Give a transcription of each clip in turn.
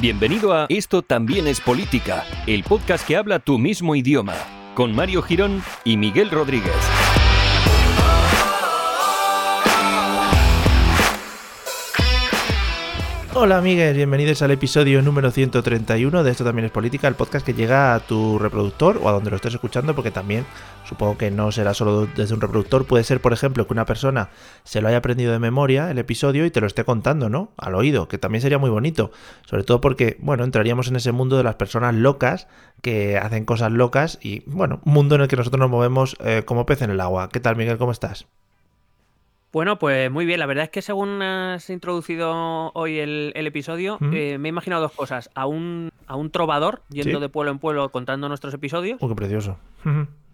Bienvenido a Esto también es política, el podcast que habla tu mismo idioma, con Mario Girón y Miguel Rodríguez. Hola amigues, bienvenidos al episodio número 131 de Esto también es política, el podcast que llega a tu reproductor o a donde lo estés escuchando, porque también supongo que no será solo desde un reproductor, puede ser por ejemplo que una persona se lo haya aprendido de memoria el episodio y te lo esté contando, ¿no? Al oído, que también sería muy bonito, sobre todo porque, bueno, entraríamos en ese mundo de las personas locas que hacen cosas locas y, bueno, un mundo en el que nosotros nos movemos eh, como pez en el agua. ¿Qué tal Miguel? ¿Cómo estás? Bueno, pues muy bien. La verdad es que según has introducido hoy el, el episodio, ¿Mm? eh, me he imaginado dos cosas. A un, a un trovador yendo Sí. de pueblo en pueblo contando nuestros episodios. Oh, qué precioso.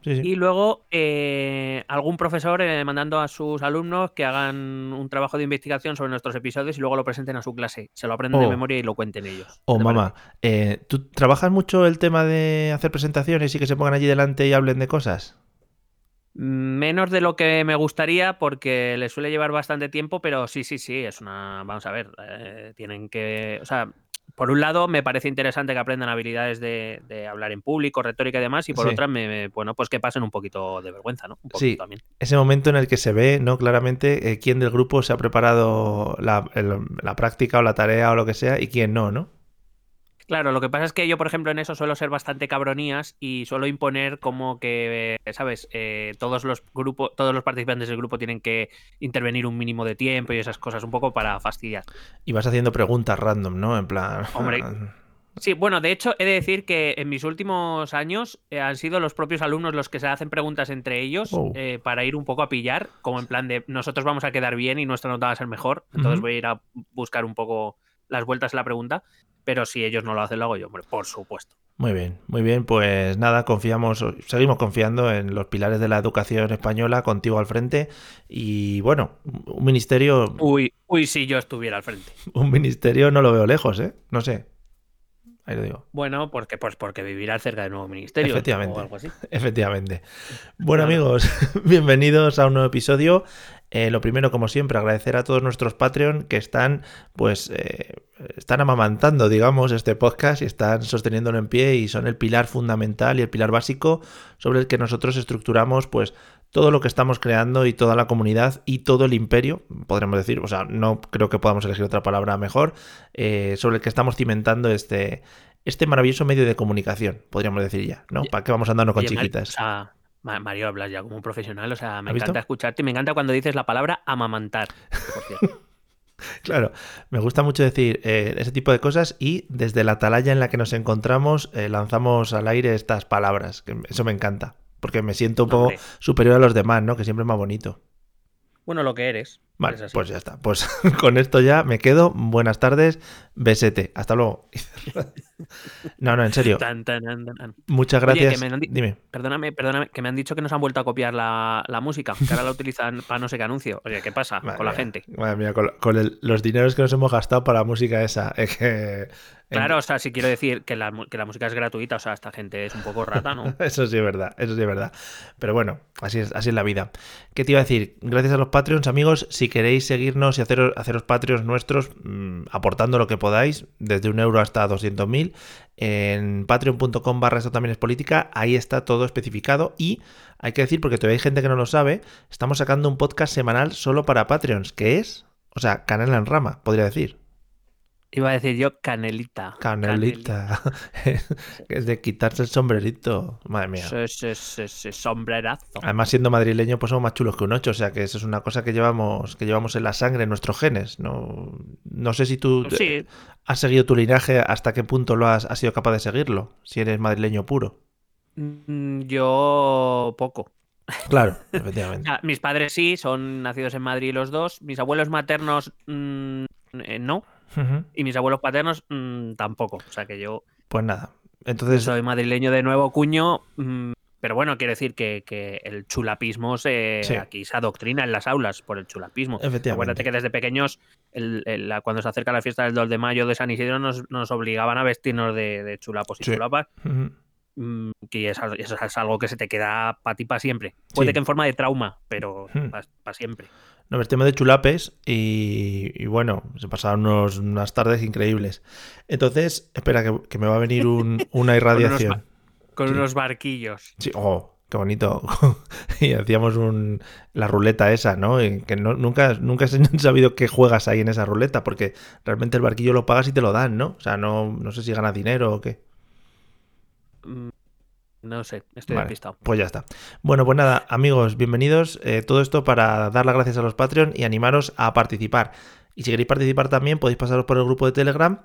Ujú, Sí, sí. Y luego eh, algún profesor eh, mandando a sus alumnos que hagan un trabajo de investigación sobre nuestros episodios y luego lo presenten a su clase. Se lo aprenden de Oh. memoria y lo cuenten ellos. Oh, ¿Qué te mamá, eh, ¿tú trabajas mucho el tema de hacer presentaciones y que se pongan allí delante y hablen de cosas? Menos de lo que me gustaría porque le suele llevar bastante tiempo, pero sí, sí, sí, es una... Vamos a ver, eh, tienen que... O sea, por un lado me parece interesante que aprendan habilidades de, de hablar en público, retórica y demás, y por Sí. otra, me, me- bueno, pues que pasen un poquito de vergüenza, ¿no? Un poquito Sí. también. Ese momento en el que se ve, ¿no? Claramente eh, quién del grupo se ha preparado la, el- la práctica o la tarea o lo que sea y quién no, ¿no? Claro, lo que pasa es que yo, por ejemplo, en eso suelo ser bastante cabronías y suelo imponer como que, eh, ¿sabes? Eh, todos los grupos, todos los participantes del grupo tienen que intervenir un mínimo de tiempo y esas cosas, un poco para fastidiar. Y vas haciendo preguntas random, ¿no? En plan... Hombre, Sí, bueno, de hecho, he de decir que en mis últimos años eh, han sido los propios alumnos los que se hacen preguntas entre ellos Wow. eh, para ir un poco a pillar, como en plan de nosotros vamos a quedar bien y nuestra nota va a ser mejor, entonces voy a ir a buscar un poco las vueltas a la pregunta, pero si ellos no lo hacen, lo hago yo, hombre, por supuesto. Muy bien, muy bien. Pues nada, confiamos, seguimos confiando en los pilares de la educación española contigo al frente. Y bueno, un ministerio, Uy, uy, si yo estuviera al frente. un ministerio no lo veo lejos, ¿eh? No sé. Ahí lo digo. Bueno, porque, pues porque vivirás cerca del nuevo ministerio Efectivamente. o algo así. Efectivamente. Bueno, Claro. amigos, bienvenidos a un nuevo episodio. Eh, lo primero, como siempre, agradecer a todos nuestros Patreon que están, pues, eh, están amamantando, digamos, este podcast y están sosteniéndolo en pie y son el pilar fundamental y el pilar básico sobre el que nosotros estructuramos, pues, todo lo que estamos creando y toda la comunidad y todo el imperio, podremos decir, o sea, no creo que podamos elegir otra palabra mejor, eh, sobre el que estamos cimentando este, este maravilloso medio de comunicación, podríamos decir ya, ¿no? ¿Para qué vamos andando con Oye, chiquitas? o sea, Ma- Mario, hablas ya como un profesional, o sea, me encanta escucharte y me encanta cuando dices la palabra amamantar. por cierto. Claro, me gusta mucho decir eh, ese tipo de cosas y desde la atalaya en la que nos encontramos eh, lanzamos al aire estas palabras, que eso me encanta, porque me siento un poco superior a los demás, ¿no? Que siempre es más bonito. Bueno, lo que eres. Vale, pues ya está. Pues con esto ya me quedo. Buenas tardes, besete. Hasta luego. No, no, en serio. Tan, tan, tan, tan, tan. Muchas gracias. Dime. Perdóname, perdóname, que me han dicho que nos han vuelto a copiar la, la música, que ahora la utilizan para no sé qué anuncio. Oye, ¿qué pasa Madre con la gente? Madre mía, con, con el- los dineros que nos hemos gastado para la música esa. Es que. Claro, o sea, si quiero decir que la, mu- que la música es gratuita, o sea, esta gente es un poco rata, ¿no? Eso sí es verdad, eso sí es verdad. Pero bueno, así es, así es la vida. ¿Qué te iba a decir? Gracias a los Patreons, amigos, si queréis seguirnos y haceros, haceros Patreons nuestros, mm, aportando lo que podáis, desde un euro hasta 200.000, en patreon.com barra esto también es política, ahí está todo especificado y hay que decir, porque todavía hay gente que no lo sabe, estamos sacando un podcast semanal solo para Patreons, que es, o sea, canal en rama, podría decir. Iba a decir yo canelita. Canelita. es de quitarse el sombrerito. Madre mía. Ese, ese- ese- sombrerazo. Además, siendo madrileño, pues somos más chulos que un 8, o sea que eso es una cosa que llevamos, que llevamos en la sangre, en nuestros genes. No, no sé si tú Sí, has seguido tu linaje, hasta qué punto lo has, has sido capaz de seguirlo, si eres madrileño puro. mm, yo poco. Claro, efectivamente. Mis padres sí, son nacidos en Madrid los dos. Mis abuelos maternos mm, eh, Y mis abuelos paternos mm, tampoco. O sea que yo Pues nada. Entonces, soy madrileño de nuevo cuño. mm, pero bueno, quiere decir que, que el chulapismo se, Sí. aquí se adoctrina en las aulas por el chulapismo. Efectivamente. Acuérdate que desde pequeños, el- el- la- cuando se acerca la fiesta del 2 de mayo de San Isidro, nos, nos obligaban a vestirnos de, de chulapos y Sí. chulapas. mm, que eso es algo que se te queda para ti para siempre. Puede Sí. que en forma de trauma, pero para siempre. Nos vestimos de chulapes y, y bueno, se pasaron unos- unas tardes increíbles. Entonces, espera, que, que me va a venir un- una irradiación. Con Sí. unos barquillos. Sí, oh, qué bonito. y hacíamos un, la ruleta esa, ¿no? Y que no- nunca, nunca he sabido qué juegas ahí en esa ruleta, porque realmente el barquillo lo pagas y te lo dan, ¿no? O sea, no, no sé si ganas dinero o qué. No sé, estoy Vale, despistado. Pues ya está. Bueno, pues nada, amigos, bienvenidos. Eh, todo esto para dar las gracias a los Patreon y animaros a participar. Y si queréis participar también, podéis pasaros por el grupo de Telegram.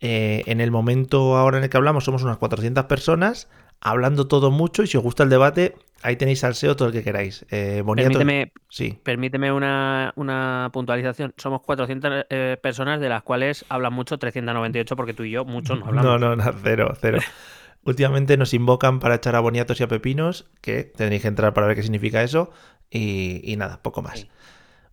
Eh, en el momento ahora en el que hablamos, somos unas 400 personas, hablando todo mucho. Y si os gusta el debate, ahí tenéis salseo todo el que queráis. Eh, Boniato- Permíteme, Sí, permíteme una, una puntualización. Somos 400 eh, personas, de las cuales hablan mucho 398, porque tú y yo mucho no hablamos. No, no, no, cero, cero. Últimamente nos invocan para echar a boniatos y a pepinos, que tenéis que entrar para ver qué significa eso. Y, y nada, poco más. Sí.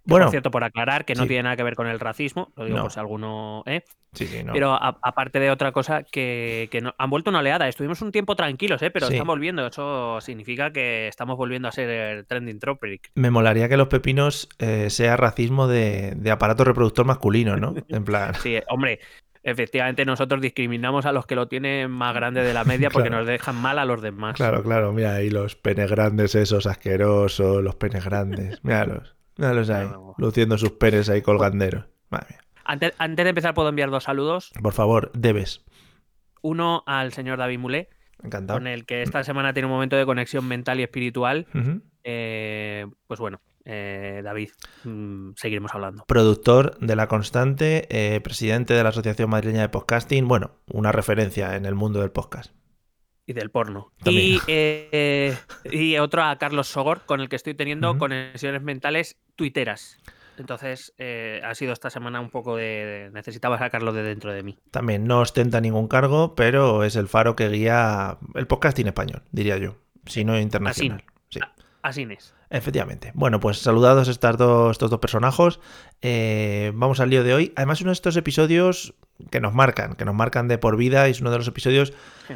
Bueno, Por cierto, por aclarar, que no sí. tiene nada que ver con el racismo, lo digo No. por si alguno. ¿eh? sí, sí, no. Pero aparte de otra cosa, que, que no- han vuelto una oleada. Estuvimos un tiempo tranquilos, ¿eh? pero están volviendo. Eso significa que estamos volviendo a ser el trending topic. Me molaría que los pepinos eh, sea racismo de, de aparato reproductor masculino, ¿no? En plan, Sí, hombre, efectivamente nosotros discriminamos a los que lo tienen más grande de la media porque Claro. nos dejan mal a los demás. claro, claro, mira ahí los penes grandes esos asquerosos, los penes grandes, míralos, míralos ahí, luciendo sus penes ahí colganderos. Madre mía. Antes, antes de empezar, puedo enviar dos saludos. Por favor, debes. Uno al señor David Mulé, Encantado. con el que esta semana tiene un momento de conexión mental y espiritual. Eh, pues bueno, eh, David, mm, seguiremos hablando. Productor de La Constante, eh, presidente de la Asociación Madrileña de Podcasting, bueno, una referencia en el mundo del podcast. Y del porno. También. Y, eh, y otro a Carlos Sogor, con el que estoy teniendo Ujú. conexiones mentales tuiteras. Entonces, eh, ha sido esta semana un poco de, de- Necesitaba sacarlo de dentro de mí. También no ostenta ningún cargo, pero es el faro que guía el podcasting español, diría yo, si no internacional. Sí. Así es. Efectivamente. Bueno, pues saludados estas dos, estos dos personajes. Eh, vamos al lío de hoy. Además, uno de estos episodios que nos marcan, que nos marcan de por vida, y es uno de los episodios. Sí.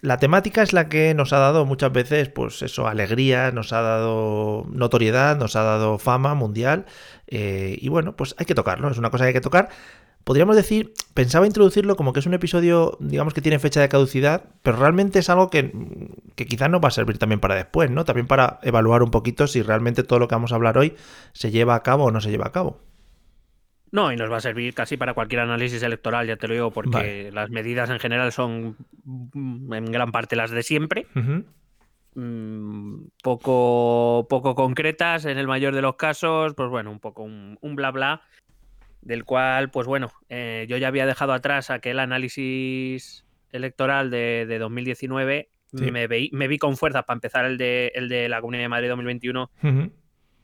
La temática es la que nos ha dado muchas veces, pues eso, alegría, nos ha dado notoriedad, nos ha dado fama mundial. eh, y bueno, pues hay que tocarlo, es una cosa que hay que tocar. Podríamos decir, pensaba introducirlo como que es un episodio, digamos que tiene fecha de caducidad, pero realmente es algo que, que quizás nos va a servir también para después, ¿no? También para evaluar un poquito si realmente todo lo que vamos a hablar hoy se lleva a cabo o no se lleva a cabo. No, y nos va a servir casi para cualquier análisis electoral, ya te lo digo, porque Vale. las medidas en general son mm, en gran parte las de siempre. Mm, poco, poco concretas en el mayor de los casos, pues bueno, un poco un, un bla bla, del cual, pues bueno, eh, yo ya había dejado atrás aquel análisis electoral de, de 2019, Sí. me, veí- me vi con fuerzas para empezar el de, el de la Comunidad de Madrid 2021 Ujú.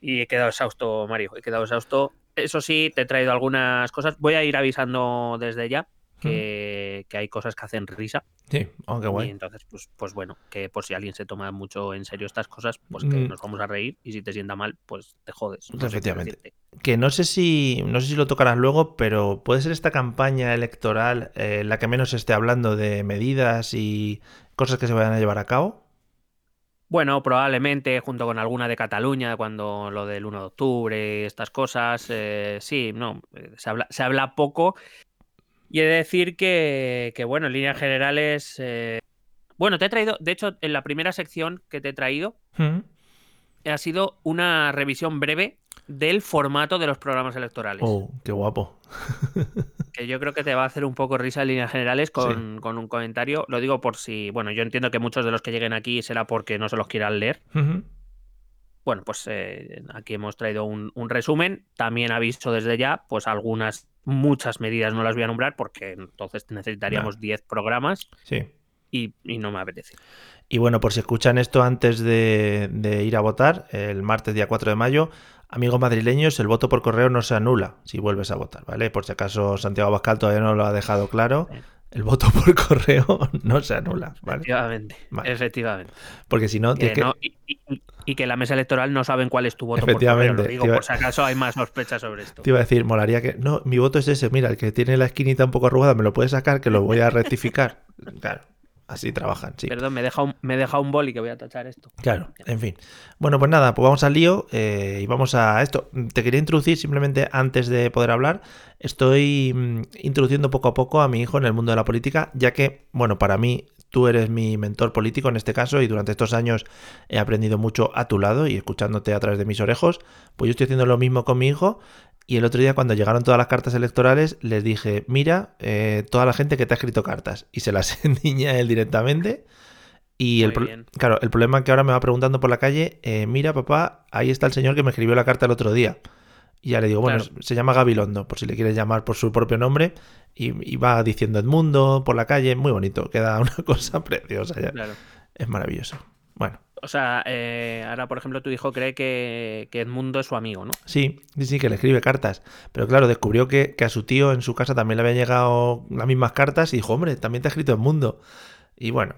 y he quedado exhausto, Mario, he quedado exhausto. Eso sí, te he traído algunas cosas, voy a ir avisando desde ya que, que hay cosas que hacen risa. Sí, oh, qué Y guay. entonces, pues, pues bueno, que por si alguien se toma mucho en serio estas cosas, pues que Mm. nos vamos a reír y si te sienta mal, pues te jodes. no Efectivamente. Que no sé si no sé si lo tocarás luego, pero puede ser esta campaña electoral eh, la que menos esté hablando de medidas y cosas que se vayan a llevar a cabo. Bueno, probablemente junto con alguna de Cataluña, cuando lo del 1 de octubre, estas cosas, eh, sí, no, eh, se habla, se habla poco. Y he de decir que, que, bueno, en líneas generales, eh, bueno, te he traído, de hecho, en la primera sección que te he traído, Ujú. ha sido una revisión breve del formato de los programas electorales. Oh, qué guapo. que yo creo que te va a hacer un poco risa en líneas generales con, con un comentario. Lo digo por si, bueno, yo entiendo que muchos de los que lleguen aquí será porque no se los quieran leer. Bueno, pues eh, aquí hemos traído un, un resumen. También aviso desde ya, pues algunas, muchas medidas no las voy a nombrar porque entonces necesitaríamos 10 programas. Sí. y, y no me apetece. Y bueno, por si escuchan esto antes de, de, ir a votar, el martes día 4 de mayo, amigos madrileños, el voto por correo no se anula si vuelves a votar, ¿vale? Por si acaso Santiago Bascal todavía no lo ha dejado claro. El voto por correo no se anula, ¿vale? Efectivamente, vale. efectivamente. Porque si no, que, que... no y, y, y, que la mesa electoral no saben cuál es tu voto efectivamente, por. Lo digo, por si acaso hay más sospechas sobre esto. Te iba a decir, molaría que... No, mi voto es ese, mira, el que tiene la esquinita un poco arrugada, me lo puedes sacar, que lo voy a rectificar. claro. Así trabajan, sí. Perdón, me deja un, me deja un boli que voy a tachar esto. Claro, en fin. Bueno, pues nada, pues vamos al lío eh, y vamos a esto. Te quería introducir simplemente antes de poder hablar. Estoy mm, introduciendo poco a poco a mi hijo en el mundo de la política, ya que, bueno, para mí tú eres mi mentor político en este caso y durante estos años he aprendido mucho a tu lado y escuchándote a través de mis orejos. Pues yo estoy haciendo lo mismo con mi hijo y el otro día, cuando llegaron todas las cartas electorales, les dije, mira, eh, toda la gente que te ha escrito cartas. Y se las endiña él directamente. Y el, claro, el problema es que ahora me va preguntando por la calle, eh, mira papá, ahí está el señor que me escribió la carta el otro día. Y ya le digo, bueno, claro. se llama Gabilondo, por si le quieres llamar por su propio nombre. Y, y, va diciendo Edmundo por la calle, muy bonito, queda una cosa preciosa ya. Claro. Es maravilloso. Bueno. O sea, eh, ahora, por ejemplo, tu hijo cree que, que, Edmundo es su amigo, ¿no? Sí, sí, sí, que le escribe cartas. Pero claro, descubrió que, que, a su tío en su casa también le habían llegado las mismas cartas y dijo, hombre, también te ha escrito Edmundo. Y bueno,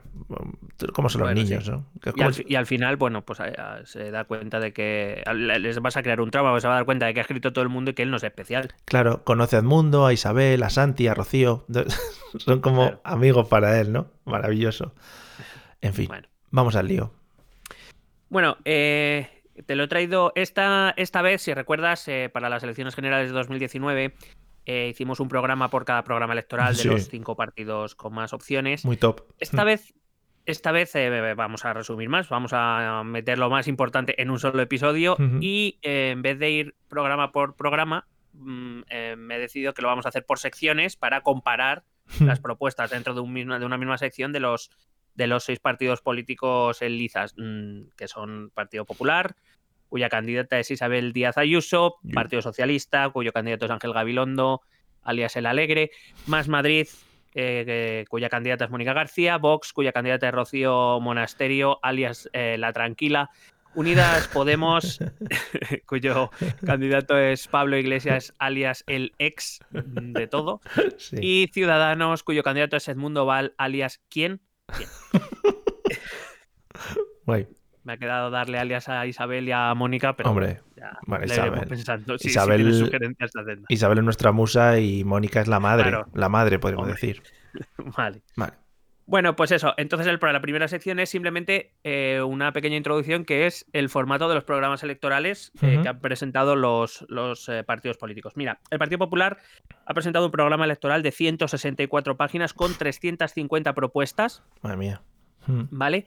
como son los niños, sí. ¿no? Y al, y al, final, bueno, pues eh, se da cuenta de que les vas a crear un trauma, se va a dar cuenta de que ha escrito todo el mundo y que él no es especial. Claro, conoce a Edmundo, a Isabel, a Santi, a Rocío. son como claro. amigos para él, ¿no? Maravilloso. En fin, bueno. vamos al lío. Bueno, eh, te lo he traído esta, esta vez, si recuerdas, eh, para las elecciones generales de 2019. Eh, hicimos un programa por cada programa electoral de sí. los cinco partidos con más opciones. Muy top. Esta vez, esta vez eh, vamos a resumir más, vamos a meter lo más importante en un solo episodio uh -huh. y eh, en vez de ir programa por programa, mm, me he decidido que lo vamos a hacer por secciones para comparar las propuestas dentro de, un de una misma sección de los de los seis partidos políticos en Lizas, mmm, que son Partido Popular, cuya candidata es Isabel Díaz Ayuso, Partido Socialista, cuyo candidato es Ángel Gabilondo, alias El Alegre, Más Madrid, eh, cuya candidata es Mónica García, Vox, cuya candidata es Rocío Monasterio, alias eh, La Tranquila, Unidas Podemos, cuyo candidato es Pablo Iglesias, alias el ex de todo, sí. y Ciudadanos, cuyo candidato es Edmundo Val, alias ¿Quién? Guay. Me ha quedado darle alias a Isabel y a Mónica, pero Hombre, ya vale, Isabel. pensando. Sí, Isabel, sí sugerencias Isabel es nuestra musa y Mónica es la madre. Claro. La madre, Hombre. decir. vale. Vale. Bueno, pues eso. Entonces, el, la primera sección es simplemente eh, una pequeña introducción que es el formato de los programas electorales eh, uh -huh. que han presentado los, los eh, partidos políticos. Mira, el Partido Popular ha presentado un programa electoral de 164 páginas con 350 propuestas. Madre mía. Hmm. ¿Vale?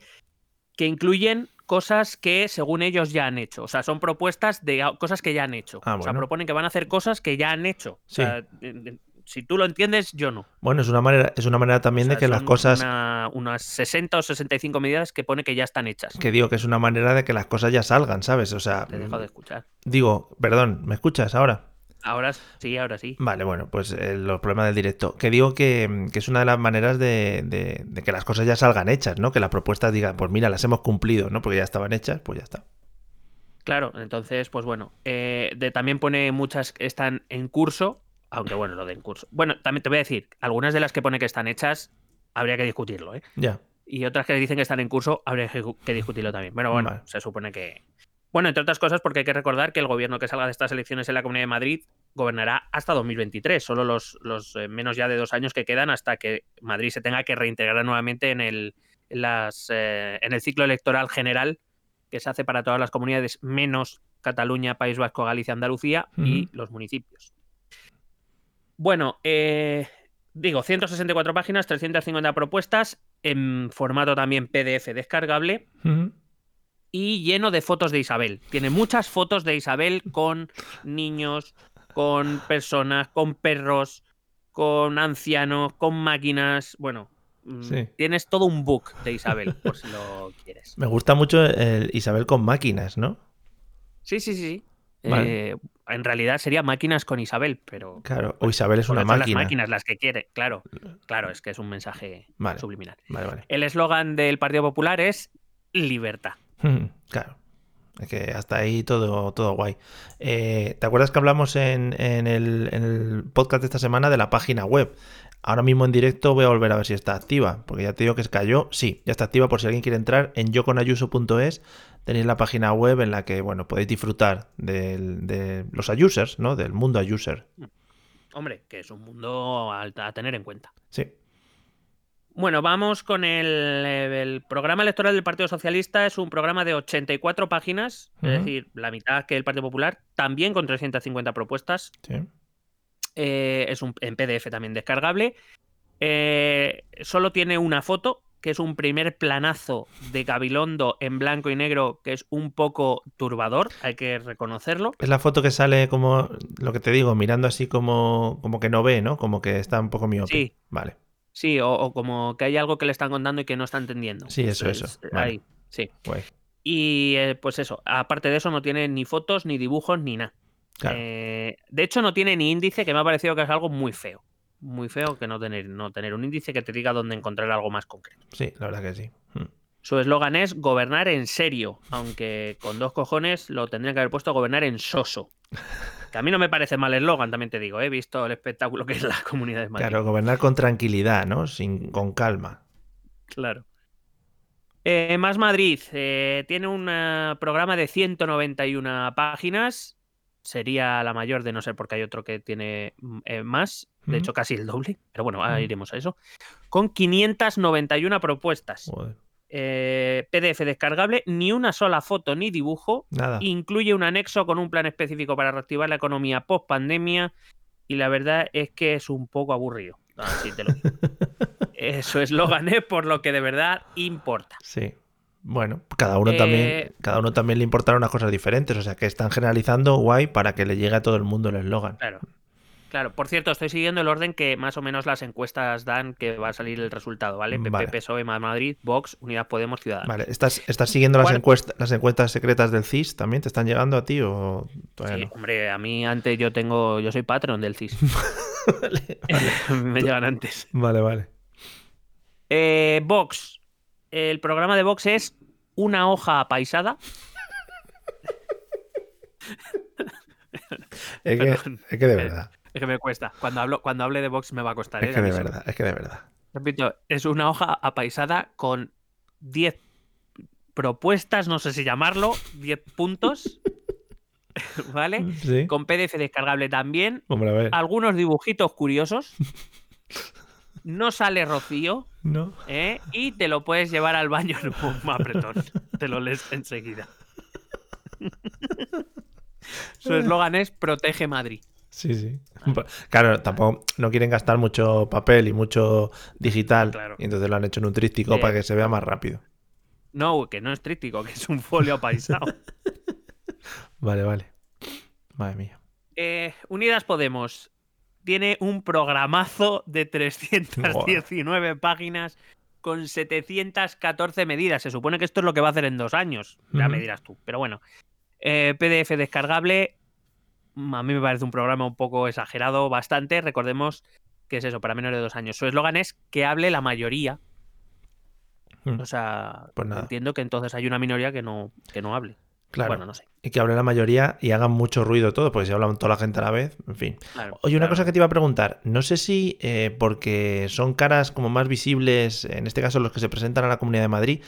Que incluyen cosas que según ellos ya han hecho. O sea, son propuestas de cosas que ya han hecho. Ah, bueno. O sea, proponen que van a hacer cosas que ya han hecho. Sí. O sea, si tú lo entiendes, yo no. Bueno, es una manera, es una manera también o sea, de que las cosas. Una, unas 60 o 65 medidas que pone que ya están hechas. Que digo que es una manera de que las cosas ya salgan, ¿sabes? O sea. Te dejo de escuchar. Digo, perdón, ¿me escuchas ahora? Ahora sí, ahora sí. Vale, bueno, pues eh, los problemas del directo. Que digo que, que es una de las maneras de, de, de, que las cosas ya salgan hechas, ¿no? Que las propuestas digan, pues mira, las hemos cumplido, ¿no? Porque ya estaban hechas, pues ya está. Claro, entonces, pues bueno, eh, de, también pone muchas que están en curso, aunque bueno, lo de en curso. Bueno, también te voy a decir, algunas de las que pone que están hechas, habría que discutirlo, ¿eh? Ya. Y otras que dicen que están en curso, habría que discutirlo también. Bueno, bueno, vale. se supone que, bueno, entre otras cosas, porque hay que recordar que el gobierno que salga de estas elecciones en la Comunidad de Madrid gobernará hasta 2023, solo los, los eh, menos ya de dos años que quedan hasta que Madrid se tenga que reintegrar nuevamente en el, en las, eh, en el ciclo electoral general que se hace para todas las comunidades, menos Cataluña, País Vasco, Galicia, Andalucía uh -huh. y los municipios. Bueno, eh, digo, 164 páginas, 350 propuestas, en formato también PDF descargable. Uh -huh y lleno de fotos de Isabel. Tiene muchas fotos de Isabel con niños, con personas, con perros, con ancianos, con máquinas. Bueno, mm, sí. tienes todo un book de Isabel, por si lo quieres. Me gusta mucho el Isabel con máquinas, ¿no? Sí, sí, sí. Vale. Eh, en realidad sería máquinas con Isabel, pero Claro, o Isabel es una son máquina. las máquinas las que quiere, claro. Claro, es que es un mensaje Vale. subliminal. Vale, vale. El eslogan del Partido Popular es libertad. Mm, Claro. Es que hasta ahí todo, todo guay. Eh, ¿Te acuerdas que hablamos en, en el, en el podcast de esta semana de la página web? Ahora mismo en directo voy a volver a ver si está activa, porque ya te digo que se cayó. Sí, ya está activa por si alguien quiere entrar en yoconayuso.es. Tenéis la página web en la que, bueno, podéis disfrutar del- de los ayusers, ¿no? Del mundo ayuser. Hombre, que es un mundo a, a tener en cuenta. Sí. Bueno, vamos con el, el programa electoral del Partido Socialista. Es un programa de 84 páginas, es Ujú. decir, la mitad que el Partido Popular, también con 350 propuestas. Sí. Eh, es un, en PDF también descargable. Eh, solo tiene una foto, que es un primer planazo de Gabilondo en blanco y negro, que es un poco turbador, hay que reconocerlo. Es la foto que sale como, lo que te digo, mirando así como, como que no ve, ¿no? Como que está un poco miope. Sí. Vale. Sí, o, o como que hay algo que le están contando y que no está entendiendo. Sí, eso, Es- eso. Vale. ahí, sí. Guay. Y eh, pues eso, aparte de eso no tiene ni fotos, ni dibujos, ni nada. Claro. Eh, de hecho, no tiene ni índice, que me ha parecido que es algo muy feo. Muy feo que no tener, no tener un índice que te diga dónde encontrar algo más concreto. Sí, la verdad que sí. Su eslogan es gobernar en serio, aunque con dos cojones lo tendrían que haber puesto gobernar en soso. Que a mí no me parece mal eslogan, también te digo, he visto el espectáculo que es la comunidad de Madrid. Claro, gobernar con tranquilidad, ¿no? Sin, con calma. Claro. Eh, Más Madrid eh, tiene un eh, programa de 191 páginas. Sería la mayor de no ser porque hay otro que tiene mm, eh, más. De hecho, casi el doble. Pero bueno, ahora iremos a eso. Con 591 propuestas. Joder. Eh, PDF descargable, ni una sola foto ni dibujo. Nada. Incluye un anexo con un plan específico para reactivar la economía post pandemia. Y la verdad es que es un poco aburrido. Así te lo digo. Eh, es por lo que de verdad importa. Sí. Bueno, cada uno Eh, también, cada uno también le importaron unas cosas diferentes. O sea que están generalizando guay para que le llegue a todo el mundo el eslogan. Claro. Claro, por cierto, estoy siguiendo el orden que más o menos las encuestas dan que va a salir el resultado, ¿vale? PP, Vale. PSOE, más Madrid, Vox, Unidad Podemos, Ciudadanos. Vale, ¿estás, estás siguiendo las encuestas, las encuestas secretas del CIS? ¿También te están llegando a ti o todavía Sí, hombre, a mí antes yo tengo, yo soy patrón del CIS. Me llegan antes. Vale, vale. Eh, Vox. El programa de Vox es una hoja apaisada. Es que, es que de verdad. Es que me cuesta. Cuando hablo, cuando hable de Vox me va a costar. Es ¿eh? que de verdad, es que de verdad. Repito, es una hoja apaisada con 10 propuestas, no sé si llamarlo, 10 puntos. ¿Vale? Sí. Con PDF descargable también. Hombre, a ver. Algunos dibujitos curiosos. No sale Rocío. No. ¿eh? Y te lo puedes llevar al baño en un apretón. Te lo lees enseguida. Su eslogan es Protege Madrid. Sí, sí. Claro, tampoco no quieren gastar mucho papel y mucho digital. Claro. Y entonces lo han hecho en un tríptico Sí. para que se vea más rápido. No, que no es tríptico, que es un folio apaisado. Vale, vale. Madre mía. Eh, Unidas Podemos tiene un programazo de 319 páginas con 714 medidas. Se supone que esto es lo que va a hacer en dos años. Ya me dirás tú. Pero bueno, Eh, PDF descargable. A mí me parece un programa un poco exagerado, bastante. Recordemos que es eso, para menores de dos años. Su eslogan es que hable la mayoría. Mm. O sea, Pues entiendo que entonces hay una minoría que no, que no hable. Claro. Bueno, no sé. Y que hable la mayoría y hagan mucho ruido todo, porque si hablan toda la gente a la vez, en fin. Claro, Oye, una claro. cosa que te iba a preguntar. No sé si eh, porque son caras como más visibles, en este caso los que se presentan a la Comunidad de Madrid,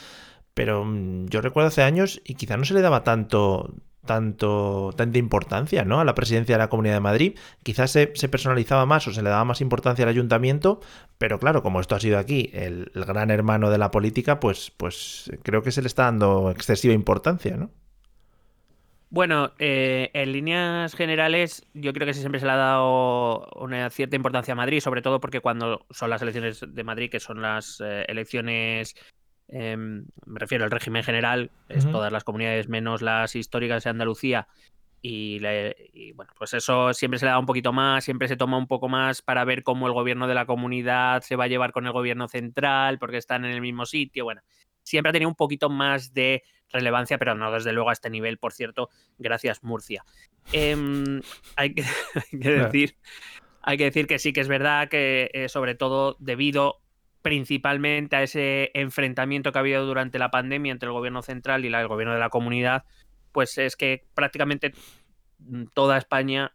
pero mm, yo recuerdo hace años y quizá no se le daba tanto, tanto, tanta importancia ¿no? a la presidencia de la Comunidad de Madrid. Quizás se, se personalizaba más o se le daba más importancia al ayuntamiento, pero claro, como esto ha sido aquí el, gran hermano de la política, pues, pues creo que se le está dando excesiva importancia, ¿no? Bueno, eh, en líneas generales, yo creo que siempre se le ha dado una cierta importancia a Madrid, sobre todo porque cuando son las elecciones de Madrid, que son las eh, elecciones, em, me refiero al régimen general, es todas las comunidades menos las históricas de Andalucía. Y, le- y, bueno, pues eso siempre se le da un poquito más, siempre se toma un poco más para ver cómo el gobierno de la comunidad se va a llevar con el gobierno central, porque están en el mismo sitio. Bueno, siempre ha tenido un poquito más de relevancia, pero no desde luego a este nivel, por cierto, gracias Murcia. Em, hay, que, decir, hay que decir que sí que es verdad que eh, sobre todo debido principalmente a ese enfrentamiento que ha habido durante la pandemia entre el gobierno central y el gobierno de la comunidad, pues es que prácticamente toda España,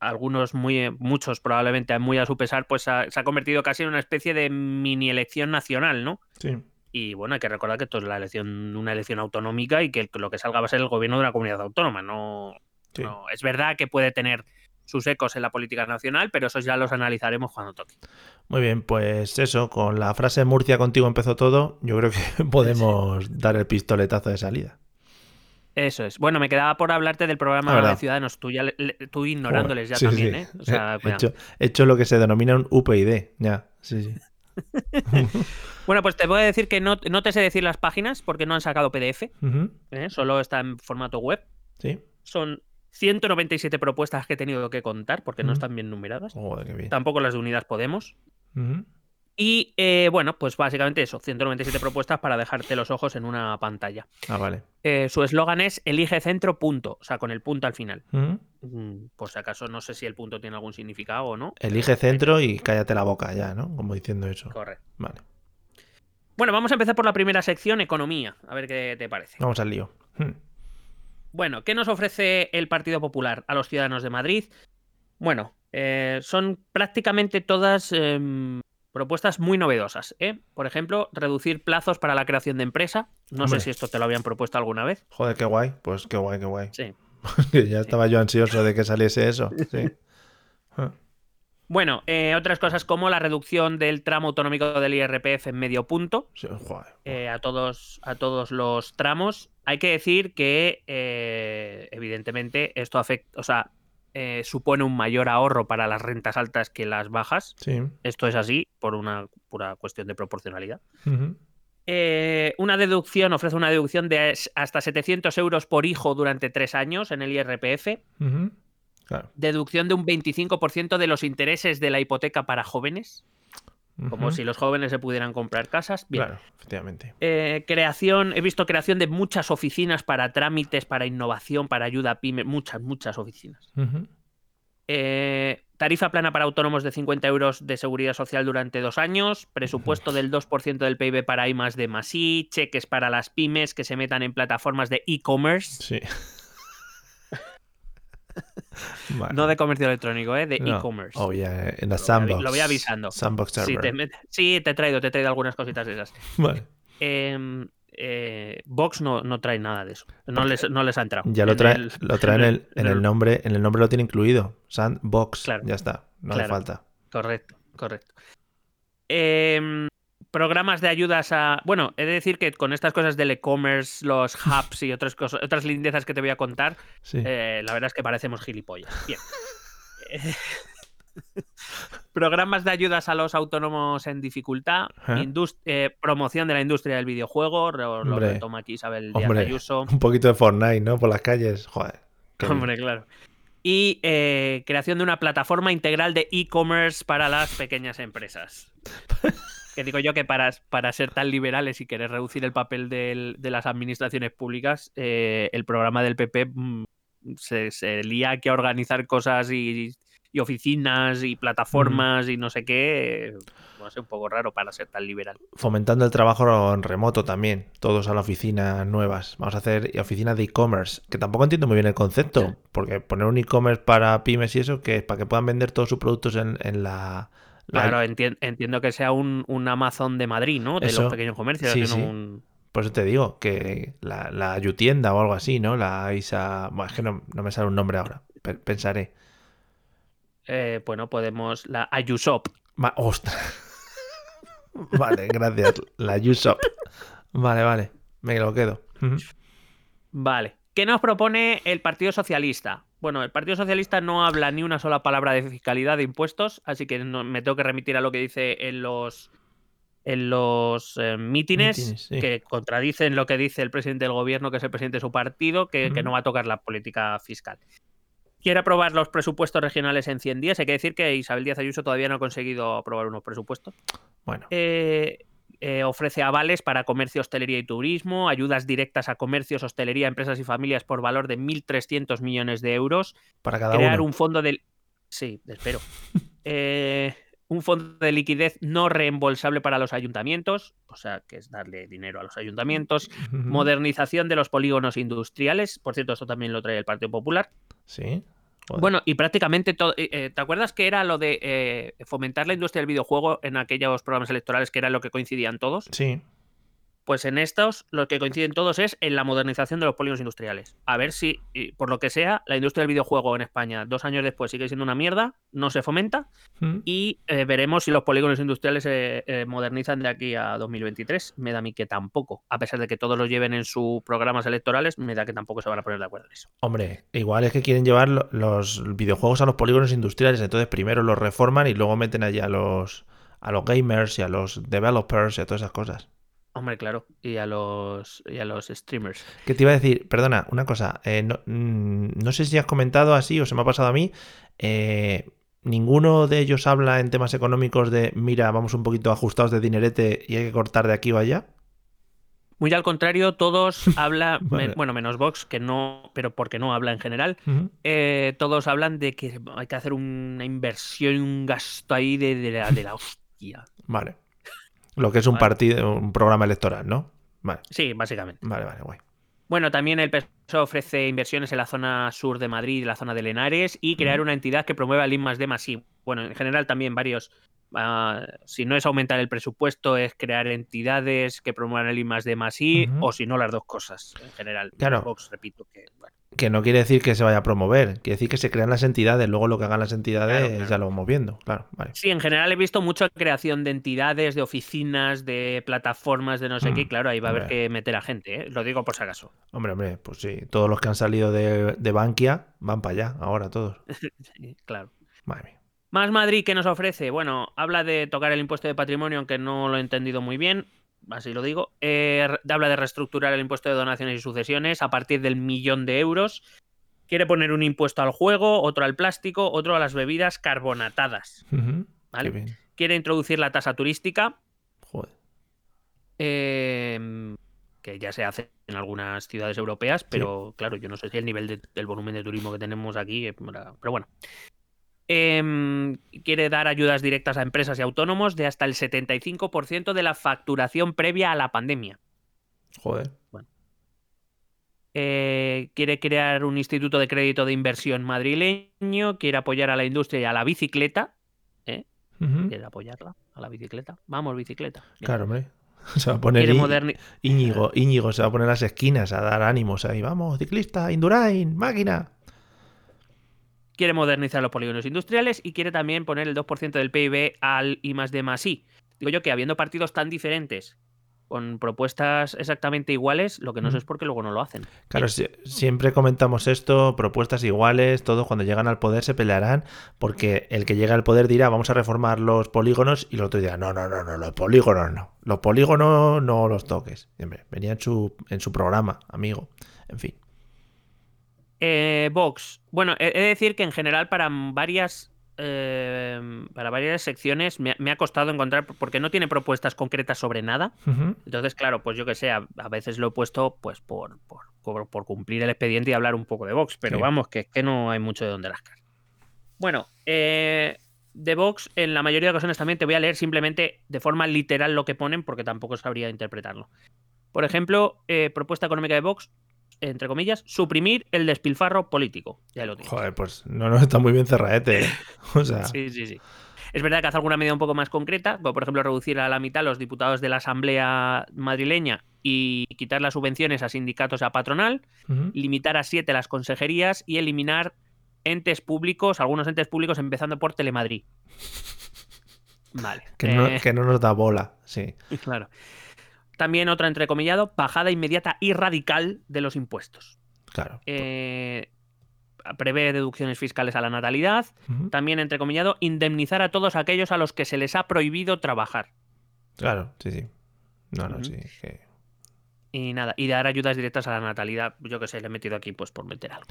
algunos muy, muchos probablemente muy a su pesar, pues se ha convertido casi en una especie de mini elección nacional, ¿no? Sí. Y bueno, hay que recordar que esto es la elección, una elección autonómica y que lo que salga va a ser el gobierno de una comunidad autónoma. No, no, es verdad que puede tener sus ecos en la política nacional, pero esos ya los analizaremos cuando toque. Muy bien, pues eso, con la frase Murcia contigo empezó todo, yo creo que podemos dar el pistoletazo de salida. Eso es. Bueno, me quedaba por hablarte del programa de Ciudadanos, tú, ya, tú ignorándoles ya también, ¿eh? O sea, he, hecho, he, hecho, lo que se denomina un UPyD, ya, sí, sí. bueno, pues te voy a decir que no, no, te sé decir las páginas porque no han sacado PDF. ¿eh? Solo está en formato web. Sí. Son 197 propuestas que he tenido que contar porque no están bien numeradas. Tampoco las de Unidas Podemos. Y eh, bueno, pues básicamente eso, 197 propuestas para dejarte los ojos en una pantalla. Ah, vale. Eh, su eslogan es elige centro punto, o sea, con el punto al final. Mm, por si acaso no sé si el punto tiene algún significado o no. Elige centro y cállate la boca ya, ¿no? Como diciendo eso. Correcto. Vale. Bueno, vamos a empezar por la primera sección, economía. A ver qué te parece. Vamos al lío. Hmm. Bueno, ¿qué nos ofrece el Partido Popular a los ciudadanos de Madrid? Bueno, eh, son prácticamente todas em, propuestas muy novedosas. ¿eh? Por ejemplo, reducir plazos para la creación de empresa. No sé si esto te lo habían propuesto alguna vez. Joder, qué guay. Pues qué guay, qué guay. Sí. ya estaba yo ansioso de que saliese eso. Sí. Bueno, eh, otras cosas como la reducción del tramo autonómico del IRPF en medio punto eh, a, todos, a todos los tramos. Hay que decir que, eh, evidentemente, esto afecta, o sea, supone un mayor ahorro para las rentas altas que las bajas. Esto es así por una pura cuestión de proporcionalidad. una deducción, ofrece una deducción de hasta 700 euros por hijo durante tres años en el IRPF. Deducción de un 25% de los intereses de la hipoteca para jóvenes. Como si los jóvenes se pudieran comprar casas. Claro, efectivamente. Eh, creación, he visto creación de muchas oficinas para trámites, para innovación, para ayuda a pyme, muchas, muchas oficinas. Eh, tarifa plana para autónomos de 50 euros de seguridad social durante dos años, presupuesto del 2% del PIB para I más de más I, cheques para las pymes que se metan en plataformas de e-commerce. Sí. No de comercio electrónico, ¿eh? de e-commerce. Oh, en la sandbox. Lo voy avisando. Sandbox sí te, sí, te he traído, te he traído algunas cositas de esas. Vale. Em, eh, Vox no, no, trae nada de eso. No les, no les ha entrado. Ya lo trae, lo trae en, el, en el, nombre, en el nombre lo tiene incluido. Sandbox. Ya está. No hace falta. Correcto, correcto. Eh, programas de ayudas a. Bueno, he de decir que con estas cosas del e-commerce, los hubs y otras cosas, otras lindezas que te voy a contar, eh, la verdad es que parecemos gilipollas. Bien. programas de ayudas a los autónomos en dificultad, eh, promoción de la industria del videojuego, lo, lo toma aquí Isabel Díaz Ayuso. Un poquito de Fortnite, ¿no? Por las calles. Joder. Hombre, claro. Y eh, creación de una plataforma integral de e-commerce para las pequeñas empresas. Que digo yo que para, para ser tan liberales y querer reducir el papel de las administraciones públicas, eh, el programa del PP mm, se, se, lía a organizar cosas y, oficinas y plataformas y no sé qué. Va a ser un poco raro para ser tan liberal. Fomentando el trabajo en remoto también, todos a la oficina nuevas. Vamos a hacer oficinas de e-commerce, que tampoco entiendo muy bien el concepto, porque poner un e-commerce para pymes y eso, que es para que puedan vender todos sus productos en, en la Claro, entiendo que sea un, Amazon de Madrid, ¿no? De los pequeños comercios. Por eso te digo, que la, la Yutienda o algo así, ¿no? La Isa... Bueno, es que no, me sale un nombre ahora. Pensaré. Eh, bueno, podemos... La Ayusop. ¡Ostras! vale, gracias. La Ayusop. Vale, vale. Me lo quedo. Vale. ¿Qué nos propone el Partido Socialista? Bueno, el Partido Socialista no habla ni una sola palabra de fiscalidad de impuestos, así que me tengo que remitir a lo que dice en los en los eh, mítines, que contradicen lo que dice el presidente del gobierno, que es el presidente de su partido, que, no va a tocar la política fiscal. Quiere aprobar los presupuestos regionales en 100 días. Hay que decir que Isabel Díaz Ayuso todavía no ha conseguido aprobar unos presupuestos. Bueno. Eh, eh, ofrece avales para comercio, hostelería y turismo, ayudas directas a comercios, hostelería, empresas y familias por valor de 1.300 millones de euros. Para cada crear uno. un fondo de... Sí, espero. Eh, un fondo de liquidez no reembolsable para los ayuntamientos, o sea, que es darle dinero a los ayuntamientos. Modernización de los polígonos industriales. Por cierto, esto también lo trae el Partido Popular. Sí. Joder. Bueno, y prácticamente todo. eh, eh, ¿Te acuerdas que era lo de eh, fomentar la industria del videojuego en aquellos programas electorales que era lo que coincidían todos? Sí. Pues en estos, lo que coinciden todos es en la modernización de los polígonos industriales. A ver si, por lo que sea, la industria del videojuego en España, dos años después, sigue siendo una mierda, no se fomenta, Mm. y eh, veremos si los polígonos industriales se eh, modernizan de aquí a 2023. Me da a mí que tampoco. A pesar de que todos lo lleven en sus programas electorales, me da que tampoco se van a poner de acuerdo en eso. Hombre, igual es que quieren llevar lo- los videojuegos a los polígonos industriales, entonces primero los reforman y luego meten allí a los, a los gamers y a los developers y a todas esas cosas. Hombre, claro. Y a los, y a los streamers. ¿Qué te iba a decir? Perdona, una cosa. eh, no, mm, no sé si has comentado así o se me ha pasado a mí. eh, ninguno de ellos habla en temas económicos de, mira, vamos un poquito ajustados de dinerete y hay que cortar de aquí o allá. Muy al contrario, todos hablan, Vale. bueno, menos Vox, que no, pero porque no habla en general, eh, todos hablan de que hay que hacer una inversión un gasto ahí de, de la, de la hostia. Vale. Lo que es un Vale. partido, un programa electoral, ¿no? Vale, Sí, básicamente. vale, vale, guay. Bueno, también el PSOE ofrece inversiones en la zona sur de Madrid y la zona de Lenares y crear una entidad que promueva el I más D más I. Bueno, en general también varios. ah, si no es aumentar el presupuesto, es crear entidades que promuevan el I más D más I, o si no, las dos cosas. En general, Claro. Vox, repito que. bueno, Que no quiere decir que se vaya a promover, quiere decir que se crean las entidades, luego lo que hagan las entidades Claro, claro. ya lo vamos viendo, claro, vale. Sí, en general he visto mucha creación de entidades, de oficinas, de plataformas, de no sé Mm, qué. Claro, ahí va a haber que meter a gente, ¿eh? Lo digo por si acaso. Hombre, hombre, pues sí, todos los que han salido de, de Bankia van para allá, ahora todos. Sí, claro. Madre mía. Más Madrid, ¿qué nos ofrece? Bueno, habla de tocar el impuesto de patrimonio, aunque no lo he entendido muy bien, así lo digo. Eh, habla de reestructurar el impuesto de donaciones y sucesiones a partir del millón de euros. Quiere poner un impuesto al juego, otro al plástico, otro a las bebidas carbonatadas. Vale. Quiere introducir la tasa turística, Joder. eh, que ya se hace en algunas ciudades europeas, pero claro, yo no sé si el nivel de- del volumen de turismo que tenemos aquí, pero bueno. Em, quiere dar ayudas directas a empresas y autónomos de hasta el 75% de la facturación previa a la pandemia. Joder. Eh, quiere crear un instituto de crédito de inversión madrileño, quiere apoyar a la industria y a la bicicleta. Ujú. Quiere apoyarla a la bicicleta. Vamos, bicicleta. Bien. Claro, hombre. Se va a poner Íñigo, Íñigo se va a poner las esquinas a dar ánimos ahí. Vamos, ciclista, Indurain, máquina. Quiere modernizar los polígonos industriales y quiere también poner el 2% del PIB al I más D más I. Digo yo que habiendo partidos tan diferentes, con propuestas exactamente iguales, lo que no sé es por qué luego no lo hacen. Claro, si- siempre comentamos esto, propuestas iguales, todos cuando llegan al poder se pelearán porque el que llega al poder dirá vamos a reformar los polígonos y el otro dirá no, no, no, no, los polígonos no, los polígonos no los toques. Hombre, venía en su, en su programa, amigo. En fin. Eh, Vox. Bueno, he de decir que en general para varias. eh, para varias secciones me, me ha costado encontrar porque no tiene propuestas concretas sobre nada. Entonces, claro, pues yo que sé, a, a veces lo he puesto pues por, por, por- por cumplir el expediente y hablar un poco de Vox, pero Sí. vamos, que es que no hay mucho de dónde rascar. Bueno, eh, de Vox, en la mayoría de ocasiones también te voy a leer simplemente de forma literal lo que ponen, porque tampoco sabría interpretarlo. Por ejemplo, eh, propuesta económica de Vox, entre comillas, suprimir el despilfarro político. Ya lo tienes. Joder, pues no, no está muy bien cerraete. ¿eh? O sea, Sí, sí, sí. Es verdad que hace alguna medida un poco más concreta, como por ejemplo reducir a la mitad los diputados de la Asamblea madrileña y quitar las subvenciones a sindicatos y a patronal, limitar a siete las consejerías y eliminar entes públicos, algunos entes públicos empezando por Telemadrid. Vale. que, no, eh, que no nos da bola, sí. Claro. También otra entrecomillado, bajada inmediata y radical de los impuestos. Claro. Eh, prevé deducciones fiscales a la natalidad, Ujú. también entrecomillado, indemnizar a todos aquellos a los que se les ha prohibido trabajar. Claro, sí, sí. No, no, sí. que- Y nada, y dar ayudas directas a la natalidad. Yo que sé, le he metido aquí pues por meter algo.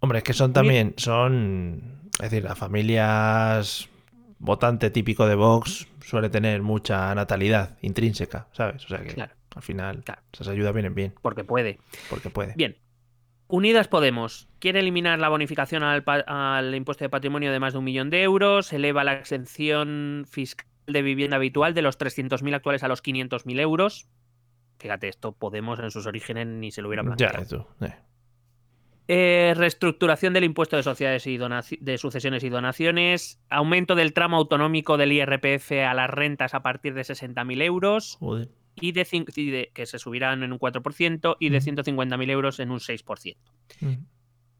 Hombre, es que son también, son, es decir, las familias votante típico de Vox suele tener mucha natalidad intrínseca, ¿sabes? O sea que Claro. al final Claro. esas ayudas vienen bien, Porque puede. porque puede. Bien. Unidas Podemos quiere eliminar la bonificación al, al impuesto de patrimonio de más de un millón de euros, eleva la exención fiscal de vivienda habitual de los 300.000 actuales a los 500.000 euros. Fíjate, esto Podemos en sus orígenes ni se lo hubiera Ya, planteado. tú. eh. Eh, reestructuración del impuesto de sociedades y de sucesiones y donaciones, aumento del tramo autonómico del IRPF a las rentas a partir de 60.000 euros Joder. y de, y de- que se subirán en un 4% y de Ujú. 150.000 euros en un 6%. Mm.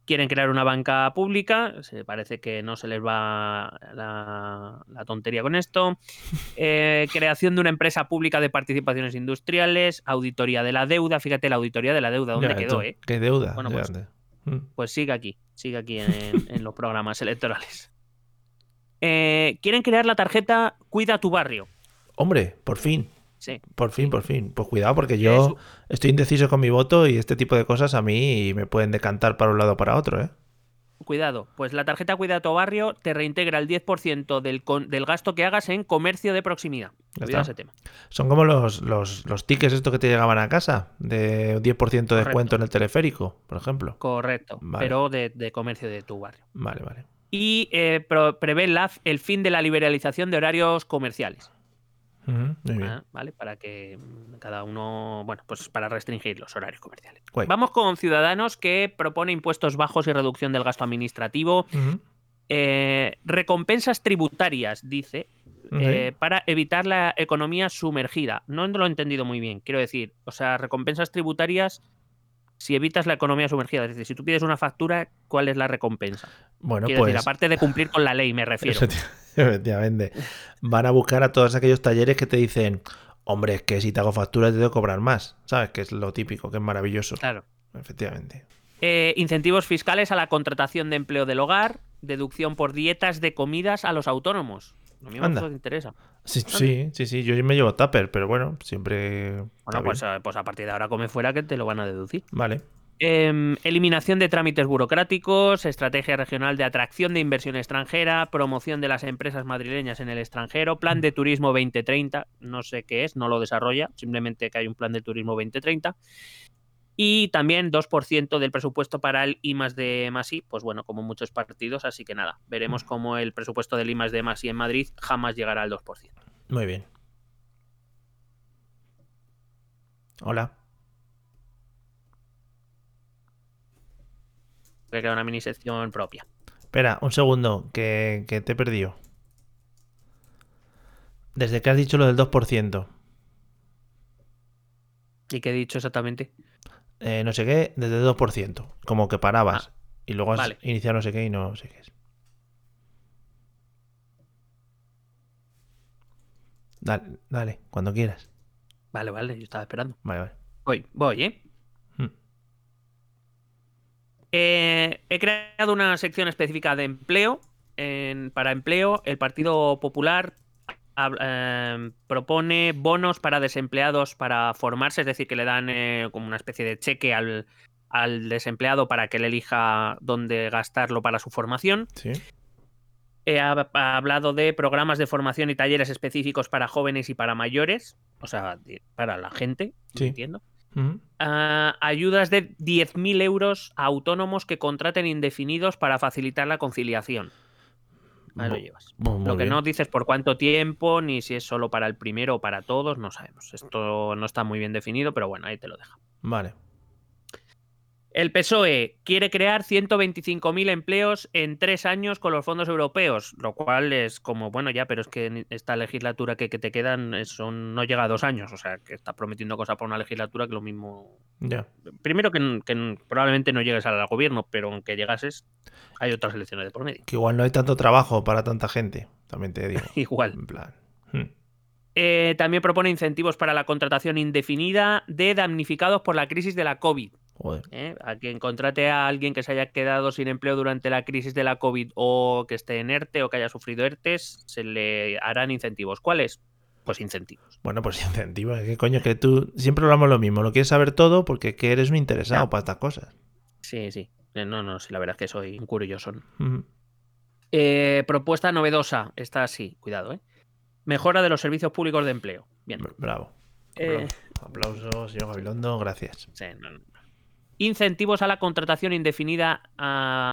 Quieren crear una banca pública, se parece que no se les va la, la tontería con esto. Eh, creación de una empresa pública de participaciones industriales, auditoría de la deuda. Fíjate, la auditoría de la deuda, ¿dónde Ya, quedó? Eh? Qué deuda. Bueno, pues-. Pues sigue aquí, sigue aquí en, en los programas electorales. Eh, quieren crear la tarjeta Cuida tu barrio. Hombre, por fin. Sí. Por fin, por fin. Pues cuidado, porque Que yo estoy indeciso con mi voto y este tipo de cosas a mí me pueden decantar para un lado o para otro, ¿eh? Cuidado, pues la tarjeta Cuida tu barrio te reintegra el 10% del, con- del gasto que hagas en comercio de proximidad. Cuidado ese tema. Son como los, los, los tickets estos que te llegaban a casa, de 10% de Correcto. descuento en el teleférico, por ejemplo. Correcto, Vale. pero de, de comercio de tu barrio. Vale, vale. Y eh, pro- prevé la- el fin de la liberalización de horarios comerciales. Ujú, Muy bien. Ah, ¿Vale? Para que mm, cada uno, bueno, pues para restringir los horarios comerciales. Guay. Vamos con Ciudadanos que propone impuestos bajos y reducción del gasto administrativo. Eh, recompensas tributarias, dice, eh, para evitar la economía sumergida. No lo he entendido muy bien, quiero decir, o sea, recompensas tributarias si evitas la economía sumergida. Es decir, si tú pides una factura, ¿cuál es la recompensa? Bueno, quiero pues. decir, aparte de cumplir con la ley, me refiero. Efecti- Efectivamente. Van a buscar a todos aquellos talleres que te dicen, hombre, es que si te hago factura te que cobrar más. ¿Sabes? Que es lo típico, que es maravilloso. Claro. Efectivamente. Eh, incentivos fiscales a la contratación de empleo del hogar, deducción por dietas de comidas a los autónomos. A mí me Anda. interesa. Sí, sí, sí, sí. Yo me llevo tupper, pero bueno, siempre. Bueno, pues, bien. eh, pues a partir de ahora come fuera que te lo van a deducir. Vale. Em, eliminación de trámites burocráticos, estrategia regional de atracción de inversión extranjera, promoción de las empresas madrileñas en el extranjero, plan de turismo 2030, no sé qué es, no lo desarrolla, simplemente que hay un plan de turismo 2030. Y también 2% del presupuesto para el I más de más I, pues bueno, como muchos partidos, así que nada, veremos cómo el presupuesto del I más de más I en Madrid jamás llegará al 2%. Muy bien. Hola. Que queda una mini sección propia. Espera, un segundo, que, que te he perdido. Desde que has dicho lo del 2%, ¿Y qué he dicho exactamente? Eh, no sé qué, desde el 2%, como que parabas. y luego has Ah, vale. iniciado no sé qué y no sé qué es. Dale, dale, cuando quieras. Vale, vale, yo estaba esperando. Vale, vale. Voy, voy, ¿eh? Mm. Eh, he creado una sección específica de empleo. En- para empleo, el Partido Popular eh, propone bonos para desempleados para formarse, es decir, que le dan eh, como una especie de cheque al, al desempleado para que él elija dónde gastarlo para su formación. Sí. He ha- ha hablado de programas de formación y talleres específicos para jóvenes y para mayores, o sea, para la gente, Sí. entiendo. Ah, ayudas de 10.000 euros a autónomos que contraten indefinidos para facilitar la conciliación. Ahí lo llevas. muy Lo que bien. no dices por cuánto tiempo, ni si es solo para el primero o para todos, no sabemos. Esto no está muy bien definido, pero bueno, ahí te lo deja. Vale. El PSOE quiere crear 125.000 empleos en tres años con los fondos europeos, lo cual es como, bueno, ya, pero es que en esta legislatura que, que te quedan eh, son, no llega a dos años, o sea, que estás prometiendo cosas para una legislatura que lo mismo primero que, probablemente no llegues al gobierno, pero aunque llegases, hay otras elecciones de por medio. Que igual no hay tanto trabajo para tanta gente. También te digo. Igual. En plan. hmm. Eh, también propone incentivos para la contratación indefinida de damnificados por la crisis de la COVID. Joder. ¿eh? A quien contrate a alguien que se haya quedado sin empleo durante la crisis de la COVID o que esté en ERTE o que haya sufrido ERTES, se le harán incentivos. ¿Cuáles? Pues incentivos. Bueno, pues incentiva. ¿Qué coño? Que tú siempre hablamos lo mismo. Lo quieres saber todo porque que eres un interesado para estas cosas. Sí, sí. Eh, No, no, sí, la verdad es que soy un curioso. Eh, propuesta novedosa. Esta sí, cuidado, ¿eh? Mejora de los servicios públicos de empleo. Bien. Bravo. Eh, Aplausos, señor Gabilondo, gracias. sí, no, no. Incentivos a la contratación indefinida a-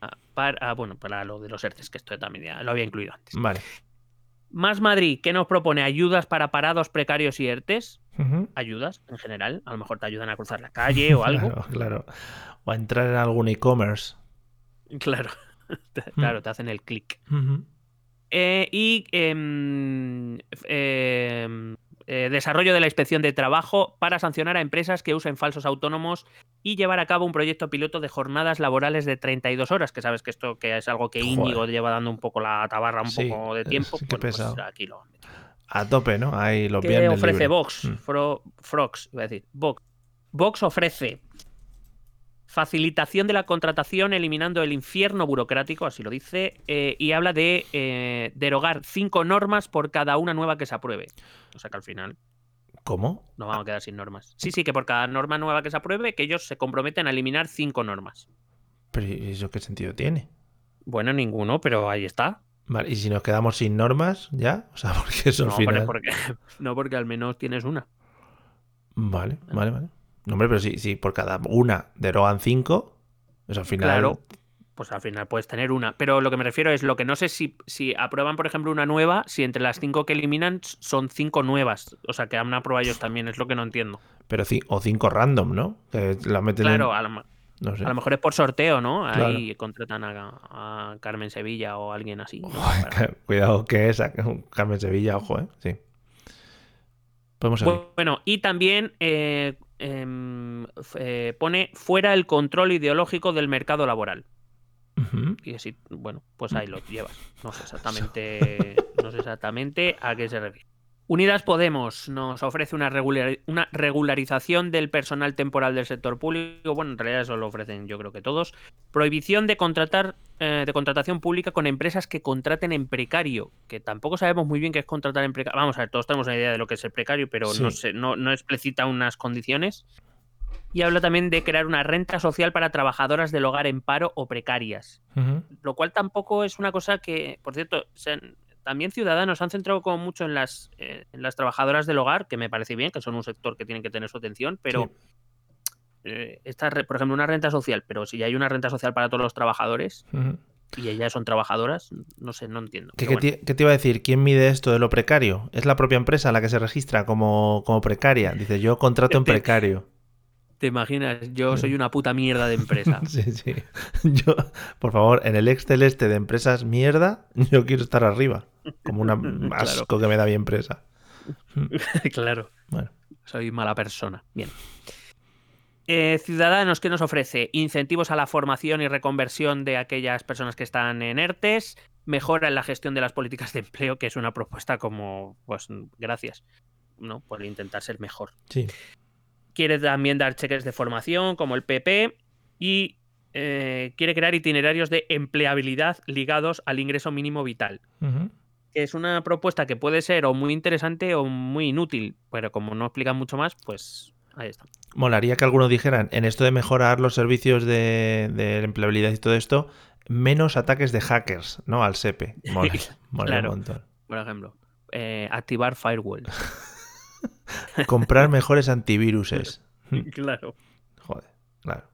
a- para, a- bueno, para lo de los ERTES, que esto también ya lo había incluido antes. Vale. Más Madrid, ¿qué nos propone? ¿Ayudas para parados precarios y ERTES? Ayudas, en general. A lo mejor te ayudan a cruzar la calle o algo. Claro, claro. O a entrar en algún e-commerce. Claro. Claro, te hacen el clic. Eh, y em, em, eh, desarrollo de la inspección de trabajo para sancionar a empresas que usen falsos autónomos y llevar a cabo un proyecto piloto de jornadas laborales de 32 horas, que sabes que esto que es algo que Joder. Íñigo lleva dando un poco la tabarra un Sí, poco de es- tiempo. qué bueno, pues pesado. aquí lo. A tope, ¿no? Ahí los ¿Qué ofrece libre. Vox? Mm. Fro- Frogs, iba a decir. Vox. Vox ofrece facilitación de la contratación eliminando el infierno burocrático, así lo dice, eh, y habla de eh, derogar cinco normas por cada una nueva que se apruebe. O sea que al final ¿Cómo? nos vamos a quedar sin normas. Sí, sí, que por cada norma nueva que se apruebe, que ellos se comprometen a eliminar cinco normas. Pero ¿y eso qué sentido tiene? Bueno, ninguno, pero ahí está. Vale, ¿y si nos quedamos sin normas ya? O sea, porque eso al No, final... hombre, porque, no, porque al menos tienes una. Vale, vale, vale. No, hombre, pero si, si por cada una derogan cinco, pues al final... Claro, pues al final puedes tener una. Pero lo que me refiero es lo que no sé si, si aprueban, por ejemplo, una nueva, si entre las cinco que eliminan son cinco nuevas. O sea, que han aprobado ellos también, es lo que no entiendo. Pero ci- o cinco random, ¿no? Que la meten en- Claro, a lo, ma- No sé. a lo mejor es por sorteo, ¿no? Claro. Ahí contratan a, a Carmen Sevilla o alguien así. Cuidado que es Carmen Sevilla, ojo, ¿eh? Sí. Podemos seguir. Bueno, y también eh, em, eh, pone fuera el control ideológico del mercado laboral. Y así, bueno, pues ahí lo llevas. No sé exactamente, no sé exactamente a qué se refiere. Unidas Podemos nos ofrece una, regular- una regularización del personal temporal del sector público. Bueno, en realidad eso lo ofrecen yo creo que todos. Prohibición de contratar eh, de contratación pública con empresas que contraten en precario, que tampoco sabemos muy bien qué es contratar en precario. Vamos a ver, todos tenemos una idea de lo que es el precario, pero no, sé, no, no explicita unas condiciones. Y habla también de crear una renta social para trabajadoras del hogar en paro o precarias lo cual tampoco es una cosa que, por cierto, se también Ciudadanos han centrado como mucho en las, eh, en las trabajadoras del hogar, que me parece bien, que son un sector que tienen que tener su atención, pero eh, esta, por ejemplo, una renta social, pero si ya hay una renta social para todos los trabajadores y ellas son trabajadoras, no sé, no entiendo. ¿Qué, bueno. te, qué te iba a decir? ¿Quién mide esto de lo precario? ¿Es la propia empresa la que se registra como, como precaria? Dice, yo contrato en precario. ¿Te imaginas? Yo soy una puta mierda de empresa. Sí, sí. Yo, por favor, en el Excel este de empresas mierda, yo quiero estar arriba. Como un asco que me da mi empresa. claro. Bueno. Soy mala persona. Bien. Eh, Ciudadanos, ¿qué nos ofrece? Incentivos a la formación y reconversión de aquellas personas que están en ERTES, mejora en la gestión de las políticas de empleo, que es una propuesta como, pues, gracias, ¿no? Por intentar ser mejor. Sí. Quiere también dar cheques de formación, como el PP, y eh, quiere crear itinerarios de empleabilidad ligados al ingreso mínimo vital que es una propuesta que puede ser o muy interesante o muy inútil, pero como no explican mucho más, pues ahí está. Molaría que algunos dijeran, en esto de mejorar los servicios de, de empleabilidad y todo esto, menos ataques de hackers, ¿no? Al SEPE. Mola, mola Claro. un montón. Por ejemplo, eh, activar firewall. Comprar mejores antiviruses. claro. Joder, claro.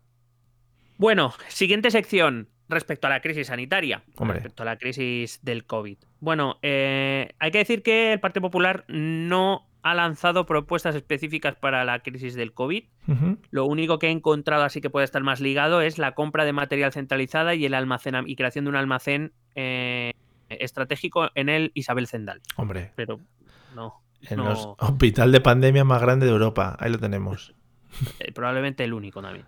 Bueno, siguiente sección respecto a la crisis sanitaria, Hombre. respecto a la crisis del COVID. Bueno, eh, hay que decir que el Partido Popular no ha lanzado propuestas específicas para la crisis del COVID. Lo único que he encontrado así que puede estar más ligado es la compra de material centralizada y el almacena y creación de un almacén eh, estratégico en el Isabel Zendal. Hombre, Pero no, en no, los hospital de pandemia más grande de Europa. Ahí lo tenemos. eh, probablemente el único también.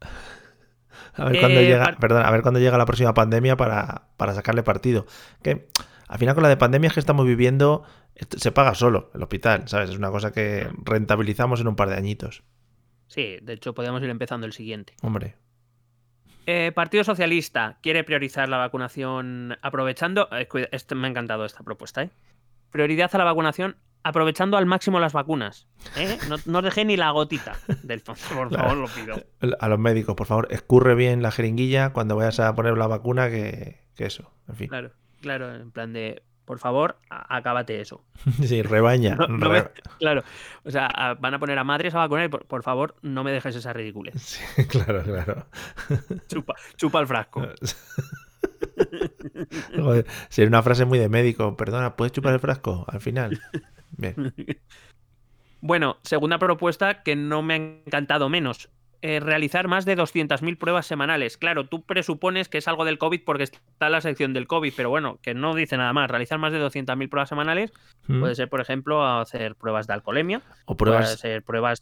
A ver cuándo Eh, llega, par- perdón, a ver cuándo llega la próxima pandemia para, para sacarle partido. Que al final con la de pandemias que estamos viviendo se paga solo el hospital, ¿sabes? Es una cosa que rentabilizamos en un par de añitos. Sí, de hecho podríamos ir empezando el siguiente. Hombre, Eh, Partido Socialista quiere priorizar la vacunación aprovechando. esto me ha encantado esta propuesta, ¿eh? Prioridad a la vacunación aprovechando al máximo las vacunas. ¿eh? No, no os dejé ni la gotita del fondo, por favor, lo pido. a los médicos, por favor, escurre bien la jeringuilla cuando vayas a poner la vacuna que, que eso, en fin. Claro, claro, en plan de, por favor, acábate eso. Sí, rebaña. No- no re- me- claro, o sea, a- van a poner a madres a vacunar y por, por favor, no me dejes esa ridiculez. Sí, claro, claro. Chupa, chupa el frasco. Joder, sería una frase muy de médico. Perdona, ¿puedes chupar el frasco al final? Bien. Bueno, segunda propuesta que no me ha encantado menos. eh, realizar más de 200.000 pruebas semanales. Claro, tú presupones que es algo del COVID porque está la sección del COVID, pero bueno, que no dice nada más. Realizar más de 200.000 pruebas semanales Mm. puede ser, por ejemplo, hacer pruebas de alcoholemia, O puede pruebas, ser pruebas,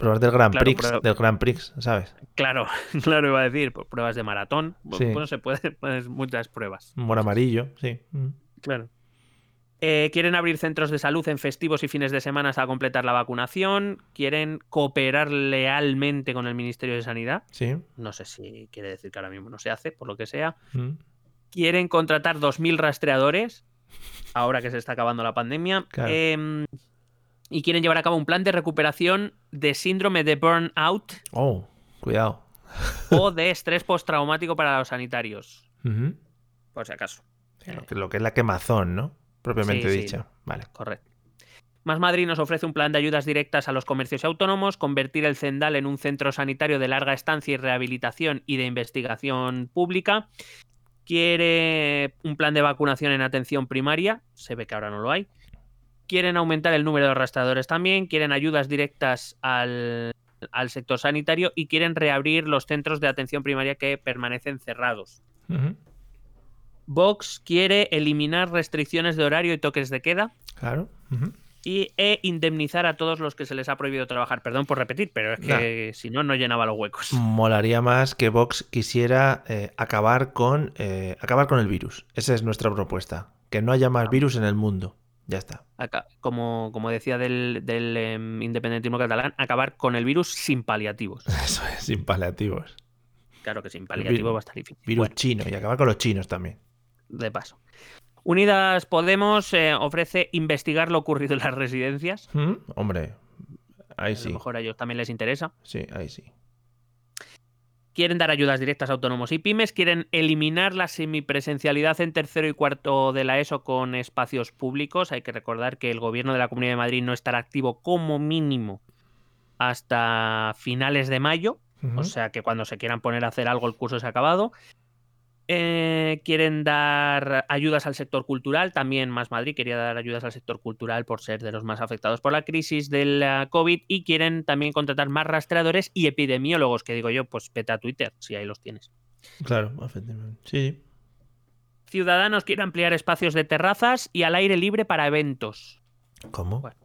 pruebas del Grand Claro, Prix, prueba- del Grand Prix, ¿sabes? claro, claro, iba a decir, pu- pruebas de maratón. Bu- Sí. Bueno, se puede, pues, muchas pruebas. Buen amarillo, sí. Mm. Claro. Eh, quieren abrir centros de salud en festivos y fines de semana a completar la vacunación. Quieren cooperar lealmente con el Ministerio de Sanidad. Sí. No sé si quiere decir que ahora mismo no se hace, por lo que sea. Mm. Quieren contratar 2.000 rastreadores, ahora que se está acabando la pandemia. Claro. Em, y quieren llevar a cabo un plan de recuperación de síndrome de burnout Oh, cuidado. o de estrés postraumático para los sanitarios, por si acaso. Sí, Lo que, lo que es la quemazón, ¿no? Propiamente Sí, sí. dicha. Vale. Correcto. Más Madrid nos ofrece un plan de ayudas directas a los comercios autónomos, convertir el Zendal en un centro sanitario de larga estancia y rehabilitación y de investigación pública. Quiere un plan de vacunación en atención primaria, se ve que ahora no lo hay. Quieren aumentar el número de rastreadores también, quieren ayudas directas al, al sector sanitario y quieren reabrir los centros de atención primaria que permanecen cerrados. Vox quiere eliminar restricciones de horario y toques de queda Claro. Y e indemnizar a todos los que se les ha prohibido trabajar. Perdón por repetir, pero es que si no, no llenaba los huecos. Molaría más que Vox quisiera eh, acabar con eh, acabar con el virus. Esa es nuestra propuesta. Que no haya más virus en el mundo. Ya está. Acá, como, como decía del, del, em, independentismo catalán, acabar con el virus sin paliativos. Eso es, sin paliativos. Claro que sin paliativos va a estar difícil. Virus Bueno, chino y acabar con los chinos también. de paso. Unidas Podemos eh, ofrece investigar lo ocurrido en las residencias. ¿Mm? Hombre, ahí A sí. lo mejor a ellos también les interesa. Sí, ahí sí. Quieren dar ayudas directas a autónomos y pymes, quieren eliminar la semipresencialidad en tercero y cuarto de la ESO con espacios públicos. Hay que recordar que el gobierno de la Comunidad de Madrid no estará activo como mínimo hasta finales de mayo, o sea que cuando se quieran poner a hacer algo el curso se ha acabado. Eh, quieren dar ayudas al sector cultural, también Más Madrid quería dar ayudas al sector cultural por ser de los más afectados por la crisis del COVID y quieren también contratar más rastreadores y epidemiólogos, que digo yo, pues vete a Twitter, si ahí los tienes. Claro, efectivamente. Sí, sí. Ciudadanos quiere ampliar espacios de terrazas y al aire libre para eventos. ¿Cómo? Bueno.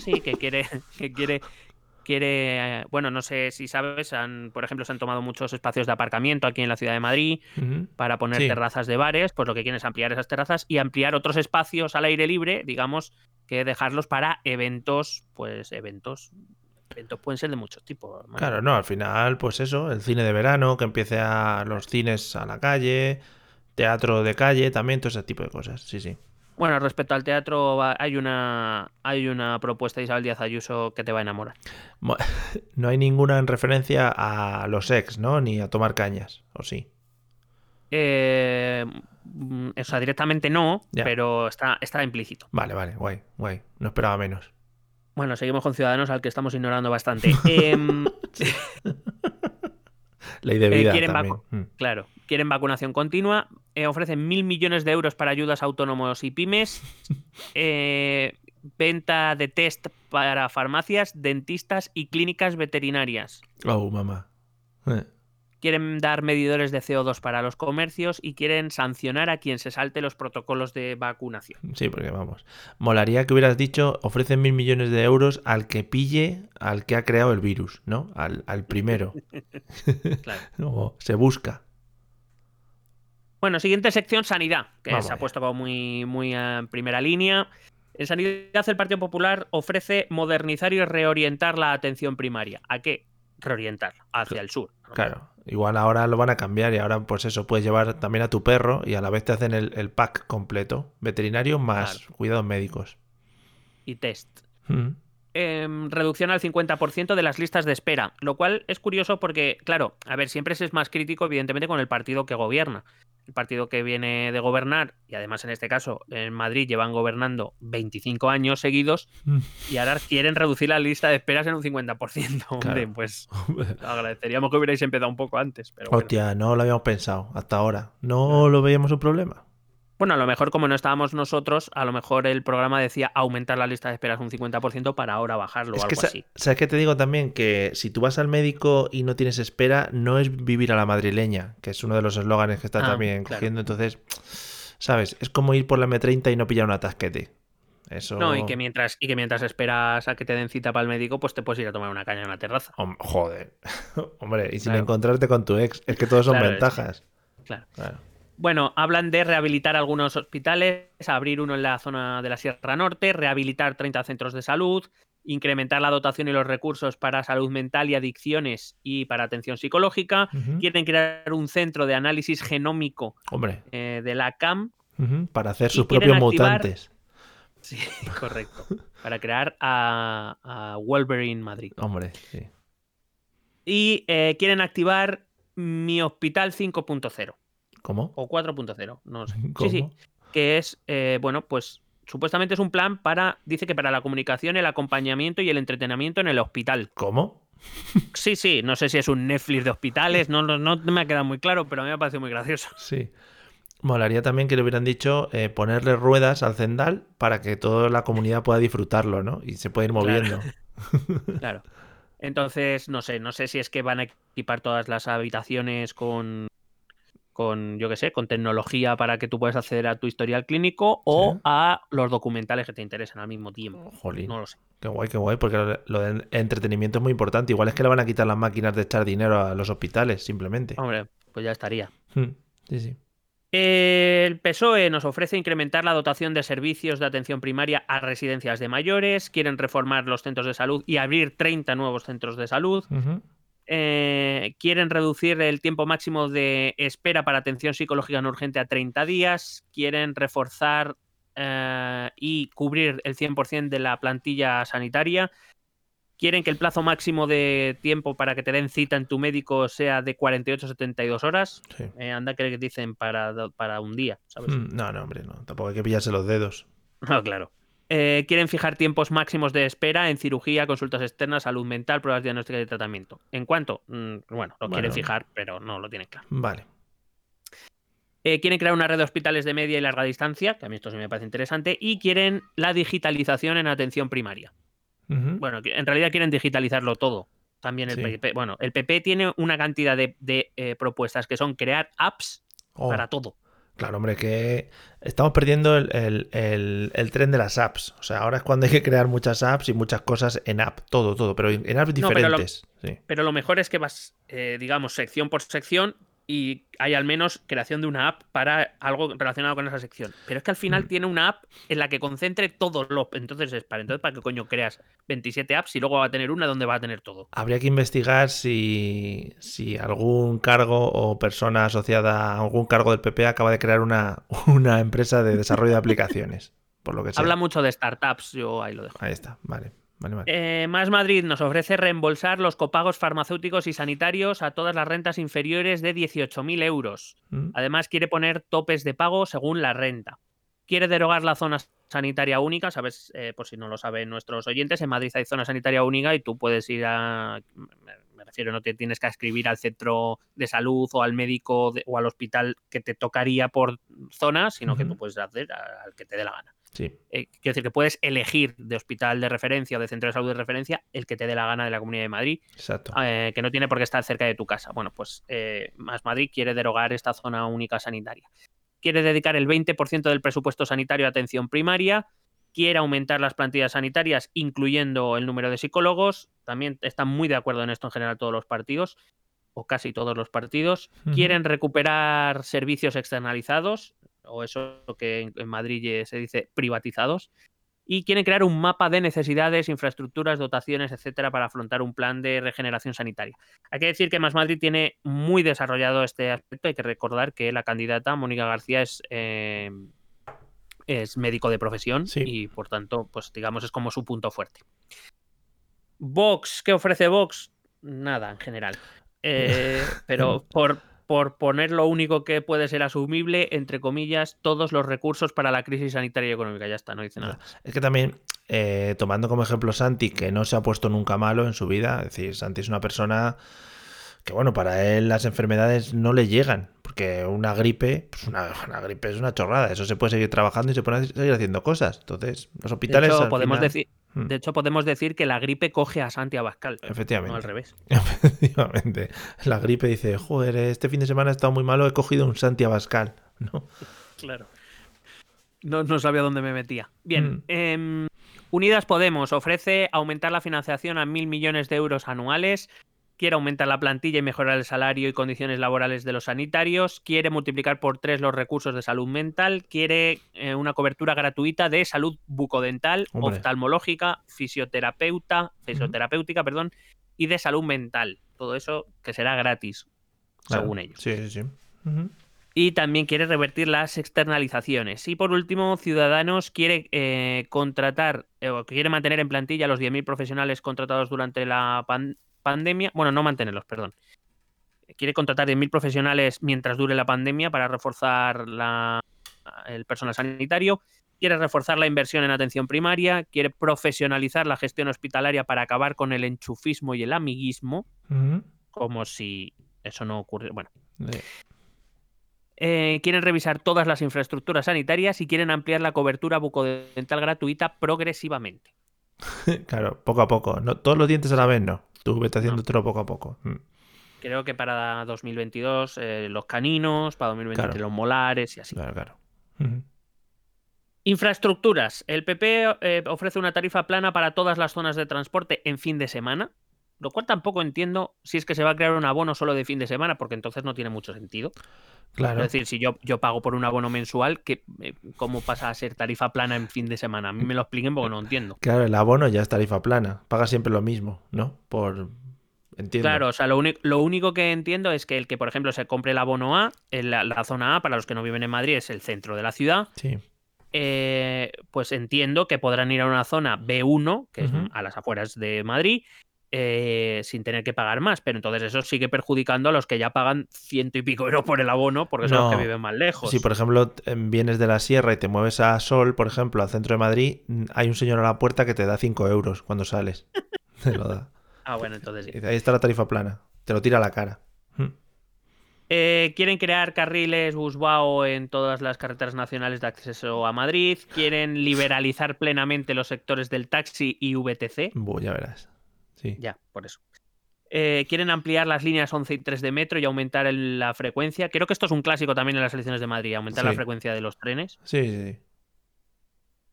Sí, que quiere, que quiere, quiere, bueno, no sé si sabes, han, por ejemplo, se han tomado muchos espacios de aparcamiento aquí en la ciudad de Madrid para poner Sí. terrazas de bares, pues lo que quieren es ampliar esas terrazas y ampliar otros espacios al aire libre, digamos, que dejarlos para eventos, pues eventos, eventos pueden ser de muchos tipos. Claro, no, al final, pues eso, el cine de verano, que empiece a los cines a la calle, teatro de calle, también todo ese tipo de cosas. Sí, sí. Bueno, respecto al teatro, hay una, hay una propuesta de Isabel Díaz Ayuso que te va a enamorar. Mo- No hay ninguna en referencia a los ex, ¿no? Ni a tomar cañas, ¿o sí? Eh, o sea, directamente no, Ya. pero está, está implícito. Vale, vale, guay, guay. No esperaba menos. Bueno, seguimos con Ciudadanos, al que estamos ignorando bastante. Em, Ley de Eh, vida quieren también. vacu- Mm. claro, quieren vacunación continua, eh, ofrecen mil millones de euros para ayudas a autónomos y pymes, eh, venta de test para farmacias, dentistas y clínicas veterinarias. Oh, mamá. Eh, Quieren dar medidores de CO2 para los comercios y quieren sancionar a quien se salte los protocolos de vacunación. Sí, porque vamos. Molaría que hubieras dicho, ofrecen mil millones de euros al que pille al que ha creado el virus, ¿no? Al, al primero. Claro. O se busca. Bueno, siguiente sección, sanidad, que Vamos se ha puesto como muy, muy en primera línea. En sanidad, el Partido Popular ofrece modernizar y reorientar la atención primaria. ¿A qué? Reorientar hacia el sur. Claro. Igual ahora lo van a cambiar y ahora, pues eso, puedes llevar también a tu perro y a la vez te hacen el, el pack completo. Veterinario más Claro. cuidados médicos. Y test. Mm. Em, reducción al 50% de las listas de espera, lo cual es curioso porque, claro, a ver, siempre se es más crítico, evidentemente, con el partido que gobierna. El partido que viene de gobernar, y además en este caso en Madrid llevan gobernando 25 años seguidos, y ahora quieren reducir la lista de esperas en un 50%. Hombre, Claro. pues agradeceríamos que hubierais empezado un poco antes. Pero bueno. Hostia, no lo habíamos pensado hasta ahora. ¿No lo veíamos un problema? Bueno, a lo mejor como no estábamos nosotros, a lo mejor el programa decía aumentar la lista de esperas un 50% para ahora bajarlo o algo que, así. ¿sabes qué te digo también? Que si tú vas al médico y no tienes espera, no es vivir a la madrileña, que es uno de los eslóganes que está Ah, también claro. cogiendo. Entonces, ¿sabes? Es como ir por la M30 y no pillar un atasquete. Eso. No, y que mientras, y que mientras esperas a que te den cita para el médico, pues te puedes ir a tomar una caña en una terraza. Hom- Joder. Hombre, y sin Claro. encontrarte con tu ex. Es que todos son Claro, es que- ventajas. Claro. Claro. Bueno, hablan de rehabilitar algunos hospitales, abrir uno en la zona de la Sierra Norte, rehabilitar 30 centros de salud, incrementar la dotación y los recursos para salud mental y adicciones y para atención psicológica. Quieren crear un centro de análisis genómico Hombre, eh, de la CAM. para hacer sus propios activar- mutantes. Sí, correcto. Para crear a, a Wolverine Madrid. Hombre, sí. Y eh, quieren activar Mi Hospital 5.0 ¿Cómo? o 4.0, no sé. ¿Cómo? Sí, sí. Que es, eh, bueno, pues supuestamente es un plan para, dice que para la comunicación, el acompañamiento y el entretenimiento en el hospital. ¿Cómo? Sí, sí, no sé si es un Netflix de hospitales, no, no, no me ha quedado muy claro, pero a mí me ha parecido muy gracioso. Sí. Molaría también que le hubieran dicho eh, ponerle ruedas al Zendal para que toda la comunidad pueda disfrutarlo, ¿no? Y se puede ir Claro. moviendo. Claro. Entonces, no sé, no sé si es que van a equipar todas las habitaciones con, con yo qué sé, con tecnología para que tú puedas acceder a tu historial clínico o Sí. a los documentales que te interesan al mismo tiempo. Jolín. No lo sé. Qué guay, qué guay, porque lo- del entretenimiento es muy importante. Igual es que le van a quitar las máquinas de echar dinero a los hospitales, simplemente. Hombre, pues ya estaría. Hmm, Sí, sí. El PSOE nos ofrece incrementar la dotación de servicios de atención primaria a residencias de mayores, quieren reformar los centros de salud y abrir 30 nuevos centros de salud, Ujú. Eh, quieren reducir el tiempo máximo de espera para atención psicológica no urgente a 30 días, quieren reforzar eh, y cubrir el 100% de la plantilla sanitaria, quieren que el plazo máximo de tiempo para que te den cita en tu médico sea de 48 a 72 horas. Sí. Eh, anda que dicen para, para un día, ¿sabes? Hmm, No, no, hombre, no. Tampoco hay que pillarse los dedos. Ah, claro. Eh, quieren fijar tiempos máximos de espera en cirugía, consultas externas, salud mental, pruebas diagnósticas y tratamiento. ¿En cuánto? Mm, bueno, lo quieren fijar, pero no lo tienen claro. Vale. Eh, quieren crear una red de hospitales de media y larga distancia, que a mí esto sí me parece interesante, y quieren la digitalización en atención primaria. Bueno, en realidad quieren digitalizarlo todo. También el Sí. PP. Bueno, el PP tiene una cantidad de, de, eh, propuestas que son crear apps Oh, para todo. Claro, hombre, que estamos perdiendo el, el- el- el tren de las apps. O sea, ahora es cuando hay que crear muchas apps y muchas cosas en app, todo, todo, pero en apps No, pero lo- diferentes. Sí. Pero lo mejor es que vas, eh, digamos, sección por sección y hay al menos creación de una app para algo relacionado con esa sección. Pero es que al final Mm. tiene una app en la que concentre todo lo. Entonces es para. Entonces, ¿para qué coño creas 27 apps y luego va a tener una donde va a tener todo? Habría que investigar si, si algún cargo o persona asociada a algún cargo del PP acaba de crear una, una empresa de desarrollo de aplicaciones. Por lo que sea. Habla mucho de startups, yo ahí lo dejo. Ahí está, vale. Vale, vale. Eh, Más Madrid nos ofrece reembolsar los copagos farmacéuticos y sanitarios a todas las rentas inferiores de 18.000 euros. Mm, Además, quiere poner topes de pago según la renta. Quiere derogar la zona sanitaria única. Sabes, eh, por si no lo saben nuestros oyentes, en Madrid hay zona sanitaria única y tú puedes ir a. Me, refiero, no te tienes que escribir al centro de salud o al médico de- o al hospital que te tocaría por zona, sino que tú puedes hacer al que te dé la gana. Sí. Eh, quiero decir que puedes elegir de hospital de referencia o de centro de salud de referencia el que te dé la gana de la Comunidad de Madrid Exacto. eh, que no tiene por qué estar cerca de tu casa. Bueno, pues eh, Más Madrid quiere derogar esta zona única sanitaria. Quiere dedicar el 20% del presupuesto sanitario a atención primaria. Quiere aumentar las plantillas sanitarias, incluyendo el número de psicólogos. También están muy de acuerdo en esto en general todos los partidos, o casi todos los partidos. Quieren recuperar servicios externalizados, o eso que en- Madrid se dice privatizados y quieren crear un mapa de necesidades, infraestructuras, dotaciones, etcétera, para afrontar un plan de regeneración sanitaria. Hay que decir que Más Madrid tiene muy desarrollado este aspecto. Hay que recordar que la candidata, Mónica García, es, eh, es médico de profesión Sí. y, por tanto, pues digamos, es como su punto fuerte. Vox, ¿qué ofrece Vox? Nada, en general. Eh, pero por, por poner lo único que puede ser asumible, entre comillas, todos los recursos para la crisis sanitaria y económica. Ya está, no dice nada. Es que también, eh, tomando como ejemplo Santi, que no se ha puesto nunca malo en su vida, es decir, Santi es una persona que, bueno, para él las enfermedades no le llegan, porque una gripe, pues una, una gripe es una chorrada, eso se puede seguir trabajando y se puede seguir haciendo cosas. Entonces, los De hospitales... hecho, al podemos, final- decir. De hecho, podemos decir que la gripe coge a Santi Abascal. Efectivamente. No al revés. Efectivamente. La gripe dice, joder, este fin de semana he estado muy malo, he cogido un Santi Abascal. ¿no? Claro. No, no sabía dónde me metía. Bien. Mm. em, Unidas Podemos ofrece aumentar la financiación a mil millones de euros anuales. Quiere aumentar la plantilla y mejorar el salario y condiciones laborales de los sanitarios. Quiere multiplicar por tres los recursos de salud mental. Quiere eh, una cobertura gratuita de salud bucodental, Hombre. oftalmológica, fisioterapeuta, fisioterapéutica, perdón, y de salud mental. Todo eso que será gratis, Claro. según ellos. Sí, sí, sí. Y también quiere revertir las externalizaciones. Y por último, Ciudadanos quiere eh, contratar, eh, o quiere mantener en plantilla a los 10.000 profesionales contratados durante la pandemia. Bueno, no mantenerlos, perdón. Quiere contratar 10.000 profesionales mientras dure la pandemia para reforzar la- el personal sanitario. Quiere reforzar la inversión en atención primaria. Quiere profesionalizar la gestión hospitalaria para acabar con el enchufismo y el amiguismo, como si eso no ocurriera. Bueno, eh, quieren revisar todas las infraestructuras sanitarias y quieren ampliar la cobertura bucodental gratuita progresivamente. Claro, poco a poco. No, todos los dientes a la vez, no. Tú vete haciéndotelo poco a poco. Mm. Creo que para 2022 eh, los caninos, para 2023 Claro. los molares y así. Claro, claro. Infraestructuras. El PP eh, ofrece una tarifa plana para todas las zonas de transporte en fin de semana, lo cual tampoco entiendo si es que se va a crear un abono solo de fin de semana, porque entonces no tiene mucho sentido. Claro. Es decir, si yo, yo pago por un abono mensual, que, eh, ¿cómo pasa a ser tarifa plana en fin de semana? A mí me lo expliquen porque no entiendo. Claro, el abono ya es tarifa plana. Paga siempre lo mismo, ¿no? Por. Entiendo. Claro, o sea, lo, lo único que entiendo es que el que, por ejemplo, se compre el abono A, en la, la zona A, para los que no viven en Madrid, es el centro de la ciudad, Sí. eh, pues entiendo que podrán ir a una zona B1, que es a las afueras de Madrid, eh, sin tener que pagar más. Pero entonces eso sigue perjudicando a los que ya pagan ciento y pico euros por el abono, porque son los que viven más lejos. Si, por ejemplo, em, vienes de la sierra y te mueves a Sol, por ejemplo, al centro de Madrid, hay un señor a la puerta que te da 5 euros cuando sales. Te lo da. Ah, bueno, entonces sí. Ahí está la tarifa plana. Te lo tira a la cara. Mm. Eh, quieren crear carriles Busbao en todas las carreteras nacionales de acceso a Madrid. Quieren liberalizar plenamente los sectores del taxi y VTC. Buh, ya verás. Sí. Ya, por eso. Eh, quieren ampliar las líneas 11 y 3 de metro y aumentar el- la frecuencia. Creo que esto es un clásico también en las elecciones de Madrid, aumentar la frecuencia de los trenes. Sí, sí, sí.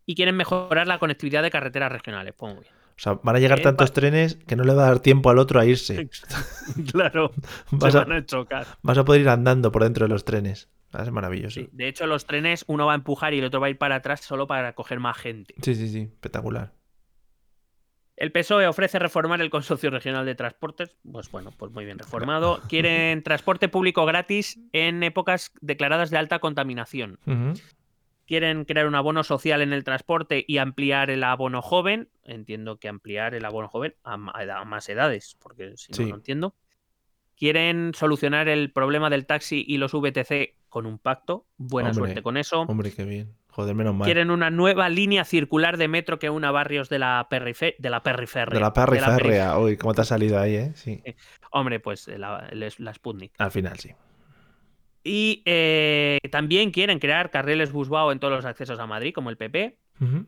Y quieren mejorar la conectividad de carreteras regionales. Pues muy bien. O sea, van a llegar Eh, tantos trenes que no le va a dar tiempo al otro a irse. claro, Vas se a, van a chocar. vas a poder ir andando por dentro de los trenes. Va a ser maravilloso. Sí, De hecho, los trenes uno va a empujar y el otro va a ir para atrás solo para coger más gente. Sí, sí, sí. Espectacular. El PSOE ofrece reformar el Consorcio Regional de Transportes. Pues bueno, pues muy bien reformado. Quieren transporte público gratis en épocas declaradas de alta contaminación. Quieren crear un abono social en el transporte y ampliar el abono joven. Entiendo que ampliar el abono joven a, más edades, porque si no, Sí. no entiendo. Quieren solucionar el problema del taxi y los VTC con un pacto. Buena Hombre, suerte con eso. Hombre, qué bien. Joder, menos mal. Quieren una nueva línea circular de metro que una barrios de la, perife- de la periferia. De la periférrea. Uy, cómo te ha salido ahí, ¿eh? Sí. Hombre, pues eh, la, la Sputnik. Al final, sí. Y eh, también quieren crear carriles Busbao en todos los accesos a Madrid, como el PP. Ujú.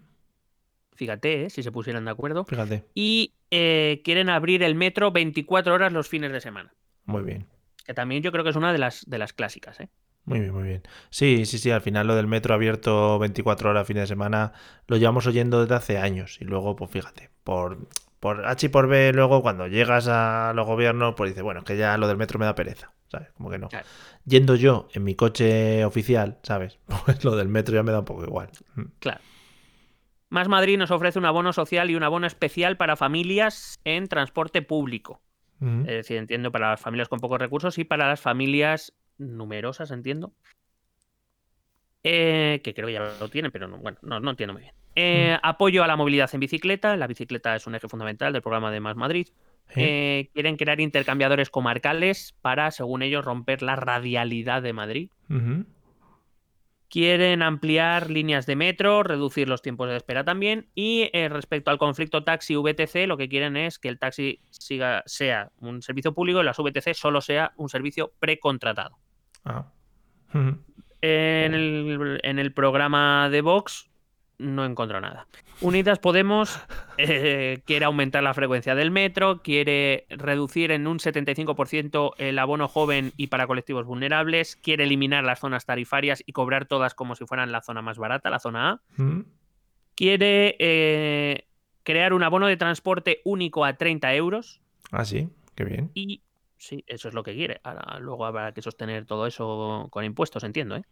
Fíjate, eh, si se pusieran de acuerdo. Fíjate. Y eh, quieren abrir el metro 24 horas los fines de semana. Muy bien. Que también yo creo que es una de las, de las clásicas. ¿eh? Muy bien, muy bien. Sí, sí, sí, al final lo del metro abierto 24 horas fin de semana lo llevamos oyendo desde hace años. Y luego, pues fíjate, por, por H y por B, luego cuando llegas a los gobiernos, pues dices, bueno, es que ya lo del metro me da pereza, ¿sabes? Como que no. Claro. Yendo yo en mi coche oficial, ¿sabes? Pues lo del metro ya me da un poco igual. Mm. Claro. Más Madrid nos ofrece un abono social y un abono especial para familias en transporte público. Es decir, entiendo para las familias con pocos recursos y para las familias numerosas, entiendo. Eh, que creo que ya lo tienen, pero no, bueno, no, no entiendo muy bien. Eh, Apoyo a la movilidad en bicicleta. La bicicleta es un eje fundamental del programa de Más Madrid. eh, quieren crear intercambiadores comarcales para, según ellos, romper la radialidad de Madrid. Quieren ampliar líneas de metro, reducir los tiempos de espera también. Y eh, respecto al conflicto taxi-VTC, lo que quieren es que el taxi siga, sea un servicio público y las VTC solo sea un servicio precontratado. Ah. En el, en el programa de Vox no encontró nada. Unidas Podemos eh, quiere aumentar la frecuencia del metro, quiere reducir en un 75% el abono joven y para colectivos vulnerables, quiere eliminar las zonas tarifarias y cobrar todas como si fueran la zona más barata, la zona A. Quiere eh, crear un abono de transporte único a 30 euros Ah, sí, qué bien. y sí, eso es lo que quiere. Ahora, luego habrá que sostener todo eso con impuestos, entiendo. ¿eh?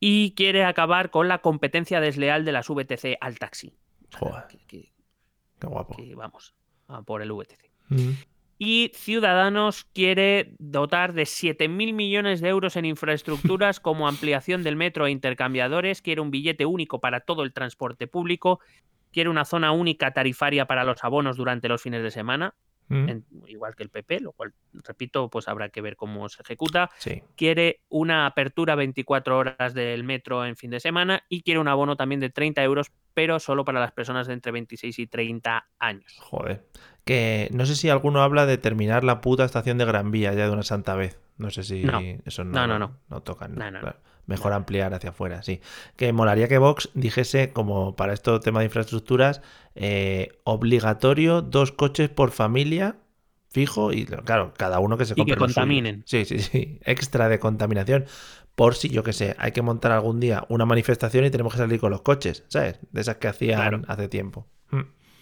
Y quiere acabar con la competencia desleal de las VTC al taxi. O sea, Joder. que- que- Qué guapo. que vamos a por el VTC. Y Ciudadanos quiere dotar de 7.000 millones de euros en infraestructuras como ampliación del metro e intercambiadores, quiere un billete único para todo el transporte público, quiere una zona única tarifaria para los abonos durante los fines de semana, En- igual que el PP, lo cual, repito, pues habrá que ver cómo se ejecuta. Sí. Quiere una apertura 24 horas del metro en fin de semana y quiere un abono también de 30 euros, pero solo para las personas de entre 26 y 30 años. Joder. Que no sé si alguno habla de terminar la puta estación de Gran Vía ya de una santa vez. No sé si No. eso no, No, no, no. no tocan. No, Claro. Mejor ampliar hacia afuera, sí. Que molaría que Vox dijese, como para esto tema de infraestructuras, eh, obligatorio dos coches por familia fijo y claro, cada uno que se Y que compre lo suyo. contaminen. Sí, sí, sí. Extra de contaminación. Por si, yo que sé, hay que montar algún día una manifestación y tenemos que salir con los coches, ¿sabes? De esas que hacían Claro. hace tiempo. Mm.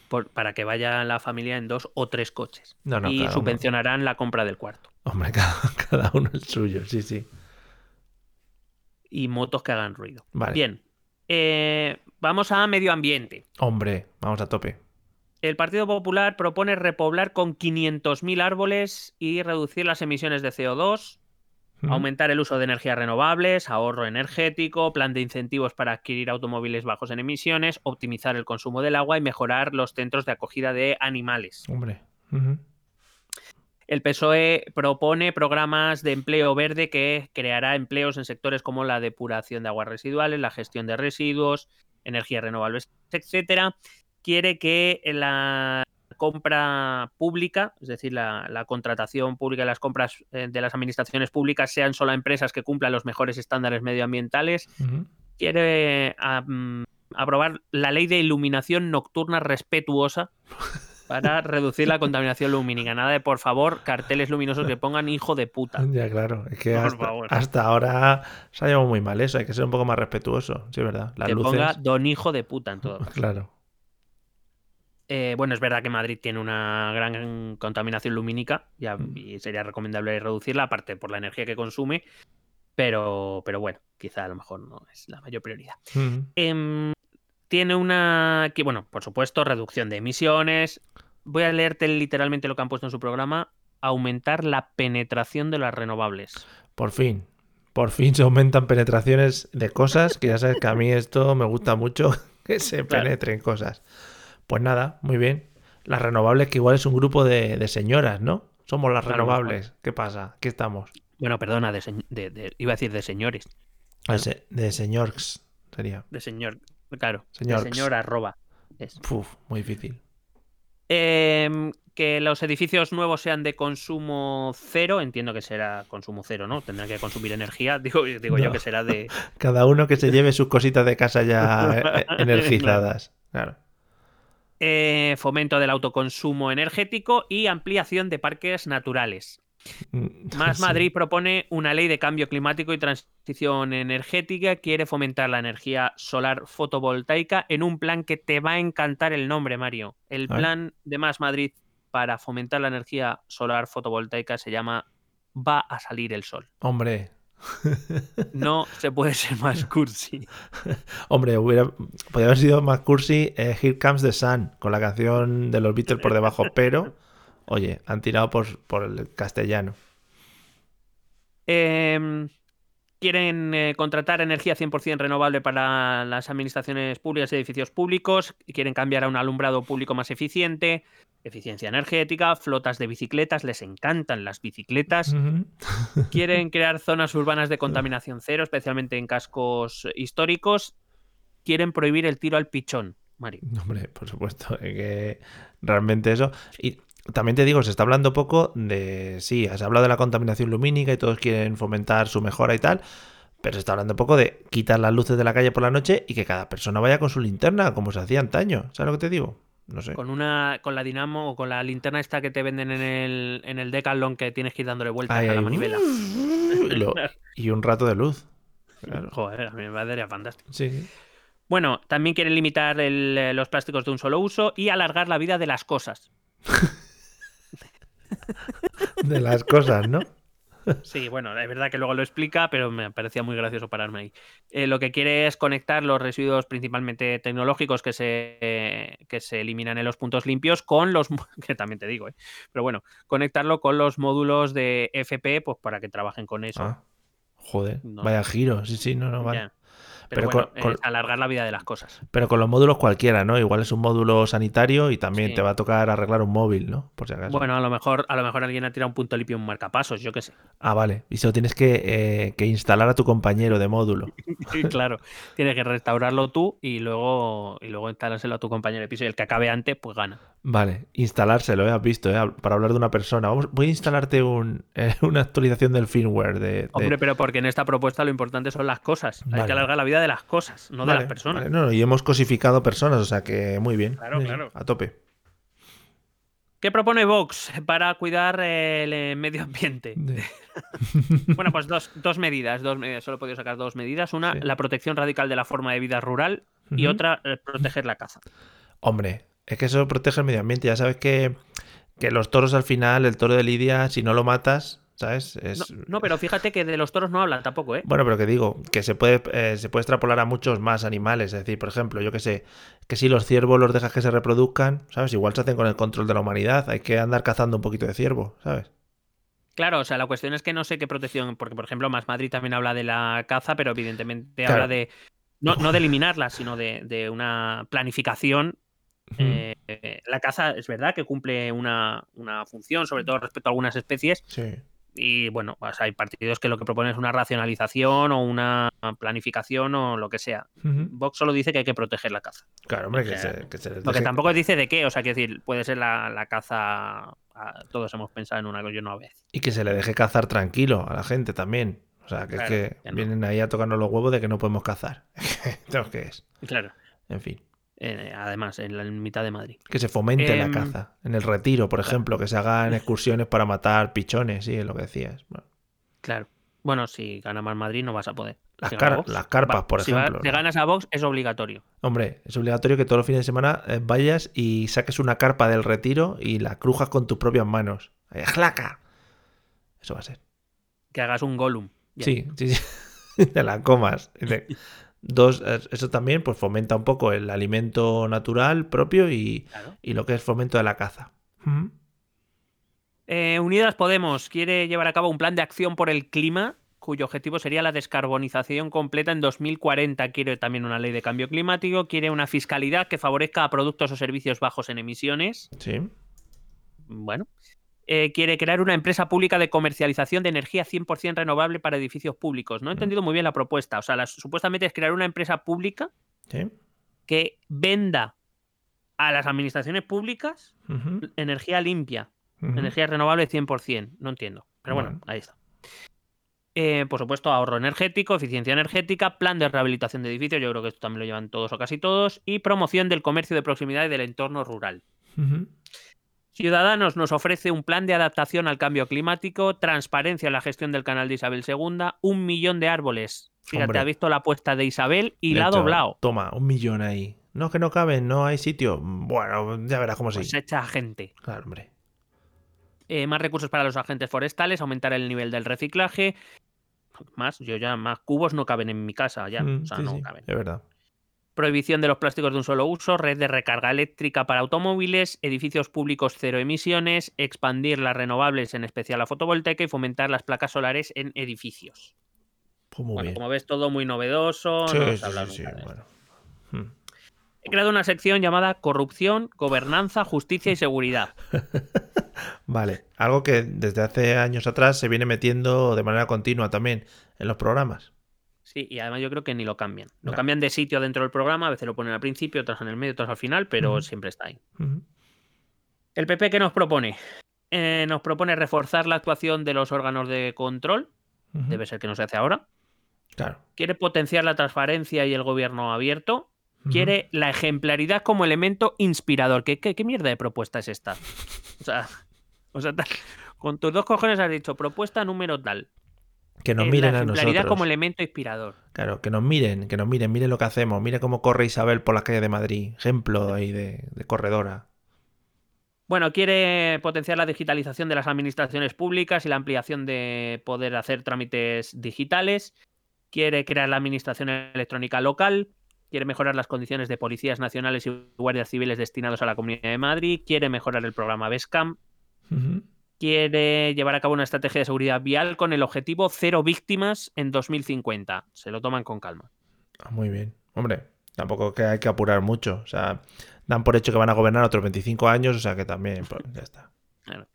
por- para que vaya la familia en dos o tres coches. No, no, y uno. subvencionarán la compra del cuarto. Hombre, cada, cada uno el suyo, sí, sí. Y motos que hagan ruido. Vale. Bien. Eh, vamos a medio ambiente. Hombre, vamos a tope. El Partido Popular propone repoblar con 500.000 árboles y reducir las emisiones de CO2, Mm. aumentar el uso de energías renovables, ahorro energético, plan de incentivos para adquirir automóviles bajos en emisiones, optimizar el consumo del agua y mejorar los centros de acogida de animales. Hombre. El PSOE propone programas de empleo verde que creará empleos en sectores como la depuración de aguas residuales, la gestión de residuos, energías renovables, etcétera. Quiere que la compra pública, es decir, la, la contratación pública y las compras eh, de las administraciones públicas sean solo empresas que cumplan los mejores estándares medioambientales. Quiere aprobar la ley de iluminación nocturna respetuosa para reducir la contaminación lumínica. Nada de, por favor, carteles luminosos que pongan hijo de puta. Ya, claro. Es que Por hasta, favor. hasta ahora se ha llevado muy mal eso. Hay que ser un poco más respetuoso. Sí, es verdad. Las que luces. ponga don hijo de puta en todo. Claro. Eh, bueno, es verdad que Madrid tiene una gran contaminación lumínica ya, y sería recomendable reducirla, aparte por la energía que consume, pero, pero bueno, quizá a lo mejor no es la mayor prioridad. Em, tiene una, que, bueno, por supuesto, reducción de emisiones. Voy a leerte literalmente lo que han puesto en su programa, aumentar la penetración de las renovables. Por fin. Por fin se aumentan penetraciones de cosas, que ya sabes que a mí esto me gusta mucho, que se Claro. penetren cosas. Pues nada, muy bien. Las renovables, que igual es un grupo de, de señoras, ¿no? Somos las Claro, renovables. ¿Qué pasa? Aquí estamos. Bueno, perdona, de, de- de- iba a decir de señores, De, se- de señores sería. de señor, claro, Señorx. de señor arroba. es. Uf, muy difícil. Em, que los edificios nuevos sean de consumo cero, entiendo que será consumo cero, ¿no? Tendrán que consumir energía, digo, digo yo que será de... Cada uno que se lleve sus cositas de casa ya eh, energizadas. Claro. eh, fomento del autoconsumo energético y ampliación de parques naturales. Mm, Más sí. Madrid propone una ley de cambio climático y transición energética. Quiere fomentar la energía solar fotovoltaica en un plan que te va a encantar el nombre, Mario. El plan de Más Madrid para fomentar la energía solar fotovoltaica se llama Va a salir el sol. Hombre, No se puede ser más cursi. hombre, hubiera, podría haber sido más cursi eh, Here Comes the Sun, con la canción de los Beatles por debajo, pero, oye, han tirado por, por el castellano. Em, Quieren eh, contratar energía 100% renovable para las administraciones públicas y edificios públicos. Quieren cambiar a un alumbrado público más eficiente, eficiencia energética, flotas de bicicletas. Les encantan las bicicletas. Quieren crear zonas urbanas de contaminación cero, especialmente en cascos históricos. Quieren prohibir el tiro al pichón, Mario. Hombre, por supuesto, es que realmente eso. Y también te digo, se está hablando poco de. Sí, has hablado de la contaminación lumínica y todos quieren fomentar su mejora y tal. Pero se está hablando poco de quitar las luces de la calle por la noche y que cada persona vaya con su linterna, como se hacía antaño. ¿Sabes lo que te digo? No sé. Con una, con la dinamo o con la linterna esta que te venden en el, en el Decathlon que tienes que ir dándole vueltas a la manivela. y, lo- y un rato de luz. Claro. Joder, a mí me parecería fantástico. Sí, sí. Bueno, también quieren limitar el, los plásticos de un solo uso y alargar la vida de las cosas. De las cosas, ¿no? Sí, bueno, es verdad que luego lo explica, pero me parecía muy gracioso pararme ahí. Eh, lo que quiere es conectar los residuos principalmente tecnológicos que se, que se eliminan en los puntos limpios con los, que también te digo, ¿eh? pero bueno, conectarlo con los módulos de FP, pues para que trabajen con eso. Ah, joder, No. vaya giro. Sí, sí, no, no, vale. Pero, Pero bueno, con- es alargar la vida de las cosas. Pero con los módulos cualquiera, ¿no? Igual es un módulo sanitario y también Sí. te va a tocar arreglar un móvil, ¿no? Por si acaso. Bueno, a lo mejor, a lo mejor alguien ha tirado un punto limpio y un marcapasos, yo qué sé. Ah, vale. Y eso tienes que, eh, que instalar a tu compañero de módulo. Sí, claro, tienes que restaurarlo tú y luego, y luego instalárselo a tu compañero de piso y el que acabe antes, pues gana. Vale, instalárselo, ¿eh? Has visto, ¿eh? Para hablar de una persona. Vamos, voy a instalarte un, eh, una actualización del firmware de... de- Hombre, pero porque en esta propuesta lo importante son las cosas. Hay Vale. que alargar la vida de las cosas, no de las personas. vale, no, no, y hemos cosificado personas, o sea que muy bien. Claro, claro. A tope. ¿Qué propone Vox para cuidar el eh, medio ambiente? Bueno, pues dos, dos medidas, dos medidas, solo he podido sacar dos medidas. Una, Sí. la protección radical de la forma de vida rural y otra, proteger la caza. Hombre, es que eso protege el medio ambiente. Ya sabes que, que los toros al final, el toro de Lidia, si no lo matas, ¿sabes? No, Es, no, pero fíjate que de los toros no hablan tampoco, ¿eh? Bueno, pero que digo, que se puede, eh, se puede extrapolar a muchos más animales. Es decir, por ejemplo, yo que sé, que si los ciervos los dejas que se reproduzcan, ¿sabes? Igual se hacen con el control de la humanidad. Hay que andar cazando un poquito de ciervo, ¿sabes? Claro, o sea, la cuestión es que no sé qué protección, porque por ejemplo, Más Madrid también habla de la caza, pero evidentemente Claro. habla de, no, no de eliminarla, sino de, de una planificación. Eh, la caza es verdad que cumple una, una función, sobre todo respecto a algunas especies, Sí. Y bueno, pues hay partidos que lo que proponen es una racionalización o una planificación o lo que sea. Vox solo dice que hay que proteger la caza. Claro, hombre, O que sea, se, que se les Lo que deje- tampoco dice de qué, o sea, que decir, puede ser la, la caza. Todos hemos pensado en una cosa, yo no vez. Y que se le deje cazar tranquilo a la gente también. O sea, que Claro, es que que no. vienen ahí a tocarnos los huevos de que no podemos cazar. Entonces, ¿qué es? Claro. En fin. Eh, además, en la mitad de Madrid. Que se fomente la Em, caza. En el retiro, por ejemplo, que se hagan excursiones para matar pichones, sí, es lo que decías. Bueno, Claro. Bueno, si gana más Madrid no vas a poder. Las Si gana car- Vox, las carpas, va- por si va- ejemplo, Si ¿no? ganas a Vox es obligatorio. Hombre, es obligatorio que todos los fines de semana eh, vayas y saques una carpa del retiro y la crujas con tus propias manos. Ahí, ¡Jlaca! Eso va a ser. Que hagas un Gollum. Sí, sí, sí. Te la comas. Dos, eso también pues fomenta un poco el alimento natural propio y, Claro. y lo que es fomento de la caza. Eh, Unidas Podemos quiere llevar a cabo un plan de acción por el clima cuyo objetivo sería la descarbonización completa en 2040. Quiere también una ley de cambio climático, quiere una fiscalidad que favorezca a productos o servicios bajos en emisiones. Sí. Bueno. Eh, quiere crear una empresa pública de comercialización de energía 100% renovable para edificios públicos. No he entendido muy bien la propuesta. O sea, la- supuestamente es crear una empresa pública Sí. que venda a las administraciones públicas energía limpia, energía renovable 100%. No entiendo. Pero bueno, Bueno. ahí está. Eh, por supuesto, ahorro energético, eficiencia energética, plan de rehabilitación de edificios, yo creo que esto también lo llevan todos o casi todos, y promoción del comercio de proximidad y del entorno rural. Ciudadanos nos ofrece un plan de adaptación al cambio climático, transparencia en la gestión del canal de Isabel II, un millón de árboles. Fíjate, Hombre. ha visto la apuesta de Isabel y De la ha doblado. Toma, un millón ahí. No, que no caben, no hay sitio. Bueno, ya verás cómo sí. Pues echa gente. Claro, hombre. Eh, más recursos para los agentes forestales, aumentar el nivel del reciclaje. Más, yo ya más cubos no caben en mi casa, ya. Mm, o sea, sí, no sí, caben. Es verdad. Prohibición de los plásticos de un solo uso, red de recarga eléctrica para automóviles, edificios públicos cero emisiones, expandir las renovables, en especial la fotovoltaica, y fomentar las placas solares en edificios. Pues muy Bueno, bien. como ves, todo muy novedoso. Sí, no sí, sí, bueno. Hmm. He creado una sección llamada Corrupción, Gobernanza, Justicia y Seguridad. Vale, algo que desde hace años atrás se viene metiendo de manera continua también en los programas. Sí, y además yo creo que ni lo cambian. Lo No. cambian de sitio dentro del programa, a veces lo ponen al principio, otras en el medio, otras al final, pero siempre está ahí. ¿El PP qué nos propone? Eh, nos propone reforzar la actuación de los órganos de control, debe ser que no se hace ahora. Claro. Quiere potenciar la transparencia y el gobierno abierto. Quiere la ejemplaridad como elemento inspirador. ¿Qué, qué, qué mierda de propuesta es esta? O sea, o sea, tal- con tus dos cojones has dicho propuesta número tal. Que nos Eh, miren la a nosotros. como elemento inspirador. Claro, que nos miren, que nos miren, miren lo que hacemos, mire cómo corre Isabel por las calles de Madrid. Ejemplo ahí de, de corredora. Bueno, quiere potenciar la digitalización de las administraciones públicas y la ampliación de poder hacer trámites digitales. Quiere crear la administración electrónica local. Quiere mejorar las condiciones de policías nacionales y guardias civiles destinados a la Comunidad de Madrid. Quiere mejorar el programa BESCAM. Ujú. Quiere llevar a cabo una estrategia de seguridad vial con el objetivo cero víctimas en 2050. Se lo toman con calma. Ah, Muy bien. Hombre, tampoco que hay que apurar mucho. O sea, dan por hecho que van a gobernar otros 25 años, o sea que también, pues, ya está.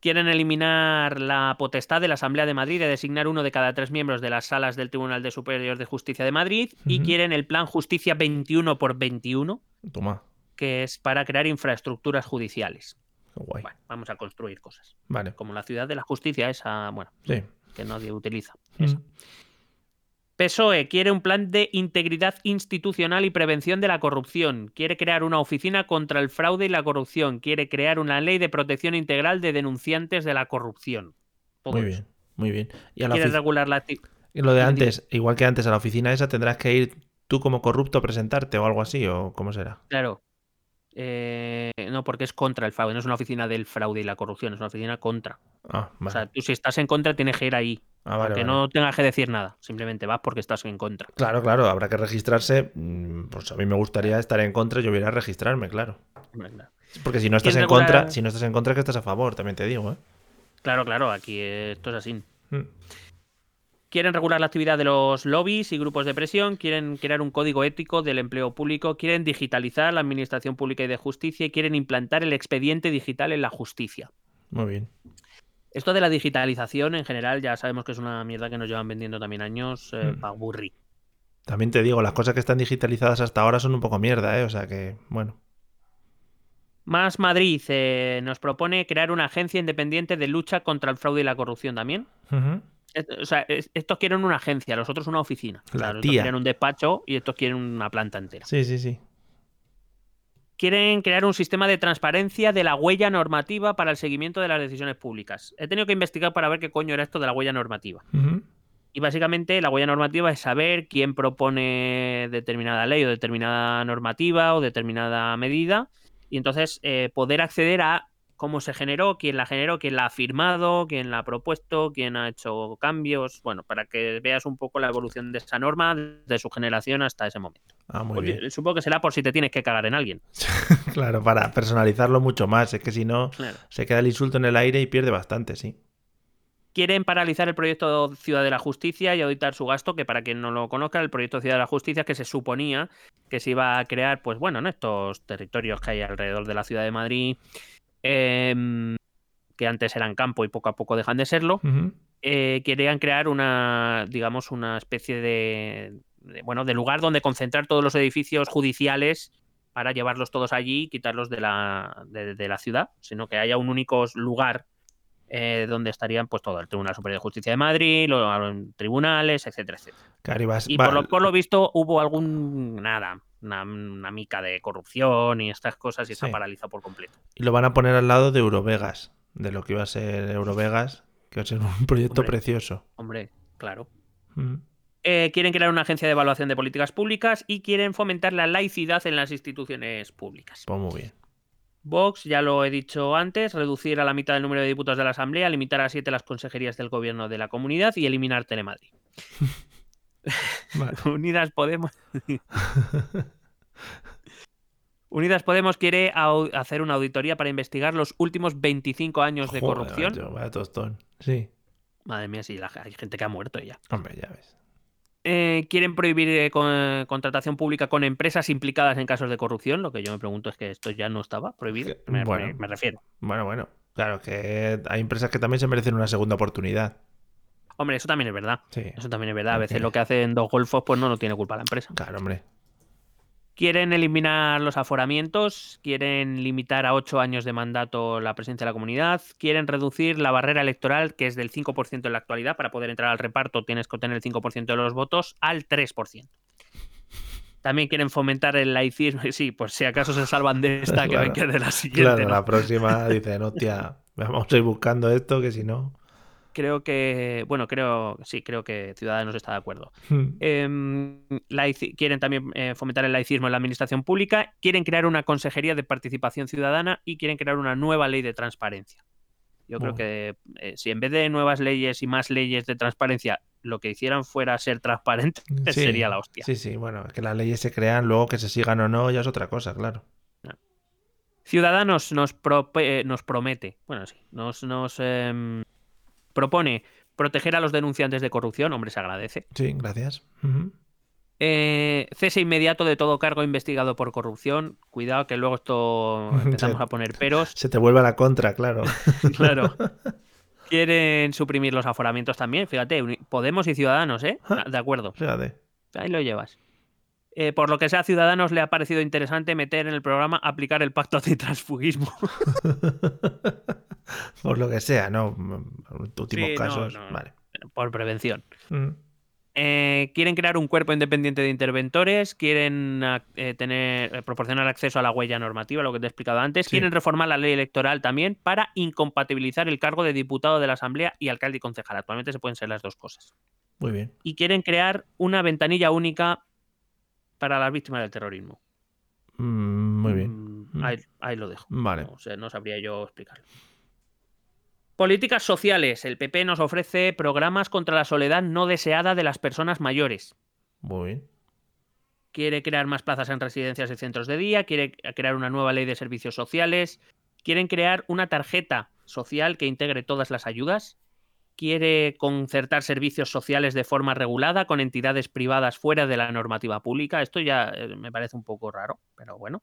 Quieren eliminar la potestad de la Asamblea de Madrid de designar uno de cada tres miembros de las salas del Tribunal de Superior de Justicia de Madrid y quieren el Plan Justicia 21 por 21, Toma, que es para crear infraestructuras judiciales. Qué guay. Bueno, vamos a construir cosas. Vale, Como la ciudad de la justicia, esa, bueno, sí. que nadie utiliza. Mm. esa. PSOE quiere un plan de integridad institucional y prevención de la corrupción. Quiere crear una oficina contra el fraude y la corrupción. Quiere crear una ley de protección integral de denunciantes de la corrupción. Todo Muy eso. bien, muy bien. Y a la Quiere ofici- regular la y lo de antes, igual que antes a la oficina esa, tendrás que ir tú como corrupto a presentarte o algo así, o cómo será. Claro. Eh, no, porque es contra el fraude. No es una oficina del fraude y la corrupción. Es una oficina contra. Ah, O vale. sea, tú si estás en contra tienes que ir ahí. Ah, vale, aunque vale. no tengas que decir nada. Simplemente vas porque estás en contra. Claro, claro, habrá que registrarse. mm, Pues a mí me gustaría estar en contra, yo voy a registrarme, claro. Porque si no estás ¿Quién en contra, si no estás en contra, es que estás a favor, también te digo, ¿eh? Claro, claro. Aquí esto es así. Mm. Quieren regular la actividad de los lobbies y grupos de presión, quieren crear un código ético del empleo público, quieren digitalizar la administración pública y de justicia y quieren implantar el expediente digital en la justicia. Muy bien. Esto de la digitalización en general ya sabemos que es una mierda que nos llevan vendiendo también años eh, Mm. pa' aburrir. También te digo, las cosas que están digitalizadas hasta ahora son un poco mierda, ¿eh? O sea que, bueno. Más Madrid eh, nos propone crear una agencia independiente de lucha contra el fraude y la corrupción también. O sea, es- estos quieren una agencia, los otros una oficina. La estos tía. quieren un despacho y estos quieren una planta entera. Sí, sí, sí. quieren crear un sistema de transparencia de la huella normativa para el seguimiento de las decisiones públicas. He tenido que investigar para ver qué coño era esto de la huella normativa. Y básicamente la huella normativa es saber quién propone determinada ley o determinada normativa o determinada medida y entonces eh, poder acceder a cómo se generó, quién la generó, quién la ha firmado, quién la ha propuesto, quién ha hecho cambios, bueno, para que veas un poco la evolución de esa norma de su generación hasta ese momento. Ah, muy bien. Supongo que será por si te tienes que cagar en alguien. Claro, para personalizarlo mucho más. Es que si no, Claro. se queda el insulto en el aire y pierde bastante, sí. quieren paralizar el proyecto Ciudad de la Justicia y auditar su gasto, que para quien no lo conozca, el proyecto Ciudad de la Justicia que se suponía que se iba a crear, pues bueno, en estos territorios que hay alrededor de la ciudad de Madrid, em, que antes eran campo y poco a poco dejan de serlo, eh, querían crear una, digamos, una especie de, de, bueno, de lugar donde concentrar todos los edificios judiciales para llevarlos todos allí y quitarlos de la, de, de la ciudad, sino que haya un único lugar eh, donde estarían pues todo el Tribunal Superior de Justicia de Madrid, los tribunales, etcétera, etcétera. Y por lo, por lo visto hubo algún, nada, una, una mica de corrupción y estas cosas y está Sí. paralizado por completo. y lo van a poner al lado de Eurovegas, de lo que iba a ser Eurovegas, que va a ser un proyecto Hombre. precioso. Hombre, claro. Ujú. Eh, quieren crear una agencia de evaluación de políticas públicas y quieren fomentar la laicidad en las instituciones públicas. Pues muy bien. Vox, ya lo he dicho antes, reducir a la mitad el número de diputados de la Asamblea, limitar a siete las consejerías del gobierno de la comunidad y eliminar Telemadrid. Vale. Unidas Podemos. Unidas Podemos quiere hacer una auditoría para investigar los últimos 25 años de corrupción. macho, vaya tostón. Sí. Madre mía, sí, la- hay gente que ha muerto ya. Hombre, ya ves. Eh, quieren prohibir eh, con- eh, contratación pública con empresas implicadas en casos de corrupción. Lo que yo me pregunto es que esto ya no estaba prohibido. Me, bueno. me- me refiero. Bueno, bueno. Claro, que hay empresas que también se merecen una segunda oportunidad. Hombre, eso también es verdad. Sí. Eso también es verdad. A veces lo que hacen dos golfos, pues no lo tiene culpa la empresa. Claro, hombre. Quieren eliminar los aforamientos, quieren limitar a ocho años de mandato la presencia de la comunidad, quieren reducir la barrera electoral, que es del 5% en la actualidad. Para poder entrar al reparto tienes que obtener el 5% de los votos, al 3%. También quieren fomentar el laicismo. Sí, por si acaso se salvan de esta, que Claro. ven que es de la siguiente. Claro, ¿no? la próxima dicen, hostia, vamos a ir buscando esto, que si no. Creo que, bueno, creo, sí, creo que Ciudadanos está de acuerdo. Hmm. Em, laici- quieren también eh, fomentar el laicismo en la administración pública, quieren crear una consejería de participación ciudadana y quieren crear una nueva ley de transparencia. Yo creo Bueno. que eh, si en vez de nuevas leyes y más leyes de transparencia, lo que hicieran fuera ser transparente, Sí, sería la hostia. Sí, sí, bueno, es que las leyes se crean, luego que se sigan o no, ya es otra cosa, claro. Ciudadanos nos, prope- eh, nos promete, bueno, sí, nos, nos em, propone proteger a los denunciantes de corrupción, hombre, se agradece. Sí, gracias. Eh, cese inmediato de todo cargo investigado por corrupción. Cuidado que luego esto empezamos a poner peros. Se te vuelve a la contra, claro. Claro. Quieren suprimir los aforamientos también. Fíjate, Podemos y Ciudadanos, ¿eh? Ja. De acuerdo. Fíjate. Ahí lo llevas. Eh, por lo que sea, a Ciudadanos le ha parecido interesante meter en el programa aplicar el pacto antitransfugismo. Por lo que sea, ¿no? Últimos Sí, casos. no. Vale. por prevención. Mm. Eh, quieren crear un cuerpo independiente de interventores, quieren ac- eh, tener, eh, proporcionar acceso a la huella normativa, lo que te he explicado antes, Sí. quieren reformar la ley electoral también para incompatibilizar el cargo de diputado de la Asamblea y alcalde y concejal. Actualmente se pueden ser las dos cosas. Muy bien. Y quieren crear una ventanilla única para las víctimas del terrorismo. Mm, muy bien. Mm. Ahí, ahí lo dejo. Vale. No, sé, no sabría yo explicarlo. Políticas sociales. El PP nos ofrece programas contra la soledad no deseada de las personas mayores. Muy bien. quiere crear más plazas en residencias y centros de día, quiere crear una nueva ley de servicios sociales, quieren crear una tarjeta social que integre todas las ayudas, quiere concertar servicios sociales de forma regulada con entidades privadas fuera de la normativa pública. Esto ya eh, me parece un poco raro, pero bueno.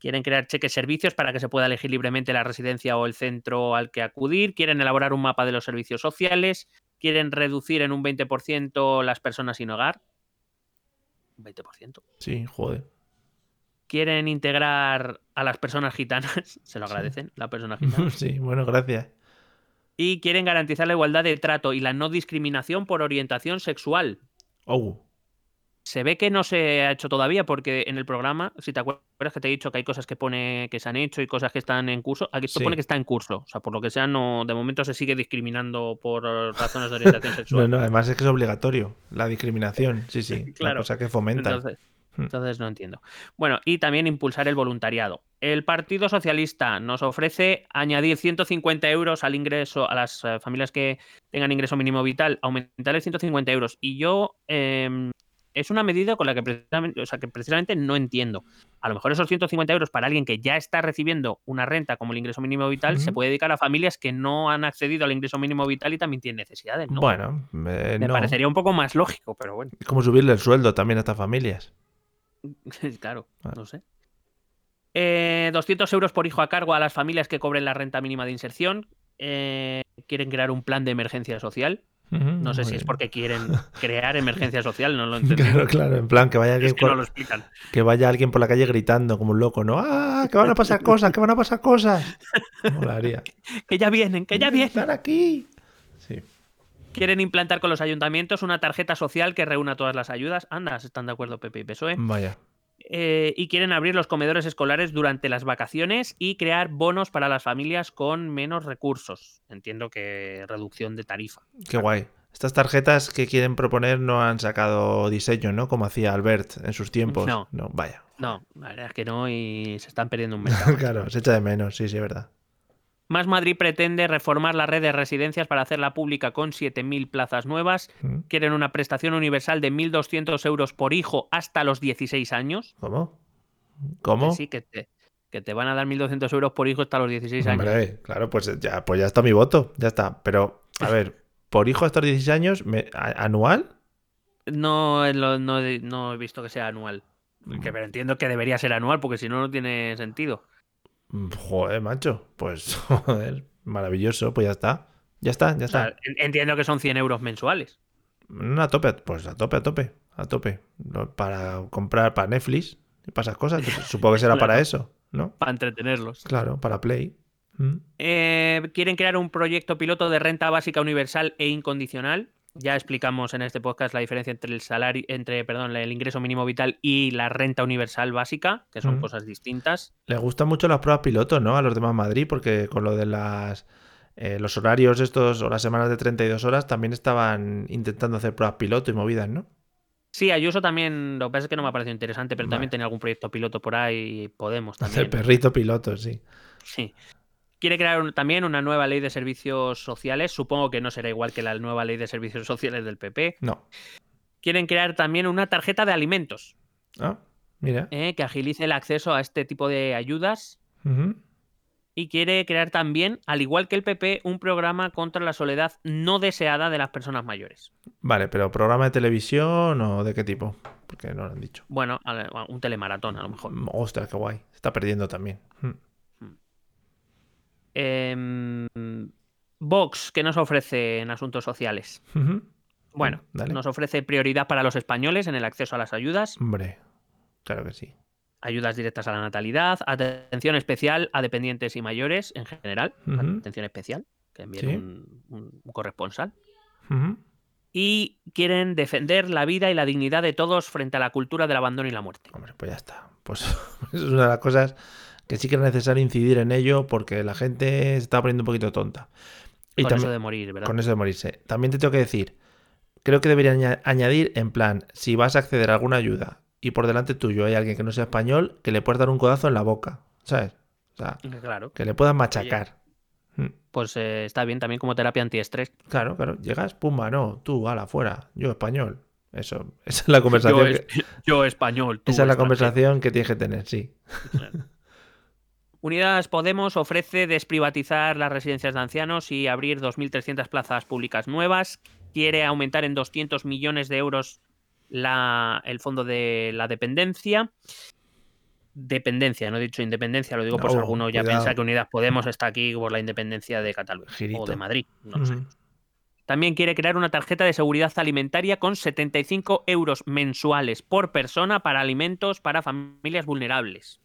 Quieren crear cheques servicios para que se pueda elegir libremente la residencia o el centro al que acudir. Quieren elaborar un mapa de los servicios sociales. Quieren reducir en un 20% las personas sin hogar. Un 20%. Sí, joder. quieren integrar a las personas gitanas, se lo agradecen, la persona gitana, Sí, bueno, gracias. y quieren garantizar la igualdad de trato y la no discriminación por orientación sexual. Oh, Se ve que no se ha hecho todavía porque en el programa, si te acuerdas que te he dicho que hay cosas que pone que se han hecho y cosas que están en curso, aquí esto Sí. pone que está en curso, o sea, por lo que sea no de momento se sigue discriminando por razones de orientación no, sexual. no, además es que es obligatorio. La discriminación, sí, sí. Claro. cosa que fomenta. Entonces, Hmm. entonces no entiendo. Bueno, y también impulsar el voluntariado. El Partido Socialista nos ofrece añadir 150 euros al ingreso a las eh, familias que tengan ingreso mínimo vital, aumentarles 150 euros. Y yo em, es una medida con la que precisamente, o sea, que precisamente no entiendo. A lo mejor esos 150 euros para alguien que ya está recibiendo una renta como el ingreso mínimo vital se puede dedicar a familias que no han accedido al ingreso mínimo vital y también tienen necesidades. ¿no? Bueno, eh, me no. parecería un poco más lógico, pero bueno. Es como subirle el sueldo también a estas familias. claro, Ah. no sé. Eh, 200 euros por hijo a cargo a las familias que cobren la renta mínima de inserción. Eh, quieren crear un plan de emergencia social. No sé si es porque quieren crear emergencia social, no lo entiendo. Claro, claro, en plan que vaya alguien Es que no por- lo explican. que vaya alguien por la calle gritando como un loco, ¿no? ¡Ah! ¡Que van a pasar cosas! ¡Que van a pasar cosas! Molaría. Que ya vienen, que ya vienen. ¡Están aquí! Sí. Quieren implantar con los ayuntamientos una tarjeta social que reúna todas las ayudas. Anda, están de acuerdo PP y PSOE. Vaya. Eh, y quieren abrir los comedores escolares durante las vacaciones y crear bonos para las familias con menos recursos. Entiendo que reducción de tarifa. Qué guay. Estas tarjetas que quieren proponer no han sacado diseño, ¿no? Como hacía Albert en sus tiempos. No. vaya. No, la verdad es que no y se están perdiendo un mercado. claro, se echa de menos, sí, sí, es verdad. Más Madrid pretende reformar la red de residencias para hacerla pública con 7.000 plazas nuevas. ¿Mm? Quieren una prestación universal de 1.200 euros por hijo hasta los 16 años. ¿Cómo? ¿Cómo? Sí, que te, que te van a dar 1.200 euros por hijo hasta los 16 años. Hombre, claro, pues ya, pues ya está mi voto, ya está. Pero, a ver, por hijo hasta los 16 años, ¿anual? No, eh, no, he- no he visto que sea anual. Que, pero entiendo que debería ser anual, porque si no, no tiene sentido. Mm, Joder, macho. Pues, joder, maravilloso. Pues ya está. Ya está, ya O sea, está. en- entiendo que son 100 euros mensuales. No, a tope, pues a tope, a tope, a tope. Para comprar para Netflix y para esas cosas. Supongo que será para eso, ¿no? Para entretenerlos. Claro, para Play. Mm. Eh, quieren crear un proyecto piloto de renta básica universal e incondicional. Ya explicamos en este podcast la diferencia entre el salario, entre, perdón, el ingreso mínimo vital y la renta universal básica, que son Mm. cosas distintas. Le gustan mucho las pruebas piloto, ¿no? A los demás Madrid, porque con lo de las eh, los horarios estos o las semanas de 32 horas también estaban intentando hacer pruebas piloto y movidas, ¿no? Sí, Ayuso también, lo que pasa es que no me ha parecido interesante, pero Vale. también tenía algún proyecto piloto por ahí, Podemos El también. perrito piloto, sí. Sí. Quiere crear un- también una nueva ley de servicios sociales. Supongo que no será igual que la nueva ley de servicios sociales del PP. No. Quieren crear también una tarjeta de alimentos Ah, mira. eh, que agilice el acceso a este tipo de ayudas. Y quiere crear también, al igual que el PP, un programa contra la soledad no deseada de las personas mayores. Vale, pero programa de televisión o de qué tipo? Porque no lo han dicho. Bueno, un telemaratón a lo mejor. Mm, Ostras, qué guay. Se está perdiendo también. Mm. Em, Vox, ¿qué nos ofrece en asuntos sociales? Bueno, Dale. nos ofrece prioridad para los españoles en el acceso a las ayudas, Hombre, claro que sí. ayudas directas a la natalidad, atención especial a dependientes y mayores en general, atención especial, que envíen Sí. un, un- un corresponsal. Y quieren defender la vida y la dignidad de todos frente a la cultura del abandono y la muerte. Hombre, pues ya está. Pues es una de las cosas que sí que es necesario incidir en ello porque la gente se está poniendo un poquito tonta. Y con también- eso de morir, ¿verdad? Con eso de morirse. También te tengo que decir, creo que debería aña- añadir en plan, si vas a acceder a alguna ayuda y por delante tuyo hay alguien que no sea español, que le puedas dar un codazo en la boca, ¿sabes? O sea, Claro, que le puedas machacar. Mm, pues eh, está bien también como terapia antiestrés. Claro, claro. Llegas, pumba, no, tú, ala, fuera, yo español. Eso, esa es la conversación. Yo, que- es- yo español. tú esa es la extranjero. conversación que tienes que tener, sí. Unidas Podemos ofrece desprivatizar las residencias de ancianos y abrir 2.300 plazas públicas nuevas. Quiere aumentar en 200 millones de euros la- el fondo de la dependencia. Dependencia, no he dicho independencia, lo digo por si No, alguno ya cuidado. piensa que Unidas Podemos está aquí por la independencia de Cataluña Girito. o de Madrid. No lo sé. Ujú. También quiere crear una tarjeta de seguridad alimentaria con 75 euros mensuales por persona para alimentos para familias vulnerables.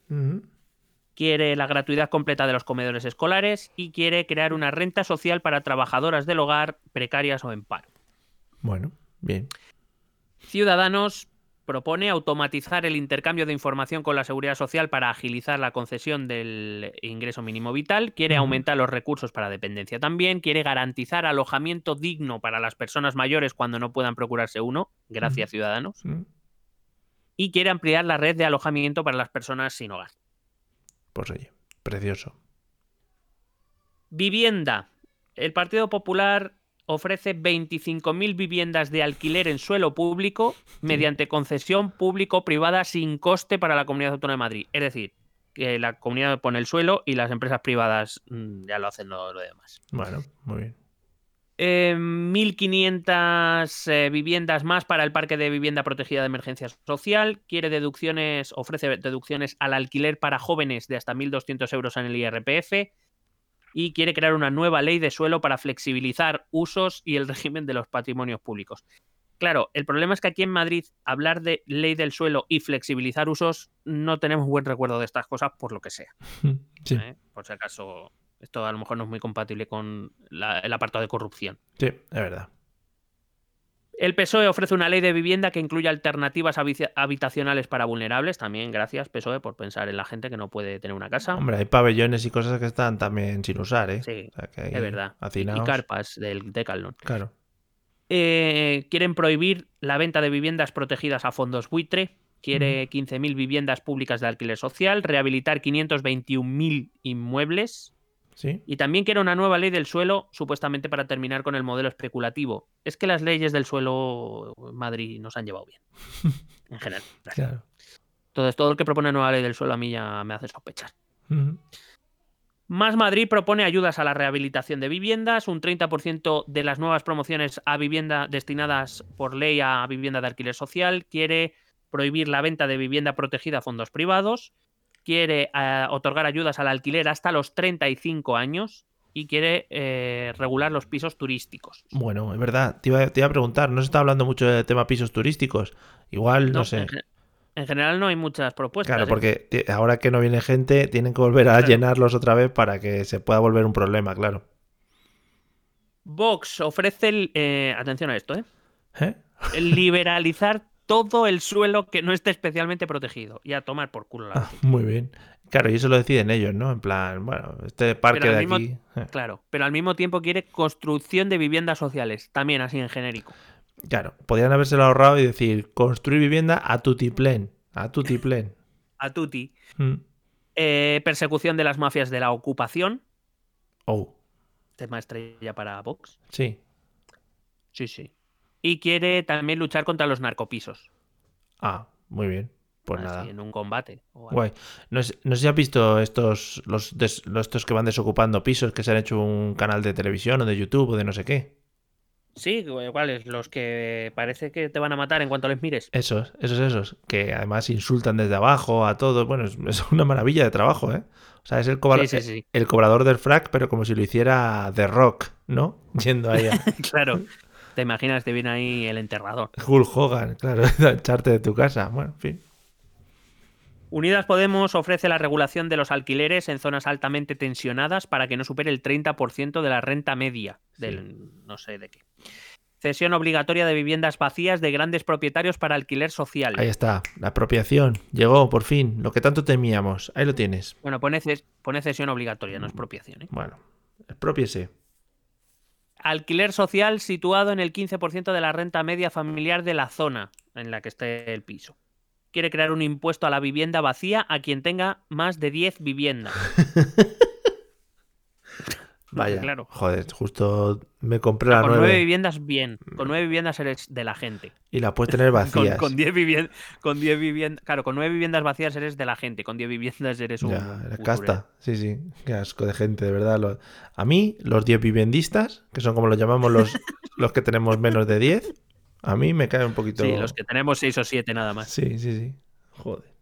Quiere la gratuidad completa de los comedores escolares y quiere crear una renta social para trabajadoras del hogar precarias o en paro. Bueno, bien. Ciudadanos propone automatizar el intercambio de información con la seguridad social para agilizar la concesión del ingreso mínimo vital, quiere aumentar los recursos para dependencia también, quiere garantizar alojamiento digno para las personas mayores cuando no puedan procurarse uno, gracias Ciudadanos, Mm, y quiere ampliar la red de alojamiento para las personas sin hogar. Pues oye, precioso. Vivienda. El Partido Popular ofrece 25.000 viviendas de alquiler en suelo público mediante concesión público-privada sin coste para la Comunidad Autónoma de Madrid. Es decir, que la comunidad pone el suelo y las empresas privadas mm, ya lo hacen lo, lo demás. Bueno, muy bien. Eh, 1.500 eh, viviendas más para el parque de vivienda protegida de emergencia social. Quiere deducciones, ofrece deducciones al alquiler para jóvenes de hasta 1.200 euros en el IRPF. Y quiere crear una nueva ley de suelo para flexibilizar usos y el régimen de los patrimonios públicos. Claro, el problema es que aquí en Madrid hablar de ley del suelo y flexibilizar usos no tenemos buen recuerdo de estas cosas por lo que sea. Sí, ¿eh? Por si acaso esto a lo mejor no es muy compatible con la- el apartado de corrupción. sí, es verdad. El PSOE ofrece una ley de vivienda que incluye alternativas habi- habitacionales para vulnerables. También gracias, PSOE, por pensar en la gente que no puede tener una casa. Hombre, hay pabellones y cosas que están también sin usar, ¿eh? Sí, O sea, que es verdad. Y- carpas del Decathlon. Claro. Eh, quieren prohibir la venta de viviendas protegidas a fondos buitre. Quiere 15.000 viviendas públicas de alquiler social. Rehabilitar 521.000 inmuebles. Sí. Y también quiere una nueva ley del suelo, supuestamente para terminar con el modelo especulativo. Es que las leyes del suelo en Madrid nos han llevado bien. En general. Claro. Entonces, todo el que propone nueva ley del suelo a mí ya me hace sospechar. Más Madrid propone ayudas a la rehabilitación de viviendas, un 30% de las nuevas promociones a vivienda destinadas por ley a vivienda de alquiler social, quiere prohibir la venta de vivienda protegida a fondos privados, quiere eh, otorgar ayudas al alquiler hasta los 35 años y quiere eh, regular los pisos turísticos. Bueno, es verdad. Te iba, te iba a preguntar, no se está hablando mucho del tema pisos turísticos. Igual, no, sé. En, ge- en general no hay muchas propuestas. Claro, ¿eh? porque ahora que no viene gente, tienen que volver a Claro. llenarlos otra vez para que se pueda volver un problema, claro. Vox ofrece, el- atención a esto, ¿eh? El liberalizar todo el suelo que no esté especialmente protegido y a tomar por culo la Ah, muy bien. Claro, y eso lo deciden ellos, ¿no? En plan, bueno, este parque de mismo- aquí. eh, Claro, pero al mismo tiempo quiere construcción de viviendas sociales, también así en genérico. Claro, podrían habérselo ahorrado y decir, construir vivienda a tutiplén. A tutiplén. A tutti. Mm. Eh, persecución de las mafias de la ocupación, Oh, tema estrella para Vox. sí. Sí, sí. Y quiere también luchar contra los narcopisos. Ah, muy bien. Pues así, nada. en un combate. Guay. No sé, no si has visto estos, los, des- los- estos que van desocupando pisos que se han hecho un canal de televisión o de YouTube o de no sé qué. Sí, iguales, los que parece que te van a matar en cuanto les mires. Esos, esos, esos. Que además insultan desde abajo a todos. Bueno, es, es una maravilla de trabajo, ¿eh? O sea, es el, cobra- Sí, sí, sí. el cobrador del frac, pero como si lo hiciera The Rock, ¿no? Yendo ahí a claro. Te imaginas, te viene ahí el enterrador. Hulk Hogan, claro, echarte de tu casa. Bueno, en fin. Unidas Podemos ofrece la regulación de los alquileres en zonas altamente tensionadas para que no supere el 30% de la renta media del no sé de qué. Cesión obligatoria de viviendas vacías de grandes propietarios para alquiler social. Ahí está, la apropiación. Llegó, por fin, lo que tanto temíamos. Ahí lo tienes. Bueno, pone, ces- pone cesión obligatoria, no es propiación. ¿eh? Bueno, expropiese. Alquiler social situado en el 15% de la renta media familiar de la zona en la que esté el piso. Quiere crear un impuesto a la vivienda vacía a quien tenga más de 10 viviendas. Vaya, claro. joder, justo me compré la Con nueve nueve viviendas, bien. Con nueve viviendas eres de la gente. y la puedes tener vacías. con 10 viviendas, con 10 viviendas, claro, con nueve viviendas vacías eres de la gente, con 10 viviendas eres un, Ya, eres casta. Sí, sí. Qué asco de gente, de verdad. A mí, los 10 vivendistas, que son como los llamamos los, los que tenemos menos de 10, a mí me cae un poquito. Sí, los que tenemos 6 o 7 nada más. Sí, sí, sí. Joder.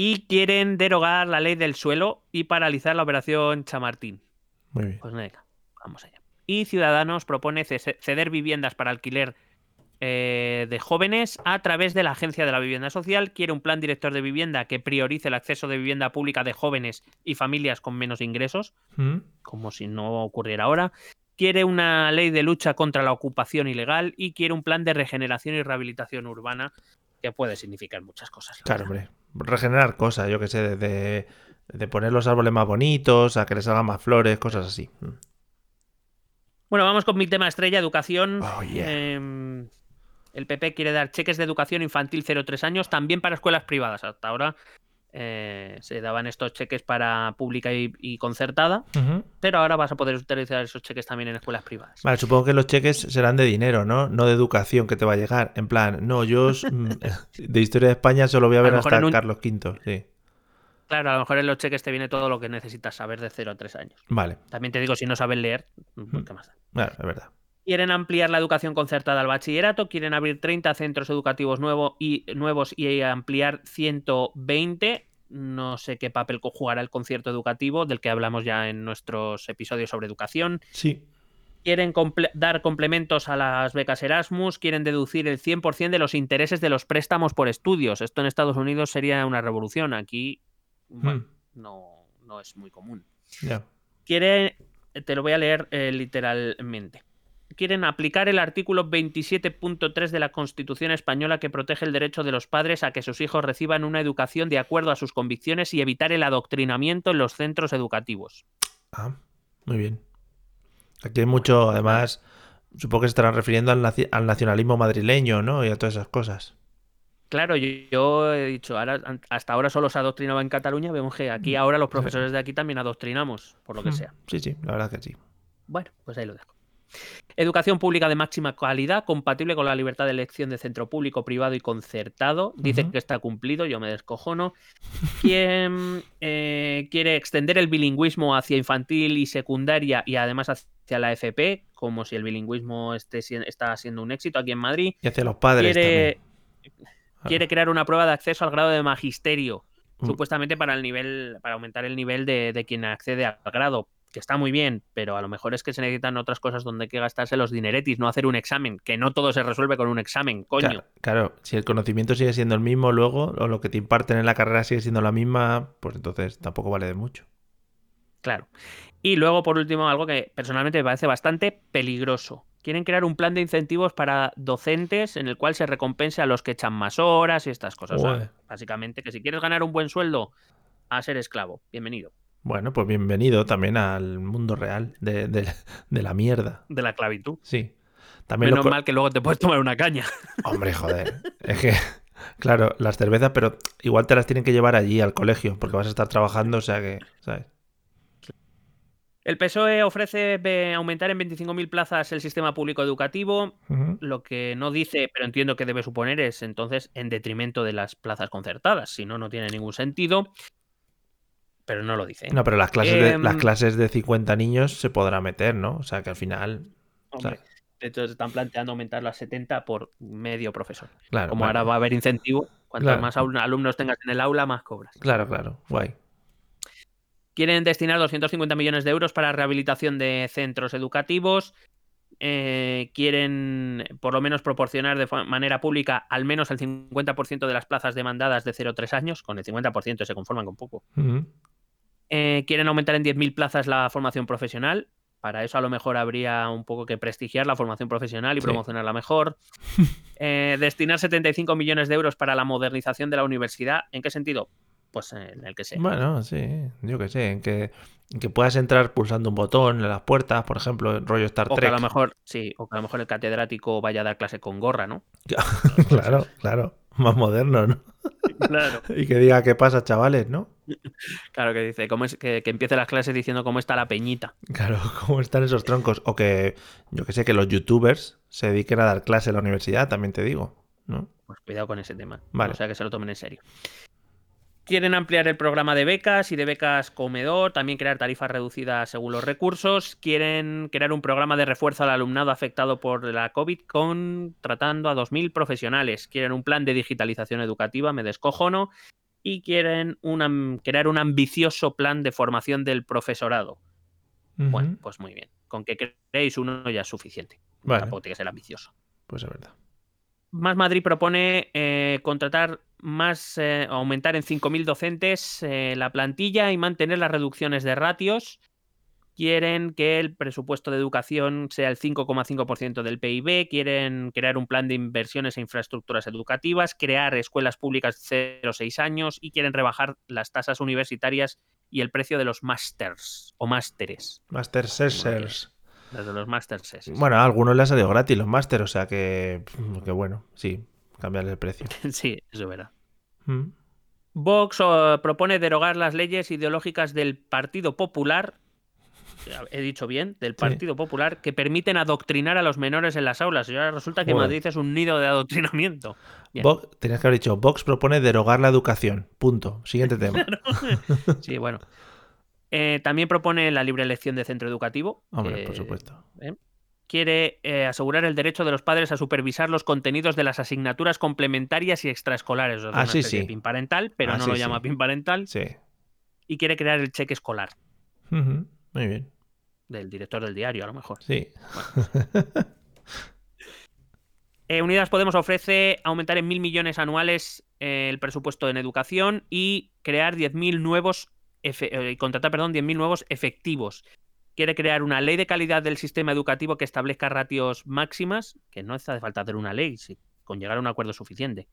Y quieren derogar la ley del suelo y paralizar la operación Chamartín. Muy bien. Pues venga, vamos allá. Y Ciudadanos propone ceder viviendas para alquiler eh, de jóvenes a través de la Agencia de la Vivienda Social. Quiere un plan director de vivienda que priorice el acceso de vivienda pública de jóvenes y familias con menos ingresos, ¿Mm? como si no ocurriera ahora. Quiere una ley de lucha contra la ocupación ilegal y quiere un plan de regeneración y rehabilitación urbana que puede significar muchas cosas. la Claro, verdad. hombre. Regenerar cosas, yo que sé, de, de poner los árboles más bonitos, a que les salgan más flores, cosas así. Mm. Bueno, vamos con mi tema estrella, educación. Oh, yeah. Em, el PP quiere dar cheques de educación infantil 0-3 años también para escuelas privadas. Hasta ahora eh, se daban estos cheques para pública y, y concertada, pero ahora vas a poder utilizar esos cheques también en escuelas privadas. Vale, supongo que los cheques serán de dinero, ¿no? No de educación que te va a llegar. En plan, no, yo mm, de historia de España solo voy a ver hasta un- Carlos V. Sí. Claro, a lo mejor en los cheques te viene todo lo que necesitas saber de 0 a 3 años. Vale, También te digo, si no sabes leer, pues, ¿qué más da? claro, es verdad. Quieren ampliar la educación concertada al bachillerato, quieren abrir 30 centros educativos nuevo y, nuevos y ampliar 120. No sé qué papel jugará el concierto educativo, del que hablamos ya en nuestros episodios sobre educación. Sí. Quieren comple- dar complementos a las becas Erasmus, quieren deducir el 100% de los intereses de los préstamos por estudios. Esto en Estados Unidos sería una revolución. Aquí, bueno, no, no es muy común Ya. quiere, te lo voy a leer eh, literalmente. Quieren aplicar el artículo 27.3 de la Constitución española que protege el derecho de los padres a que sus hijos reciban una educación de acuerdo a sus convicciones y evitar el adoctrinamiento en los centros educativos. Ah, muy bien. Aquí hay mucho, además, supongo que se estarán refiriendo al, naci- al nacionalismo madrileño, ¿no? Y a todas esas cosas. Claro, yo, yo he dicho, ahora, hasta ahora solo se adoctrinaba en Cataluña, vemos que aquí ahora los profesores de aquí también adoctrinamos, por lo que Mm, sea. Sí, sí, la verdad que sí. Bueno, pues ahí lo dejo. Educación pública de máxima calidad, compatible con la libertad de elección de centro público, privado y concertado. Dice Ujú. que está cumplido, yo me descojono. Quien eh, quiere extender el bilingüismo hacia infantil y secundaria y además hacia la FP, como si el bilingüismo esté, está siendo un éxito aquí en Madrid. Y hacia los padres Quiere, también. quiere crear una prueba de acceso al grado de magisterio, Mm. supuestamente para el nivel, para aumentar el nivel de, de quien accede al grado, que está muy bien, pero a lo mejor es que se necesitan otras cosas donde hay que gastarse los dineretis, no hacer un examen, que no todo se resuelve con un examen, coño. Claro, claro, si el conocimiento sigue siendo el mismo luego, o lo que te imparten en la carrera sigue siendo la misma, pues entonces tampoco vale de mucho. Claro. Y luego, por último, algo que personalmente me parece bastante peligroso. Quieren crear un plan de incentivos para docentes en el cual se recompense a los que echan más horas y estas cosas. O sea, básicamente, que si quieres ganar un buen sueldo, a ser esclavo. Bienvenido. Bueno, pues bienvenido también al mundo real de, de- de la mierda. De la clavitud. Sí. También Menos lo mal que luego te puedes tomar una caña. Hombre, joder. Es que, claro, las cervezas, pero igual te las tienen que llevar allí al colegio, porque vas a estar trabajando, o sea que, ¿sabes? El PSOE ofrece eh, aumentar en 25.000 plazas el sistema público educativo. Lo que no dice, pero entiendo que debe suponer, es entonces en detrimento de las plazas concertadas. Si no, no tiene ningún sentido. Pero no lo dice. No, pero las clases, de, Em, las clases de 50 niños se podrá meter, ¿no? O sea que al final, Hombre, ¿sabes? Entonces están planteando aumentarlo a 70 por medio profesor. Claro, Como ahora va a haber incentivo, cuantos Claro. más alumnos tengas en el aula, más cobras. Claro, claro, guay. Quieren destinar 250 millones de euros para rehabilitación de centros educativos. Eh, quieren por lo menos proporcionar de manera pública al menos el 50% de las plazas demandadas de 0 a 3 años. Con el 50% se conforman con poco. Ujú. Eh, quieren aumentar en 10.000 plazas la formación profesional. Para eso a lo mejor habría un poco que prestigiar la formación profesional y Sí. promocionarla mejor. Eh, destinar 75 millones de euros para la modernización de la universidad. ¿En qué sentido? Pues en el que sea. Bueno, sí, yo qué sé, en que, en que puedas entrar pulsando un botón en las puertas, por ejemplo, en rollo Star O que a lo mejor, sí, o que a lo mejor el catedrático vaya a dar clase con gorra, ¿no? claro, claro, más moderno, ¿no? Claro. Y que diga qué pasa, chavales, ¿no? Claro que dice, ¿cómo es, que, que empiece las clases diciendo cómo está la peñita. Claro, cómo están esos troncos. O que, yo que sé, que los youtubers se dediquen a dar clase en la universidad, también te digo, ¿no? Pues cuidado con ese tema. Vale. O sea, que se lo tomen en serio. Quieren ampliar el programa de becas y de becas comedor, también crear tarifas reducidas según los recursos. Quieren crear un programa de refuerzo al alumnado afectado por la COVID contratando a 2.000 profesionales. Quieren un plan de digitalización educativa, me descojono. Y quieren crear un ambicioso plan de formación del profesorado. Bueno, pues muy bien. Con que creéis uno ya es suficiente. Vale. Tampoco tiene que ser ambicioso. Pues es verdad. Más Madrid propone eh, contratar más, eh, aumentar en 5.000 docentes eh, la plantilla y mantener las reducciones de ratios. Quieren que el presupuesto de educación sea el 5,5% del PIB. Quieren crear un plan de inversiones e infraestructuras educativas, crear escuelas públicas de 0 a 6 años y quieren rebajar las tasas universitarias y el precio de los másters o másteres. Master Sessers. Desde los másters. Bueno, a algunos les ha salido gratis los máster, o sea que, que bueno, sí, cambiarle el precio. sí, eso verá. Mm. Vox oh, propone derogar las leyes ideológicas del Partido Popular, he dicho bien, del Partido Popular, que permiten adoctrinar a los menores en las aulas. Y ahora resulta que. Madrid es un nido de adoctrinamiento. Vox- tenías que haber dicho, Vox propone derogar la educación. Punto. Siguiente tema. Sí, bueno. Eh, también propone la libre elección de centro educativo. Hombre, por supuesto. ¿eh? Quiere eh, asegurar el derecho de los padres a supervisar los contenidos de las asignaturas complementarias y extraescolares. O sea, Ah, sí, especie de sí. PIN parental, pero Ah, no lo sí. llama PIN parental. Sí. Y quiere crear el cheque escolar Ujú, Muy bien. del director del diario, a lo mejor. Sí. Eh, Unidas Podemos ofrece aumentar en mil millones anuales eh, el presupuesto en educación y crear 10.000 nuevos eh, contratar, perdón, 10.000 nuevos efectivos. Quiere crear una ley de calidad del sistema educativo que establezca ratios máximas, que no hace falta hacer una ley, si- con llegar a un acuerdo suficiente.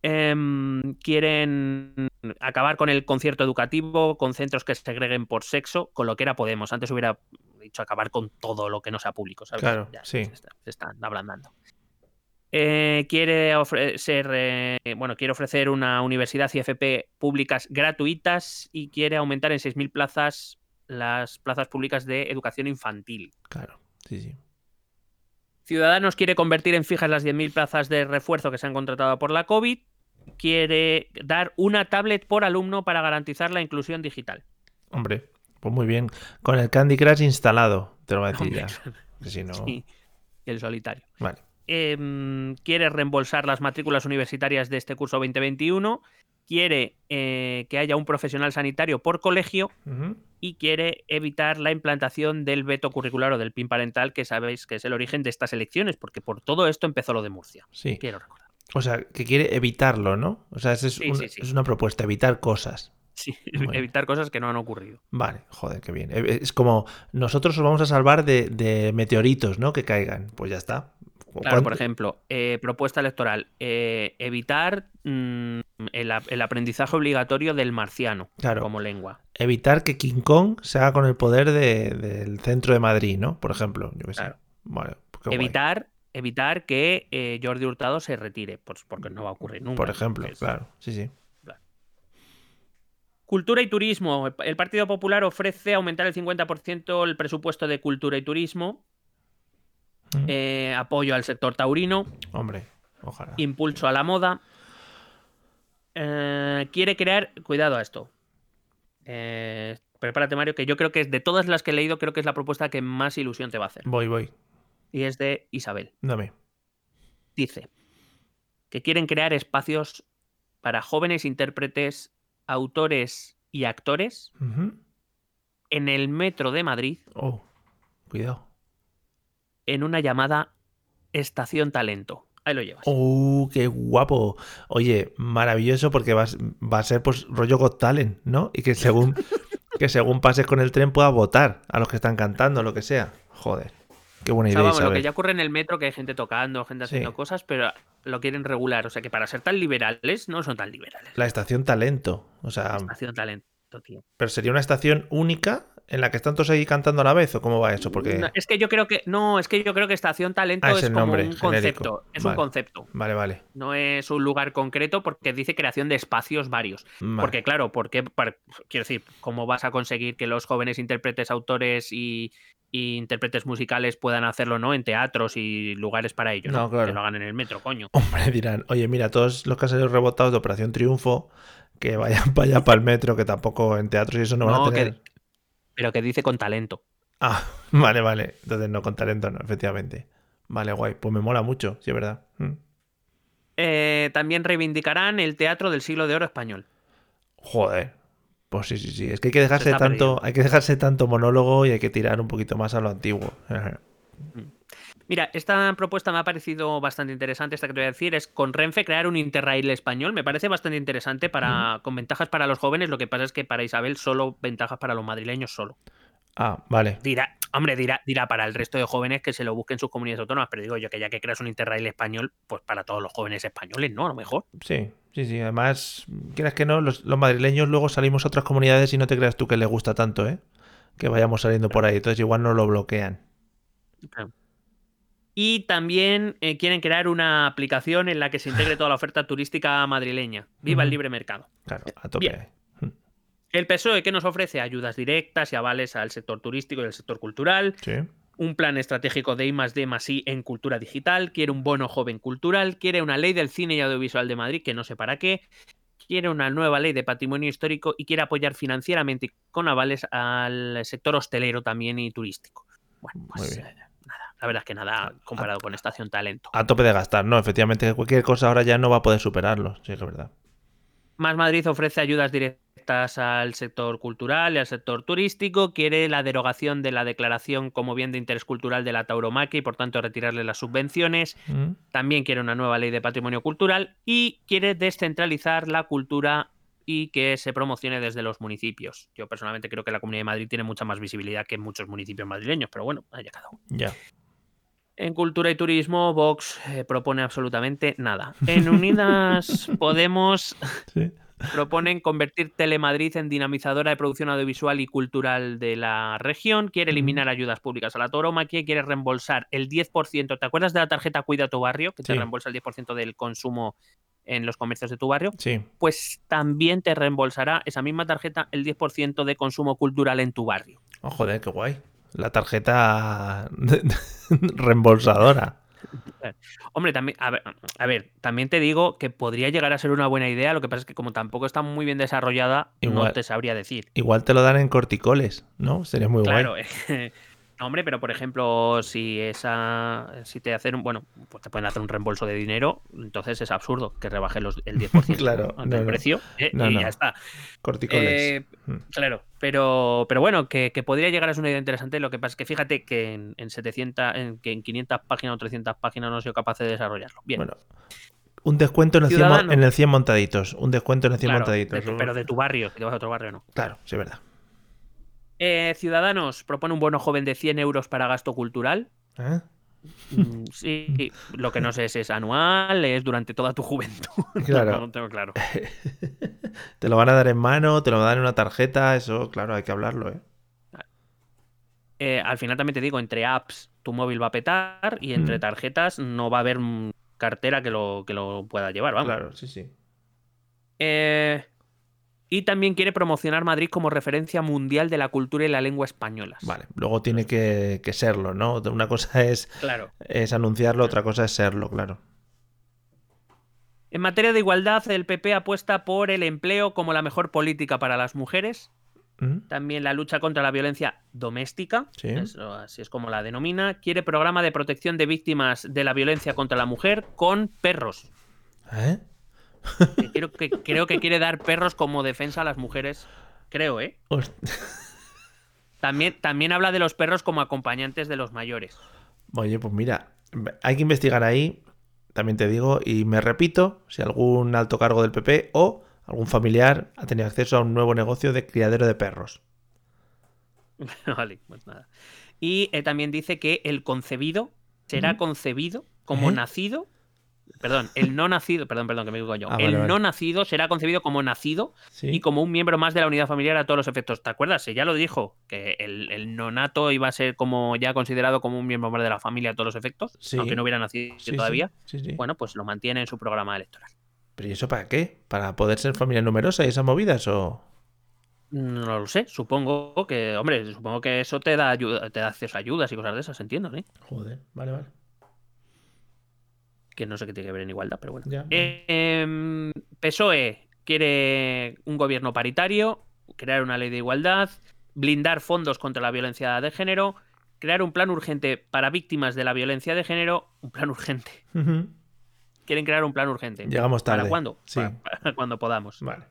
Em, quieren acabar con el concierto educativo, con centros que segreguen por sexo, con lo que era Podemos. Antes hubiera dicho acabar con todo lo que no sea público, ¿sabes? Claro, Ya, sí. Se, está- se están ablandando. Eh, quiere ofrecer, eh, bueno, quiere ofrecer una universidad y FP públicas gratuitas y quiere aumentar en 6.000 plazas las plazas públicas de educación infantil. Claro. Sí, sí. Ciudadanos quiere convertir en fijas las 10.000 plazas de refuerzo que se han contratado por la COVID. Quiere dar una tablet por alumno para garantizar la inclusión digital. Hombre, pues muy bien. Con el Candy Crush instalado, te lo voy a decir ya. Que si no... Sí, el solitario. Vale. Em, quiere reembolsar las matrículas universitarias de este curso 2021. Quiere eh, que haya un profesional sanitario por colegio y quiere evitar la implantación del veto curricular o del PIN parental, que sabéis que es el origen de estas elecciones, porque por todo esto empezó lo de Murcia. Sí. Quiero recordar. O sea, que quiere evitarlo, ¿no? O sea, es, Sí, un- sí, sí. es una propuesta, evitar cosas. Sí, Bueno. evitar cosas que no han ocurrido. Vale, joder, qué bien. Eh, Es como nosotros os vamos a salvar de, de meteoritos, ¿no? Que caigan. Pues ya está. Claro, ¿Cuánto- por ejemplo, eh, propuesta electoral, eh, evitar mm, el, aprendizaje obligatorio del marciano Claro. como lengua. Evitar que King Kong se haga con el poder de- del centro de Madrid, ¿no? Por ejemplo, yo qué sé. Claro. Vale, pues. Evitar, evitar que eh, Jordi Hurtado se retire, pues porque no va a ocurrir nunca. Por ejemplo, claro. Sí, sí. Cultura y turismo. El- El Partido Popular ofrece aumentar el 50% el presupuesto de cultura y turismo, Mm. eh, apoyo al sector taurino, Hombre, ojalá. impulso a la moda. Eh, quiere crear, cuidado a esto. Eh, prepárate, Mario, que yo creo que es de todas las que he leído, creo que es la propuesta que más ilusión te va a hacer. Voy, voy. Y es de Isabel. Dame. Dice que quieren crear espacios para jóvenes intérpretes, autores y actores en el metro de Madrid Oh, cuidado. en una llamada Estación Talento. Ahí lo llevas. ¡Oh, qué guapo! Oye, maravilloso porque va, a s- va a ser pues rollo Got Talent, ¿no? Y que según, que según pases con el tren pueda votar a los que están cantando, lo que sea. Joder, qué buena O sea, idea, vamos, lo que ya ocurre en el metro, que hay gente tocando, gente haciendo Sí. cosas, pero lo quieren regular. O sea que para ser tan liberales, no son tan liberales. La estación talento. O sea, Estación Talento, tío. pero sería una estación única en la que están todos ahí cantando a la vez, ¿o cómo va eso? Porque. No, es que yo creo que. No, es que yo creo que Estación Talento Ah, es es, el como nombre un genérico. concepto. Es Vale. un concepto. Vale, vale. No es un lugar concreto porque dice creación de espacios varios. Vale. Porque, claro, porque, par- quiero decir, ¿cómo vas a conseguir que los jóvenes intérpretes, autores y, y intérpretes musicales puedan hacerlo, ¿no? En teatros y lugares para ello, ¿no? No, claro. Que lo hagan en el metro, coño. Hombre, dirán, oye, mira, todos los que han salido rebotados de Operación Triunfo, que vayan para allá, para el metro, que tampoco en teatros y eso no van a tener. que- pero que dice con talento. Ah, vale, vale. Entonces no con talento, no, efectivamente. Vale, guay. Pues me mola mucho, sí, es verdad. Mm. Eh, también reivindicarán el teatro del siglo de oro español. Joder. Pues sí, sí, sí. Es que hay que dejarse tanto, perdiendo. hay que dejarse tanto monólogo y hay que tirar un poquito más a lo antiguo. Mira, esta propuesta me ha parecido bastante interesante, esta que te voy a decir, es con Renfe crear un Interrail español. Me parece bastante interesante para, con ventajas para los jóvenes. Lo que pasa es que para Isabel solo ventajas para los madrileños solo. Ah, vale. Dirá, hombre, dirá, dirá para el resto de jóvenes que se lo busquen sus comunidades autónomas, pero digo yo que ya que creas un Interrail español, pues para todos los jóvenes españoles, ¿no? A lo mejor. Sí, sí, sí. Además, quieras que no, los, los madrileños luego salimos a otras comunidades y no te creas tú que les gusta tanto, ¿eh? Que vayamos saliendo por ahí. Entonces igual no lo bloquean. Y también eh, quieren crear una aplicación en la que se integre toda la oferta turística madrileña. Viva el libre mercado. Claro, a tope. Bien. El PSOE que nos ofrece ayudas directas y avales al sector turístico y al sector cultural, Sí. un plan estratégico de I más D más I en cultura digital, quiere un bono joven cultural, quiere una ley del cine y audiovisual de Madrid que no sé para qué, quiere una nueva ley de patrimonio histórico y quiere apoyar financieramente y con avales al sector hostelero también y turístico. Bueno, pues eh, nada, la verdad es que nada comparado con Estación Talento. A tope de gastar, no, efectivamente, cualquier cosa ahora ya no va a poder superarlo, sí, que es verdad. Más Madrid ofrece ayudas directas al sector cultural y al sector turístico. Quiere la derogación de la declaración como bien de interés cultural de la tauromaquia y por tanto retirarle las subvenciones. Mm, También quiere una nueva ley de patrimonio cultural y quiere descentralizar la cultura y que se promocione desde los municipios. Yo personalmente creo que la Comunidad de Madrid tiene mucha más visibilidad que muchos municipios madrileños, pero bueno, haya cada uno. Ya. En cultura y turismo, Vox eh, propone absolutamente nada. En Unidas Podemos Sí. proponen convertir Telemadrid en dinamizadora de producción audiovisual y cultural de la región. Quiere eliminar ayudas públicas a la tauromaquia. Quiere reembolsar el 10%. ¿Te acuerdas de la tarjeta Cuida tu barrio? Que te Sí. reembolsa el 10% del consumo en los comercios de tu barrio. Sí. Pues también te reembolsará esa misma tarjeta el 10% de consumo cultural en tu barrio. Oh, joder, qué guay. La tarjeta reembolsadora. Hombre, también, a ver, a ver, también te digo que podría llegar a ser una buena idea. Lo que pasa es que como tampoco está muy bien desarrollada, no te sabría decir. Igual te lo dan en corticoles, ¿no? Sería muy Claro, guay. Eh, hombre, pero por ejemplo, si esa, si te hacen, un- bueno, pues te pueden hacer un reembolso de dinero, entonces es absurdo que rebaje los, el 10% Claro, ¿no? no, del no. precio eh, No, y no. ya está. Corticoles. Eh, Mm. Claro, pero, pero bueno, que, que podría llegar a ser una idea interesante. Lo que pasa es que fíjate que en, en 700, en, que en 500 páginas o 300 páginas no he sido capaz de desarrollarlo. Bien, Bueno, un descuento en el, 100, mo- Ciudadano. en el 100 montaditos. Un descuento en el 100 claro, montaditos. de tu- pero de tu barrio, si te vas a otro barrio no. Claro, sí, es verdad. Eh, Ciudadanos propone un bono joven de 100 euros para gasto cultural. ¿Eh? Mm, Sí, lo que no sé si es anual, es durante toda tu juventud. Claro. No, tengo claro. Te lo van a dar en mano, te lo van a dar en una tarjeta, eso, claro, hay que hablarlo, ¿eh? Eh, al final también te digo, entre apps tu móvil va a petar y entre Mm. tarjetas no va a haber mm, cartera que lo, que lo pueda llevar, vamos. Claro, sí, sí. Eh, y también quiere promocionar Madrid como referencia mundial de la cultura y la lengua españolas. Vale, luego tiene que, que serlo, ¿no? Una cosa es, Claro. es anunciarlo, otra cosa es serlo, claro. En materia de igualdad, el PP apuesta por el empleo como la mejor política para las mujeres. ¿Mm? También la lucha contra la violencia doméstica, Sí. eso así es como la denomina. Quiere programa de protección de víctimas de la violencia contra la mujer con perros. ¿Eh? Que Creo que, creo que quiere dar perros como defensa a las mujeres. Creo, ¿eh? Host- También, también habla de los perros como acompañantes de los mayores. Oye, pues mira, hay que investigar ahí, también te digo, y me repito, si algún alto cargo del PP o algún familiar ha tenido acceso a un nuevo negocio de criadero de perros. vale, pues nada. Y eh, también dice que el concebido será concebido como ¿Eh? nacido. Perdón, el no nacido, perdón, perdón, que me digo yo. Ah, el vale, vale. no nacido será concebido como nacido Sí. y como un miembro más de la unidad familiar a todos los efectos. ¿Te acuerdas? Sí, ya lo dijo, que el, el nonato iba a ser como ya considerado como un miembro más de la familia a todos los efectos, Sí. aunque no hubiera nacido Sí, sí, todavía. sí, sí. Bueno, pues lo mantiene en su programa electoral. ¿Pero y eso para qué? ¿Para poder ser familia numerosa y esas movidas o...? No lo sé, supongo que, hombre, supongo que eso te da ayuda, te da acceso a ayudas y cosas de esas, entiendo, ¿eh? Joder, vale, vale. Que no sé qué tiene que ver en igualdad, pero bueno. Ya. Eh, em, PSOE quiere un gobierno paritario, crear una ley de igualdad, blindar fondos contra la violencia de género, crear un plan urgente para víctimas de la violencia de género, un plan urgente. Quieren crear un plan urgente. Llegamos tarde. ¿Para cuándo? Sí. Para, para cuando podamos. Vale.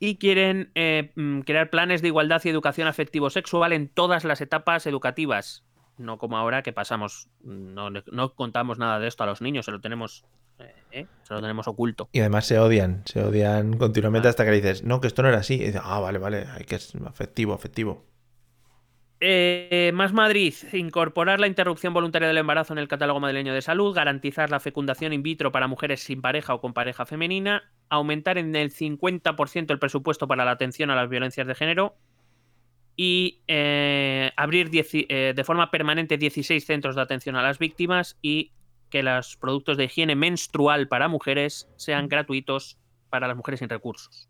Y quieren eh, mm, crear planes de igualdad y educación afectivo-sexual en todas las etapas educativas. No como ahora que pasamos, no, no contamos nada de esto a los niños, se lo tenemos, eh, eh, se lo tenemos oculto. Y además se odian, se odian continuamente Ah. hasta que le dices, no, que esto no era así. Y dices, ah, vale, vale, hay que ser afectivo, afectivo. Eh, más Madrid, incorporar la interrupción voluntaria del embarazo en el catálogo madrileño de salud, garantizar la fecundación in vitro para mujeres sin pareja o con pareja femenina, aumentar en el 50% el presupuesto para la atención a las violencias de género y eh, abrir eh, de forma permanente 16 centros de atención a las víctimas y que los productos de higiene menstrual para mujeres sean gratuitos para las mujeres sin recursos.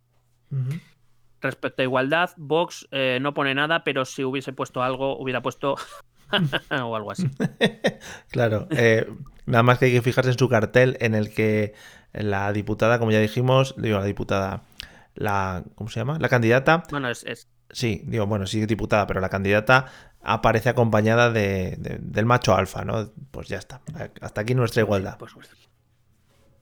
Respecto a igualdad, Vox eh, no pone nada, pero si hubiese puesto algo, hubiera puesto o algo así. Claro, nada más que hay que fijarse en su cartel en el que la diputada, como ya dijimos, digo, la diputada, la, ¿cómo se llama? La candidata, Bueno, es, es- sí, digo, bueno, sí diputada, pero la candidata aparece acompañada de, de- del macho alfa, ¿no? Pues ya está, hasta aquí nuestra igualdad.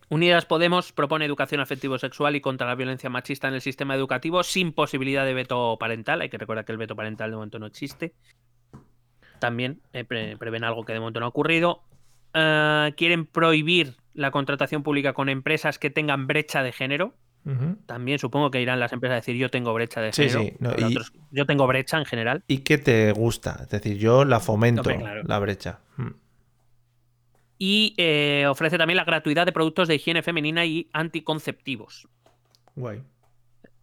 Unidas Podemos propone educación afectivo-sexual y contra la violencia machista en el sistema educativo sin posibilidad de veto parental. Hay que recordar que el veto parental de momento no existe. También eh, pre- prevén algo que de momento no ha ocurrido. Eh, quieren prohibir la contratación pública con empresas que tengan brecha de género. También supongo que irán las empresas a decir yo tengo brecha de género. sí, no, Habrá y- otros, yo tengo brecha en general. ¿Y qué te gusta? Es decir, yo la fomento, claro. la brecha. Mm. Y eh, ofrece también la gratuidad de productos de higiene femenina y anticonceptivos. Guay.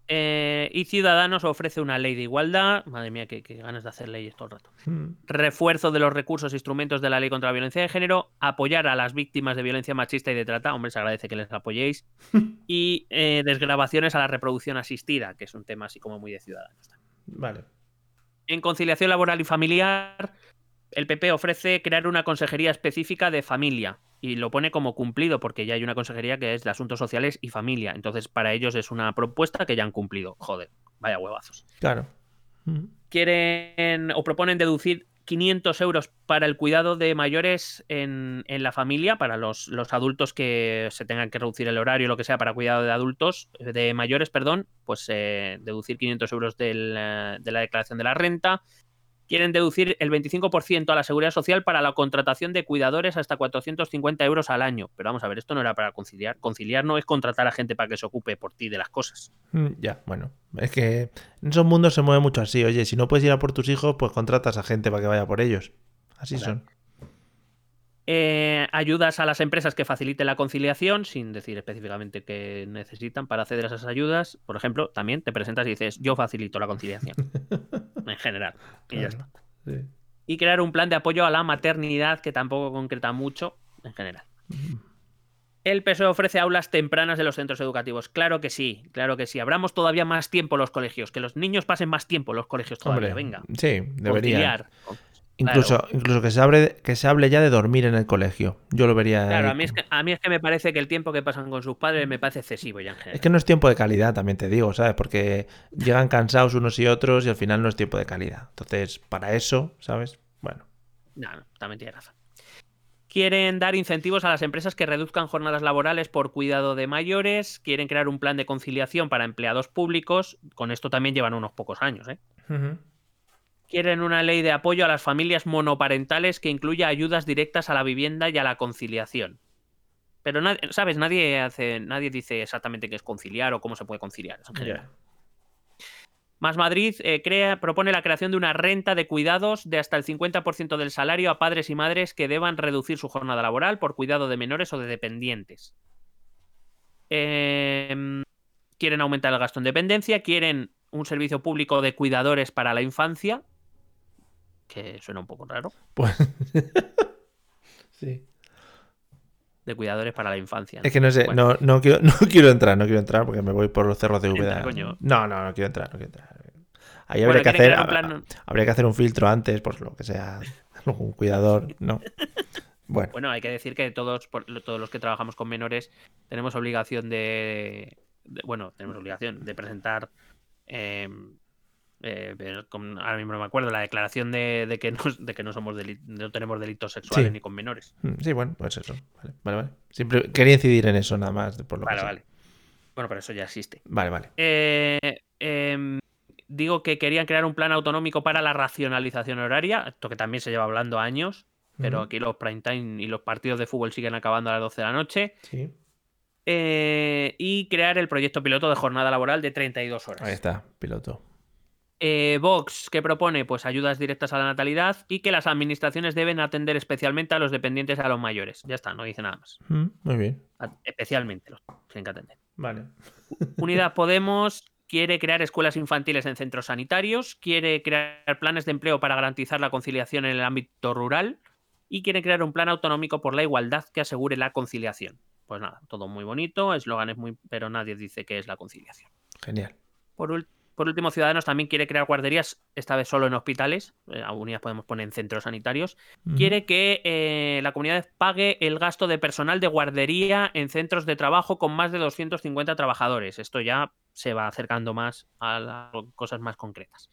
Eh, y Ciudadanos ofrece una ley de igualdad. Madre mía, qué, qué ganas de hacer leyes todo el rato. Mm. Refuerzo de los recursos e instrumentos de la ley contra la violencia de género. Apoyar a las víctimas de violencia machista y de trata. Hombre, se agradece que les apoyéis. y eh, desgrabaciones a la reproducción asistida, que es un tema así como muy de Ciudadanos. Vale. En conciliación laboral y familiar, el PP ofrece crear una consejería específica de familia y lo pone como cumplido porque ya hay una consejería que es de asuntos sociales y familia. Entonces, para ellos es una propuesta que ya han cumplido. Joder, vaya huevazos. Claro. Quieren o proponen deducir 500 euros para el cuidado de mayores en, en la familia, para los, los, adultos que se tengan que reducir el horario, lo que sea, para cuidado de adultos, de mayores, perdón, pues eh, deducir 500 euros del, eh, de la declaración de la renta. Quieren deducir el 25% a la seguridad social para la contratación de cuidadores hasta 450 euros al año. Pero vamos a ver, esto no era para conciliar. Conciliar no es contratar a gente para que se ocupe por ti de las cosas. Mm, Ya, bueno. Es que en esos mundos se mueve mucho así. Oye, si no puedes ir a por tus hijos, pues contratas a gente para que vaya por ellos. Así Claro. son. Eh, ayudas a las empresas que faciliten la conciliación, sin decir específicamente qué necesitan para acceder a esas ayudas. Por ejemplo, también te presentas y dices, yo facilito la conciliación. en general. Y ya está. Sí. Y crear un plan de apoyo a la maternidad que tampoco concreta mucho en general. El PSOE ofrece aulas tempranas de los centros educativos. Claro que sí, claro que sí. Abramos todavía más tiempo los colegios, que los niños pasen más tiempo en los colegios todavía. Hombre, Venga, Sí, debería. conciliar. Incluso, Claro. incluso que se hable, que se hable ya de dormir en el colegio. Yo lo vería. Claro, a mí, es que, a mí es que me parece que el tiempo que pasan con sus padres me parece excesivo ya en general. Es que no es tiempo de calidad, también te digo, ¿sabes? Porque llegan cansados unos y otros y al final no es tiempo de calidad. Entonces, para eso, ¿sabes? Bueno. No, no, también tiene razón. Quieren dar incentivos a las empresas que reduzcan jornadas laborales por cuidado de mayores. Quieren crear un plan de conciliación para empleados públicos. Con esto también llevan unos pocos años. ¿eh? Quieren una ley de apoyo a las familias monoparentales que incluya ayudas directas a la vivienda y a la conciliación. Pero, nadie, ¿sabes? Nadie, hace, nadie dice exactamente qué es conciliar o cómo se puede conciliar. en general. Más Madrid eh, crea, propone la creación de una renta de cuidados de hasta el 50% del salario a padres y madres que deban reducir su jornada laboral por cuidado de menores o de dependientes. Em, quieren aumentar el gasto en dependencia, quieren un servicio público de cuidadores para la infancia, que suena un poco raro, Pues. sí. de cuidadores para la infancia. Es que no sé, Bueno. no, no, quiero, no quiero entrar, no quiero entrar porque me voy por los cerros de Úbeda. No, no, no quiero entrar, no quiero entrar. Ahí Bueno, habría que hacer. plan- Habría que hacer un filtro antes, por lo que sea. Un cuidador, ¿no? Bueno. Bueno, hay que decir que todos, por- todos los que trabajamos con menores tenemos obligación de, de- bueno, tenemos obligación de presentar, eh, eh, con- ahora mismo no me acuerdo, la declaración de, de que, no, de que no somos no tenemos delitos sexuales Sí. ni con menores. Mm, Sí, bueno, pues eso. Vale, vale. vale. Siempre quería incidir en eso nada más. Por lo que Vale, sea. Bueno, pero eso ya existe. Vale, vale. Eh, em, digo que querían crear un plan autonómico para la racionalización horaria, esto que también se lleva hablando años, pero aquí los prime time y los partidos de fútbol siguen acabando a las 12 de la noche. Sí. Eh, y crear el proyecto piloto de jornada laboral de 32 horas. Ahí está, piloto. Eh, Vox, ¿qué propone? Pues ayudas directas a la natalidad y que las administraciones deben atender especialmente a los dependientes y a los mayores. Ya está, no dice nada más. Mm, Muy bien. Especialmente los tienen que atender. Vale. Unidad Podemos quiere crear escuelas infantiles en centros sanitarios, quiere crear planes de empleo para garantizar la conciliación en el ámbito rural y quiere crear un plan autonómico por la igualdad que asegure la conciliación. Pues nada, todo muy bonito, eslóganes muy, pero nadie dice qué es la conciliación. Genial. Por, ul- por último, Ciudadanos también quiere crear guarderías, esta vez solo en hospitales, eh, a Unidas podemos poner en centros sanitarios. Quiere que eh, la comunidad pague el gasto de personal de guardería en centros de trabajo con más de 250 trabajadores. Esto ya se va acercando más a las cosas más concretas.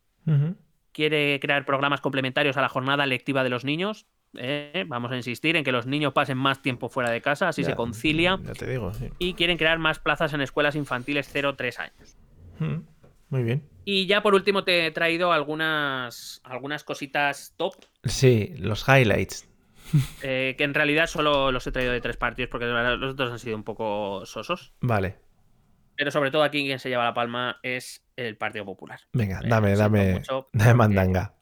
Quiere crear programas complementarios a la jornada lectiva de los niños. eh, vamos a insistir en que los niños pasen más tiempo fuera de casa, así Ya, se concilia. Ya te digo, sí. Y quieren crear más plazas en escuelas infantiles 0-3 años. Mm, Muy bien. Y ya por último te he traído algunas, algunas cositas top, Sí, los highlights. eh, que en realidad solo los he traído de tres partidos porque los otros han sido un poco sosos. Vale. Pero sobre todo aquí quien se lleva la palma es el Partido Popular. Venga, Eh, dame, siento dame. mucho Dame mandanga.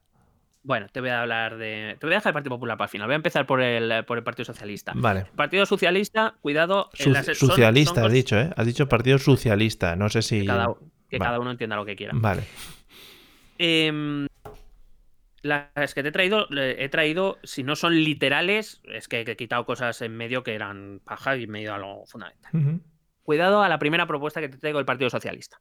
Bueno, te voy a hablar de... Te voy a dejar el Partido Popular para el final. Voy a empezar por el, por el Partido Socialista. Vale. Partido Socialista, cuidado... en Su- las- socialista, son has dicho, ¿eh? Has dicho partido socialista. No sé si. Cada, que Vale. cada uno entienda lo que quiera. Vale. Em, las que te he traído, he traído, si no son literales, es que he quitado cosas en medio que eran paja y me he ido a lo fundamental. Cuidado a la primera propuesta que te traigo del Partido Socialista.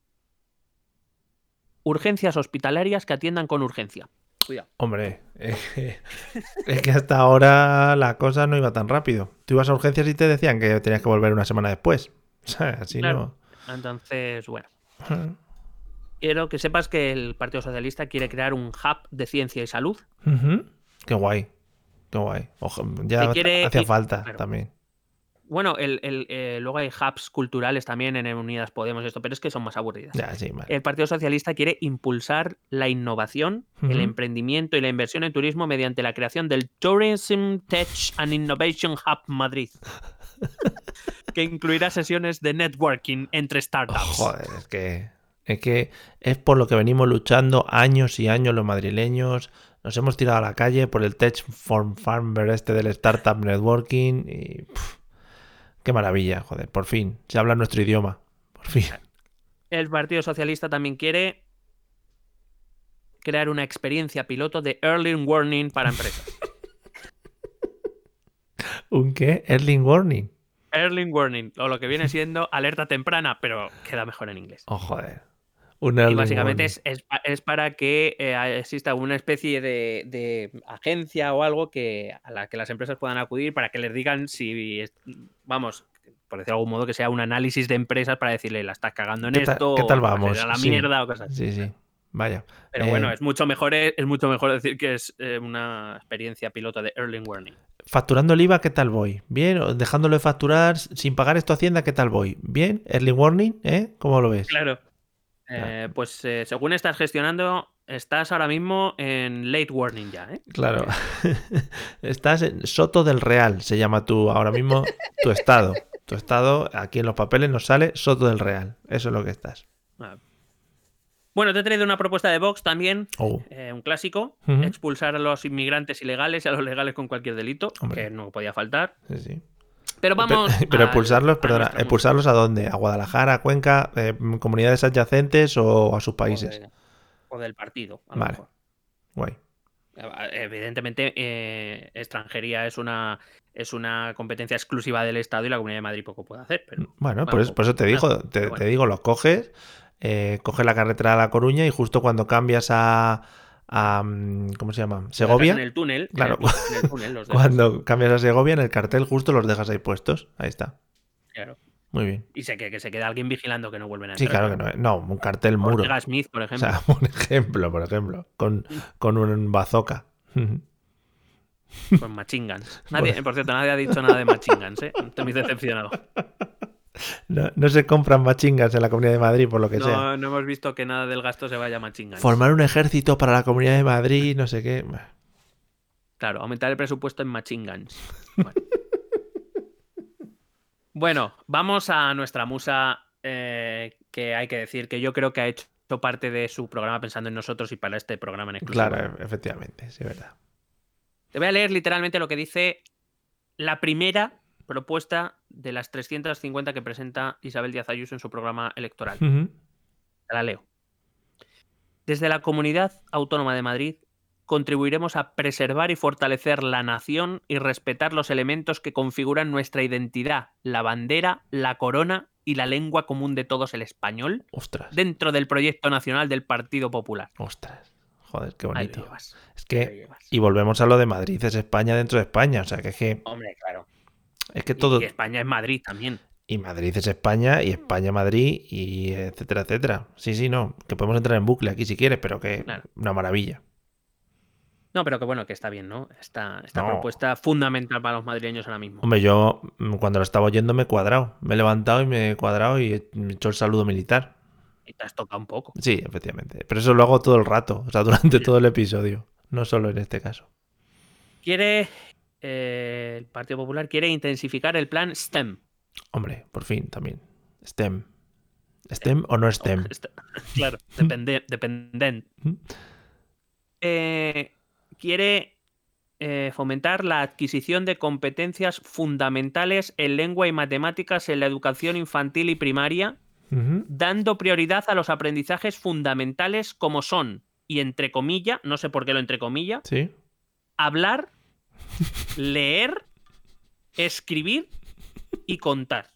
urgencias hospitalarias que atiendan con urgencia. Cuidado. Hombre, eh, es que hasta ahora la cosa no iba tan rápido. Tú ibas a urgencias y te decían que tenías que volver una semana después. O sea, así Claro. Entonces, bueno. Quiero que sepas que el Partido Socialista quiere crear un hub de ciencia y salud. Qué guay. Qué guay. Ojo, ya quiere- hacía falta claro. también. Bueno, el, el, eh, luego hay hubs culturales también en Unidas Podemos y esto, pero es que son más aburridas. Ya, sí, vale. El Partido Socialista quiere impulsar la innovación, el emprendimiento y la inversión en turismo mediante la creación del Tourism Tech and Innovation Hub Madrid, que incluirá sesiones de networking entre startups. Joder, es que, es que es por lo que venimos luchando años y años los madrileños. Nos hemos tirado a la calle por el Tech Form Farmer este del Startup Networking y qué maravilla, joder, por fin, se habla nuestro idioma, por fin. El Partido Socialista también quiere crear una experiencia piloto de Early Warning para empresas. ¿Un qué? Erling Warning. Early Warning, o lo que viene siendo alerta temprana, pero queda mejor en inglés. Oh, joder. Un Y early básicamente es, es pa- es para que eh, exista una especie de, de agencia o algo que, a la que las empresas puedan acudir para que les digan si, vamos, por decir de algún modo, que sea un análisis de empresas para decirle la estás cagando en ¿Qué tal- esto, qué tal o vamos? a la Sí. mierda o cosas así. Sí, sí. Vaya. Pero Eh, bueno, es mucho mejor es, es mucho mejor decir que es eh, una experiencia piloto de Early Warning. Facturando el IVA, ¿qué tal voy? ¿Bien? ¿O Dejándolo de facturar sin pagar esto a Hacienda, ¿qué tal voy? ¿Bien? ¿Early Warning? ¿Eh? ¿Cómo lo ves? Claro. Eh, pues eh, según estás gestionando, estás ahora mismo en late warning ya, ¿eh? Claro. Estás en Soto del Real, se llama tú ahora mismo tu estado. Tu estado, aquí en los papeles nos sale Soto del Real. Eso es lo que estás. Ah. Bueno, te he traído una propuesta de Vox también, Oh, eh, un clásico, expulsar a los inmigrantes ilegales y a los legales con cualquier delito, Hombre. que no podía faltar. sí, sí. Pero vamos. Pero, expulsarlos, a perdona, mundo. ¿expulsarlos a dónde? ¿A Guadalajara, a Cuenca, eh, comunidades adyacentes o a sus O países? de- O del partido, a Vale. mejor. Guay. Evidentemente, eh, extranjería es una, es una competencia exclusiva del Estado y la Comunidad de Madrid poco puede hacer. Pero Bueno, por Bueno, eso, por eso te digo, te, pero bueno. te digo, los coges, eh, coges la carretera a La Coruña y justo cuando cambias a, a, mm, ¿cómo se llama? Segovia, En el túnel. Claro. tu- en el túnel los dejas, cuando cambias a Segovia en el cartel justo los dejas ahí puestos. Ahí está. claro. Muy bien. Y sé que, que se queda alguien vigilando que no vuelven a Sí, entrar. claro que no. No, un cartel muro. Ortega Smith, por O ejemplo. sea, un ejemplo, por ejemplo, con, con un bazooka. Con Machine Guns. Nadie, por cierto, nadie ha dicho nada de Machine Guns, ¿eh? Estoy muy decepcionado. No, no se compran machingas en la Comunidad de Madrid, por lo que sea. No, no hemos visto que nada del gasto se vaya a Machine Guns. Formar un ejército para la Comunidad de Madrid, no sé qué. Claro, aumentar el presupuesto en. Bueno, Bueno, vamos a nuestra musa, eh, que hay que decir que yo creo que ha hecho parte de su programa pensando en nosotros y para este programa en exclusiva. Claro, efectivamente, sí, verdad. Te voy a leer literalmente lo que dice la primera propuesta de las 350 que presenta Isabel Díaz Ayuso en su programa electoral. Te la leo. Desde la Comunidad Autónoma de Madrid contribuiremos a preservar y fortalecer la nación y respetar los elementos que configuran nuestra identidad, la bandera, la corona y la lengua común de todos, el español, Ostras, dentro del proyecto nacional del Partido Popular. ostras. Joder, qué Ahí lo bonito. llevas, Es ahí lo que, llevas. y volvemos a lo de Madrid, es España dentro de España. O sea, que es que, Hombre, claro. Es que todo. Y España es Madrid también. Y Madrid es España, y España Madrid, y etcétera, etcétera. Sí, sí, no. Que podemos entrar en bucle aquí si quieres, pero que Claro. una maravilla. No, pero que bueno, que está bien, ¿no? Esta, esta No. propuesta fundamental para los madrileños ahora mismo. Hombre, yo mm, cuando lo estaba oyendo me he cuadrado. Me he levantado y me he cuadrado y he me he hecho el saludo militar. Y te has tocado un poco. Sí, efectivamente. Pero eso lo hago todo el rato, o sea, durante todo el episodio. No solo en este caso. Quiere. Eh, el Partido Popular quiere intensificar el plan STEM. Hombre, por fin también. STEM. ¿STEM o no STEM? Est- Claro, depende, dependent. Eh, quiere eh, fomentar la adquisición de competencias fundamentales en lengua y matemáticas en la educación infantil y primaria, dando prioridad a los aprendizajes fundamentales como son, y entre comillas, no sé por qué lo entre comillas, Sí. hablar, leer, escribir y contar.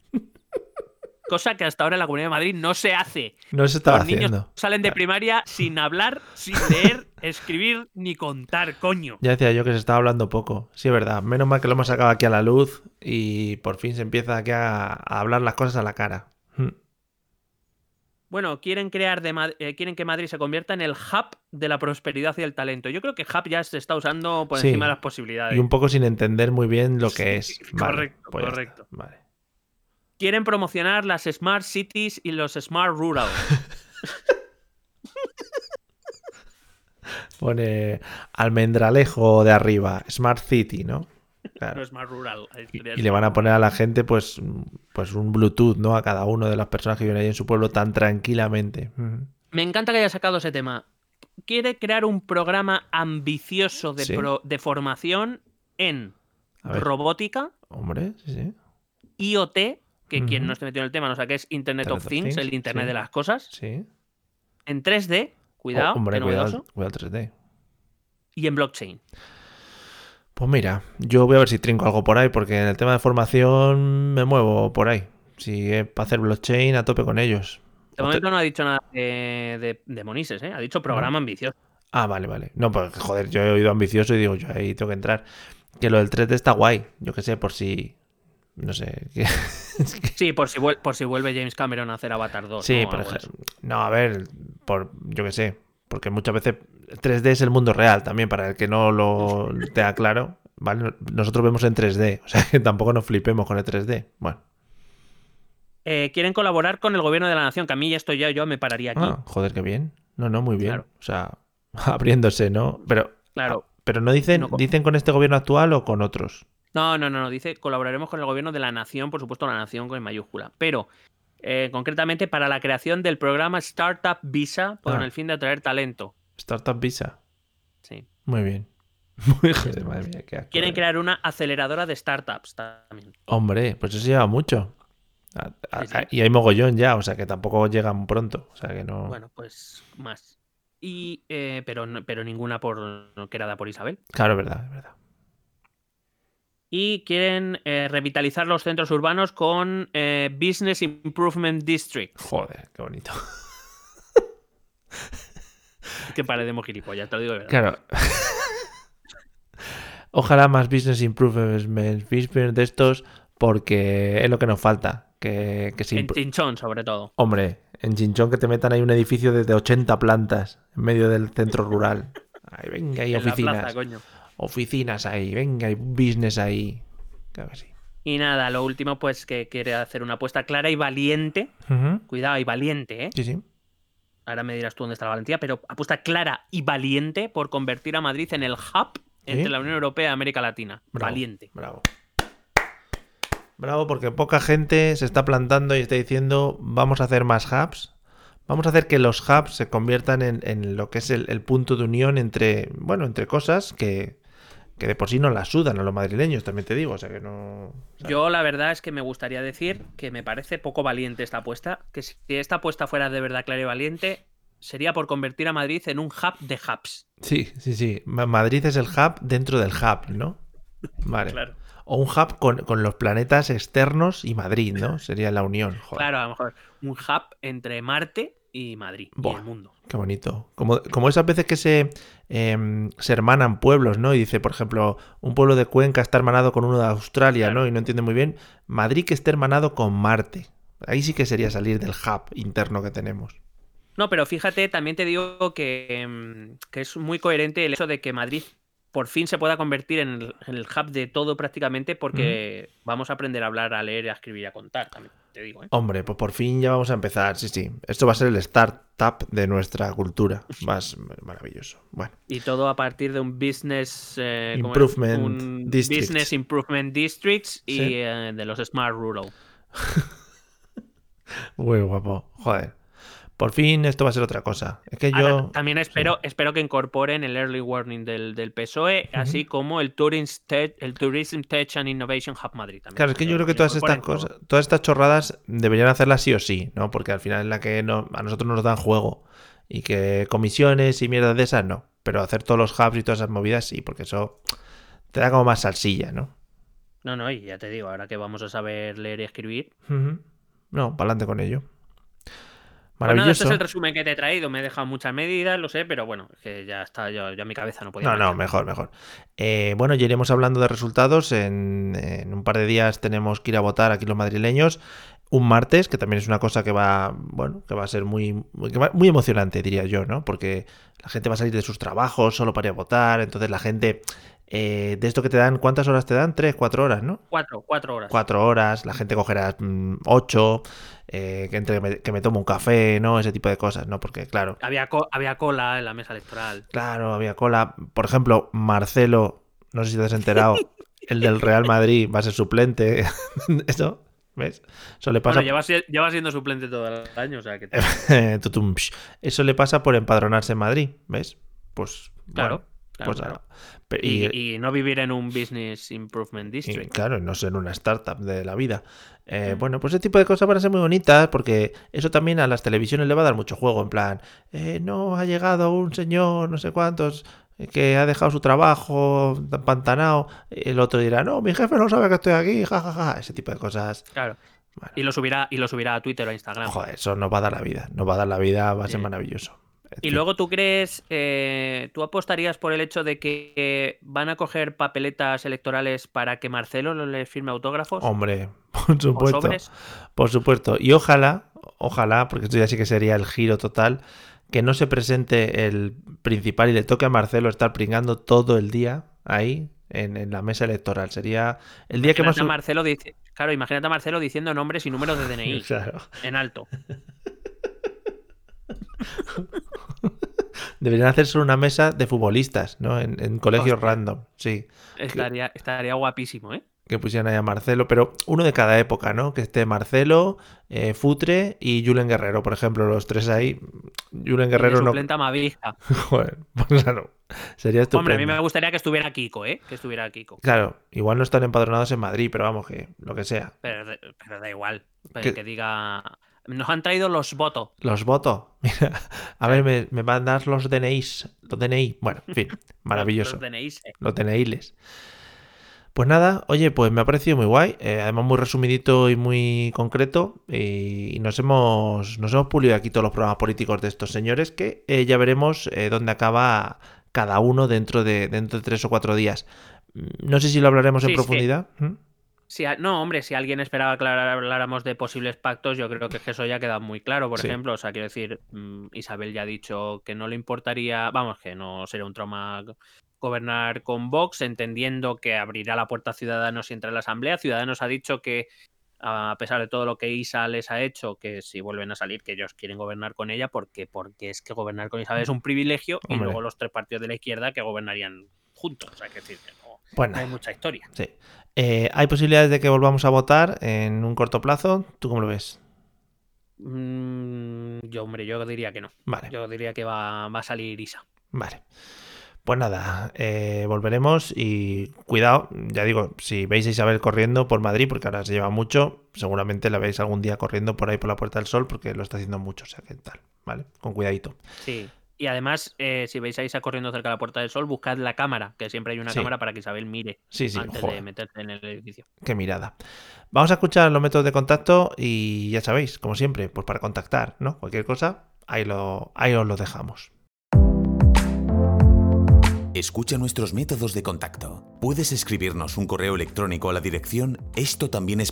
cosa que hasta ahora en la Comunidad de Madrid no se hace. No se estaba Los niños haciendo. salen de primaria sin hablar, sin leer, escribir ni contar, coño. Ya decía yo que se estaba hablando poco. Sí, es verdad. Menos mal que lo hemos sacado aquí a la luz y por fin se empieza aquí a, a hablar las cosas a la cara. Bueno, quieren crear de eh, quieren que Madrid se convierta en el hub de la prosperidad y el talento. Yo creo que hub ya se está usando por Sí. encima de las posibilidades. Y un poco sin entender muy bien lo que es. Vale, correcto, pues correcto. Vale. Quieren promocionar las smart cities y los smart rural. Pone almendralejo de arriba, Smart City, ¿no? Claro. no smart rural. ahí Y, le van a poner a la gente, pues, pues un Bluetooth, ¿no? A cada uno de las personas que viven ahí en su pueblo tan tranquilamente. Me encanta que haya sacado ese tema. Quiere crear un programa ambicioso de, Sí. pro- de formación en robótica, Hombre, sí, sí. IoT, que quien no esté metido en el tema no sabe qué es Internet Internet of of Things, Things, el Internet sí. de las cosas, Sí. en 3D, cuidado, Oh, hombre, qué cuidado, cuidado 3D. y en blockchain. Pues mira, yo voy a ver si trinco algo por ahí, porque en el tema de formación me muevo por ahí. Si es para hacer blockchain, a tope con ellos. De te- momento no ha dicho nada de, de- de Monises, ¿eh? ha dicho programa ambicioso. Ah, vale, vale. No, pues joder, yo he oído ambicioso y digo, yo ahí tengo que entrar. Que lo del 3D está guay. Yo qué sé, por si. No sé. que- Sí, por si, vuel- por si vuelve James Cameron a hacer Avatar 2. Sí, ¿no? por ejemplo. No, a ver, por yo qué sé. Porque muchas veces el 3D es el mundo real también, para el que no lo tenga claro. ¿vale? Nosotros vemos en 3D, o sea que tampoco nos flipemos con el 3D. Bueno, Eh, quieren colaborar con el gobierno de la nación, que a mí esto ya yo me pararía aquí. ah, joder, qué bien. No, no, muy bien. Claro. O sea, abriéndose, ¿no? Pero, Claro. pero no dicen, No, dicen con este gobierno actual o con otros. No, no, no, no. Dice colaboraremos con el gobierno de la nación, por supuesto, la nación con mayúscula. Pero eh, concretamente para la creación del programa Startup Visa con Ah. el fin de atraer talento. Startup Visa. Sí. Muy bien. Muy joder, madre mía, qué Quieren eh. crear una aceleradora de startups también. Hombre, pues eso lleva mucho. A- a- Sí, sí. Y hay mogollón ya, o sea que tampoco llegan pronto. O sea que no. Bueno, pues más. Y, eh, pero, pero ninguna por creada por Isabel. Claro, es verdad, es verdad. Y quieren eh, revitalizar los centros urbanos con eh, Business Improvement District. Joder, qué bonito. Que parecemos gilipollas, te lo digo de verdad. Claro. Ojalá más business improvements, business de estos, porque es lo que nos falta. Que, que se En Chinchón, sobre todo. Hombre, en Chinchón que te metan ahí un edificio de de 80 plantas en medio del centro rural. Ahí, venga, ahí En la oficinas. plaza, coño. Oficinas ahí, venga, hay business ahí. Claro que sí. Y nada, lo último, pues que quiere hacer una apuesta clara y valiente. Cuidado, y valiente, ¿eh? Sí, sí. Ahora me dirás tú dónde está la valentía, pero apuesta clara y valiente por convertir a Madrid en el hub entre la Unión Europea y América Latina. Bravo, Valiente. Bravo. Bravo, porque poca gente se está plantando y está diciendo vamos a hacer más hubs. Vamos a hacer que los hubs se conviertan en, en lo que es el, el punto de unión entre, bueno, entre cosas que, que de por sí no las sudan a los madrileños, también te digo. O sea que no. Yo la verdad es que me gustaría decir que me parece poco valiente esta apuesta, que si esta apuesta fuera de verdad clara y valiente, sería por convertir a Madrid en un hub de hubs. Sí, sí, sí. Ma- Madrid es el hub dentro del hub, ¿no? Vale. Claro. O un hub con, con los planetas externos y Madrid, ¿no? Sería la unión. Joder. Claro, a lo mejor un hub entre Marte y Madrid Buah. y el mundo. Qué bonito. Como, como esas veces que se, em, se hermanan pueblos, ¿no? Y dice, por ejemplo, un pueblo de Cuenca está hermanado con uno de Australia, ¿no? Y no entiende muy bien. Madrid que esté hermanado con Marte. Ahí sí que sería salir del hub interno que tenemos. No, pero fíjate, también te digo que, mm, que es muy coherente el hecho de que Madrid por fin se pueda convertir en el, en el hub de todo prácticamente porque vamos a aprender a hablar, a leer, a escribir a contar, también te digo. ¿eh? Hombre, pues por fin ya vamos a empezar. Sí, sí. Esto va a ser el startup de nuestra cultura. Más maravilloso. Bueno. Y todo a partir de un business eh. Improvement un districts. business improvement districts y Sí. eh, de los smart rural. Muy guapo. Joder. Por fin esto va a ser otra cosa. Es que Ahora, yo... también espero, espero que incorporen el early warning del, del PSOE, así como el Tourism Tech, el Tourism Tech and Innovation Hub Madrid. También. Claro, es que yo creo que todas estas todo. cosas, todas estas chorradas deberían hacerlas sí o sí, ¿no? Porque al final es la que no- a nosotros nos dan juego. Y que comisiones y mierdas de esas no. Pero hacer todos los hubs y todas esas movidas sí, porque eso te da como más salsilla, ¿no? No, no, y ya te digo, ahora que vamos a saber leer y escribir, no, para adelante con ello. Bueno, Maravilloso. este es el resumen que te he traído. Me he dejado muchas medidas, lo sé, pero bueno, es que ya está, yo, ya mi cabeza no podía. No, no, mejor, mejor. Eh, bueno, ya iremos hablando de resultados. En, en un par de días tenemos que ir a votar aquí los madrileños. Un martes, que también es una cosa que va, bueno, que va a ser muy, muy emocionante, diría yo, ¿no? Porque la gente va a salir de sus trabajos solo para ir a votar. Entonces la gente, eh, de esto que te dan, ¿cuántas horas te dan? Tres, cuatro horas, ¿no? Cuatro, cuatro horas. cuatro horas, la gente cogerá mm, ocho, eh, que, entre, me- que me tomo un café, ¿no? Ese tipo de cosas, ¿no? Porque, claro, Había, co- había cola en la mesa electoral. claro, había cola. Por ejemplo, Marcelo, no sé si te has enterado, el del Real Madrid va a ser suplente. Eso, ¿ves? Eso le Bueno, pasa... lleva, si- lleva siendo suplente todo el año, o sea que. Eso le pasa por empadronarse en Madrid, ¿ves? Pues, Claro, bueno, claro, pues, claro. pe- Y, y- y no vivir en un Business Improvement Y, District. claro, no ser una startup de la vida. Eh, Mm. Bueno, pues ese tipo de cosas van a ser muy bonitas porque eso también a las televisiones le va a dar mucho juego. En plan, eh, no ha llegado un señor, no sé cuántos, eh, que ha dejado su trabajo empantanado. El otro dirá, no, mi jefe no sabe que estoy aquí, jajaja. Ese tipo de cosas. Claro. Bueno. Y lo subirá, y lo subirá a Twitter o a Instagram. Joder, eso nos va a dar la vida. Nos va a dar la vida, va a ser Sí. maravilloso. Y luego tú crees, eh, tú apostarías por el hecho de que eh, van a coger papeletas electorales para que Marcelo les firme autógrafos Hombre, por supuesto. Por supuesto. Y ojalá, ojalá, porque esto ya sí que sería el giro total, que no se presente el principal y le toque a Marcelo estar pringando todo el día ahí en, en la mesa electoral. Sería el día que más... Imagínate a Marcelo dice, claro, imagínate a Marcelo diciendo nombres y números de DNI Claro. en alto. Deberían hacer solo una mesa de futbolistas, ¿no? En, en colegios Hostia. random, sí. Estaría, estaría guapísimo, ¿eh? Que pusieran ahí a Marcelo, pero uno de cada época, ¿no? Que esté Marcelo, eh, Futre y Julen Guerrero, por ejemplo, los tres ahí. Julen Guerrero no... suplente a Mavisca. Joder, pues claro. Sería estupendo. Hombre, a mí me gustaría que estuviera Kiko, ¿eh? Que estuviera Kiko. Claro, igual no están empadronados en Madrid, pero vamos, que lo que sea. Pero, pero da igual. ¿Qué? Que diga. Nos han traído los votos. Los voto. Mira, a ver, me, me van a dar los DNIs. Los DNI. Bueno, en fin, maravilloso. Los DNIs. eh. Los DNIs. Pues nada, oye, pues me ha parecido muy guay. eh, además, muy resumidito y muy concreto. Y, y nos hemos nos hemos pulido aquí todos los programas políticos de estos señores que eh, ya veremos dónde acaba cada uno dentro de, dentro de tres o cuatro días. Mm, No sé si lo hablaremos en Sí, sí. profundidad. ¿Mm? Si a- no, hombre, si alguien esperaba que habláramos de posibles pactos, yo creo que es que eso ya queda muy claro, por Sí. ejemplo. O sea, quiero decir, mm, Isabel ya ha dicho que no le importaría, vamos, que no sería un trauma gobernar con Vox, entendiendo que abrirá la puerta a Ciudadanos y entra en la Asamblea. Ciudadanos ha dicho que, a pesar de todo lo que Isa les ha hecho, que si vuelven a salir, que ellos quieren gobernar con ella, porque, porque es que gobernar con Isabel es un privilegio, y luego los tres partidos de la izquierda que gobernarían juntos. O sea, que decir, Pues hay mucha historia. sí. Eh, ¿Hay posibilidades de que volvamos a votar en un corto plazo? ¿Tú cómo lo ves? Mm, yo, hombre, yo diría que no. Vale. Yo diría que va, va a salir Isa. Vale. Pues nada, eh, volveremos y cuidado, ya digo, si veis a Isabel corriendo por Madrid, porque ahora se lleva mucho, seguramente la veis algún día corriendo por ahí por la Puerta del Sol, porque lo está haciendo mucho, o sea que tal, ¿vale? Con cuidadito. Sí. Y además, eh, si veis a Isa corriendo cerca de la Puerta del Sol, buscad la cámara, que siempre hay una Sí. cámara para que Isabel mire Sí, sí, antes joder. de meterse en el edificio. Qué mirada. Vamos a escuchar los métodos de contacto y ya sabéis, como siempre, pues para contactar, ¿no? Cualquier cosa, ahí, lo, ahí os lo dejamos. Escucha nuestros métodos de contacto. Puedes escribirnos un correo electrónico a la dirección esto también es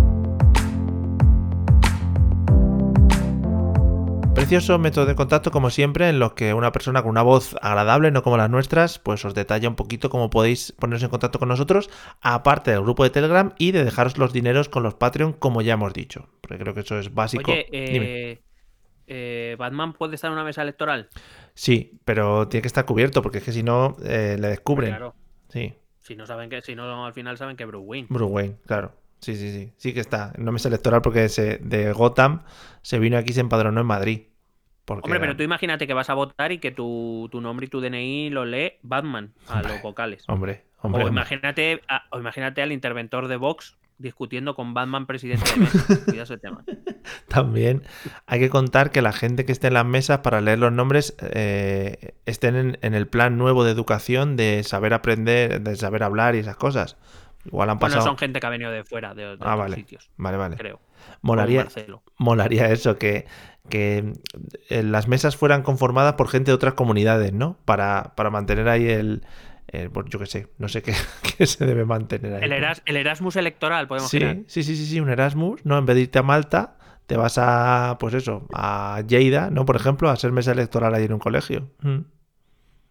Precioso método de contacto, como siempre, en los que una persona con una voz agradable, no como las nuestras, pues os detalla un poquito cómo podéis poneros en contacto con nosotros, aparte del grupo de Telegram y de dejaros los dineros con los Patreon, como ya hemos dicho. Porque creo que eso es básico. Oye, Dime. eh, eh, ¿Batman puede estar en una mesa electoral? Sí, pero tiene que estar cubierto, porque es que si no, eh, le descubren. Claro. Sí, Si no saben que, si no al final saben que Bruce Wayne. Bruce Wayne, claro. Sí, sí, sí. Sí que está. No me es electoral porque se, de Gotham se vino aquí y se empadronó en Madrid. Porque Hombre, era- pero tú imagínate que vas a votar y que tu, tu nombre y tu DNI lo lee Batman a Hombre, los vocales. Hombre, hombre. o, imagínate, a- o imagínate al interventor de Vox discutiendo con Batman presidente de México. Cuidado ese tema. También hay que contar que la gente que esté en las mesas para leer los nombres eh, estén en, en el plan nuevo de educación de saber aprender, de saber hablar y esas cosas. Igual han Bueno, pasado. son gente que ha venido de fuera, de, de ah, otros vale. sitios, Vale, vale. creo. Molaría, molaría eso, que, que eh, las mesas fueran conformadas por gente de otras comunidades, ¿no? Para, para mantener ahí el. el- pues yo qué sé, no sé qué, qué se debe mantener ahí. El, Eras- el Erasmus electoral, podemos Sí, crear. sí, sí, sí, sí, un Erasmus, ¿no? En vez de irte a Malta, te vas a, pues eso, a Lleida, ¿no? Por ejemplo, a ser mesa electoral ahí en un colegio. Mm.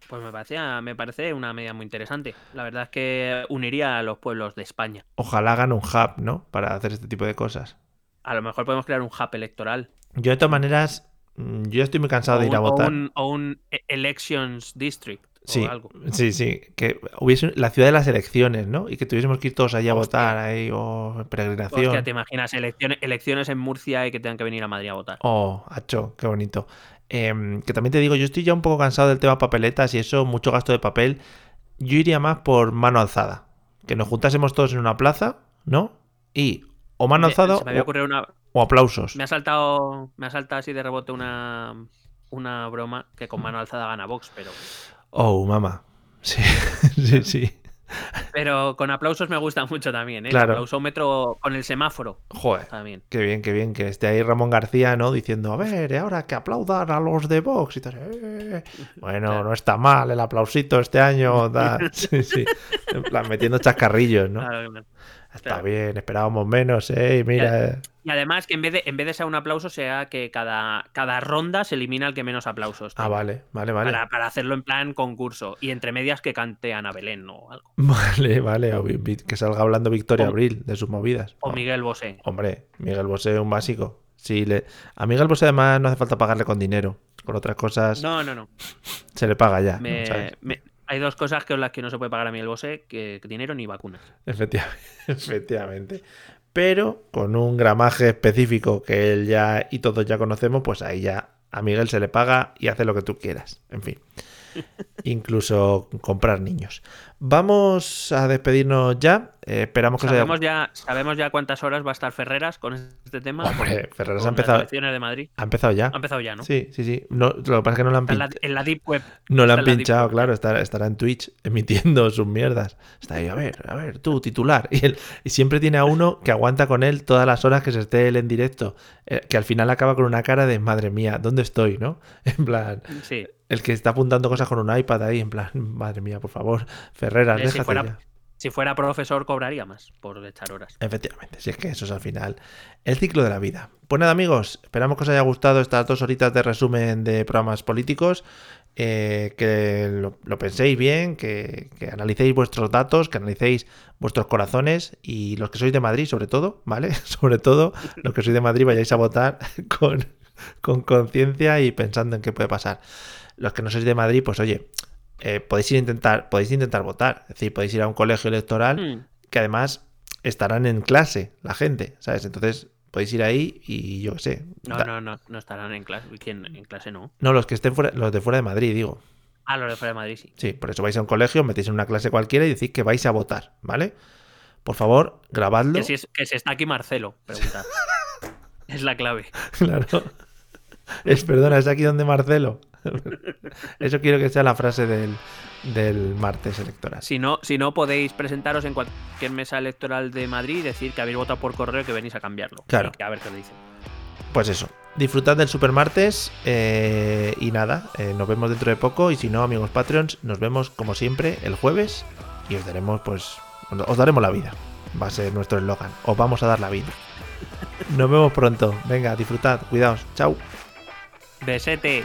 Pues me parece, me parece una medida muy interesante. La verdad es que uniría a los pueblos de España. Ojalá hagan un hub, ¿no? Para hacer este tipo de cosas. A lo mejor podemos crear un hub electoral. Yo, de todas maneras, mm, yo estoy muy cansado O de ir a o votar. un- o un e- Elections District. Sí, O algo. sí, sí. Que hubiese la ciudad de las elecciones, ¿no? Y que tuviésemos que ir todos allí a Hostia. votar ahí, o peregrinación. Hostia, te imaginas elecciones, elecciones en Murcia y que tengan que venir a Madrid a votar. Oh, hacho, qué bonito. Em, que también te digo, yo estoy ya un poco cansado del tema papeletas y eso, mucho gasto de papel. Yo iría más por mano alzada. Que nos juntásemos todos en una plaza, ¿no? Y o mano alzada se me había o, ocurrido una, o aplausos. me ha saltado, me ha saltado así de rebote una, una broma que con mano alzada gana Vox, pero, Oh, mamá. Sí, sí, sí. pero con aplausos me gusta mucho también, ¿eh? Claro. El aplausómetro con el semáforo Joder. también. Qué bien, qué bien que esté ahí Ramón García, ¿no? Diciendo, a ver, ahora que aplaudan a los de Vox y tal. "Eh". Bueno, Claro. no está mal el aplausito este año. Sí, sí. En plan, metiendo chascarrillos, ¿no? Claro, claro. Está claro. bien, esperábamos menos, ¿eh? Y mira. eh. Y además que en vez de, en vez de ser un aplauso, sea que cada, cada ronda se elimina el que menos aplausos. Ah, vale, vale, vale. Para, para hacerlo en plan concurso. Y entre medias que cante Ana Belén o algo. Vale, vale. O que salga hablando Victoria O- Abril de sus movidas. O Miguel Bosé. Hombre, Miguel Bosé, un básico. Sí, le... A Miguel Bosé además no hace falta pagarle con dinero. Con otras cosas No, no, no. se le paga ya. ¿no? Me- ¿Sabes? me- hay dos cosas que las que no se puede pagar a Miguel Bosé, que, que dinero ni vacunas. Efectivamente, efectivamente. Pero con un gramaje específico que él ya y todos ya conocemos, pues ahí ya a Miguel se le paga y hace lo que tú quieras. En fin. Incluso comprar niños. Vamos a despedirnos ya. Eh, esperamos que os haya... Sabemos ya, sabemos ya cuántas horas va a estar Ferreras con este tema. Hombre, Ferreras con ha empezado- Las elecciones de Madrid. Ha empezado ya. Ha empezado ya, ¿no? Sí, sí, sí. No, lo que pasa es que no lo han pinchado. en la Deep Web. No Está han pinchado, claro, estará, estará en Twitch emitiendo sus mierdas. Está ahí, a ver, a ver, tú, titular. Y, él- y siempre tiene a uno que aguanta con él todas las horas que se esté él en directo. eh, que al final acaba con una cara de madre mía, ¿dónde estoy? ¿No? En plan, Sí. el que está apuntando cosas con un iPad ahí, en plan, madre mía, por favor, Ferreras, Si, fuera, ya. si fuera profesor, cobraría más por echar horas. Efectivamente, si es que eso es al final el ciclo de la vida. Pues nada, amigos, esperamos que os haya gustado estas dos horitas de resumen de programas políticos. eh, que lo, lo penséis bien, que, que analicéis vuestros datos, que analicéis vuestros corazones y los que sois de Madrid, sobre todo, ¿vale? Sobre todo, los que sois de Madrid vayáis a votar con conciencia y pensando en qué puede pasar. Los que no sois de Madrid, pues oye, eh, podéis ir a intentar, podéis intentar votar, es decir, podéis ir a un colegio electoral Hmm. que además estarán en clase la gente, ¿sabes? Entonces podéis ir ahí y yo qué sé. No, da- no, no, no estarán en clase. ¿Quién? En clase no. No, los que estén fuera, los de fuera de Madrid, digo. Ah, los de fuera de Madrid sí. Sí, por eso vais a un colegio, metéis en una clase cualquiera y decís que vais a votar, ¿vale? Por favor, grabadlo. Que si, es, que si está aquí Marcelo, preguntar. es la clave. Claro. Es, perdona, es aquí donde Marcelo. Eso quiero que sea la frase del, del martes electoral. Si no, si no, podéis presentaros en cualquier mesa electoral de Madrid y decir que habéis votado por correo y que venís a cambiarlo. Claro. Y a ver qué dicen. Pues eso. Disfrutad del supermartes eh, y nada, eh, nos vemos dentro de poco y si no, amigos Patreons, nos vemos como siempre el jueves y os daremos pues os daremos la vida. Va a ser nuestro eslogan. Os vamos a dar la vida. Nos vemos pronto. Venga, disfrutad. Cuidaos. Chao. Besete.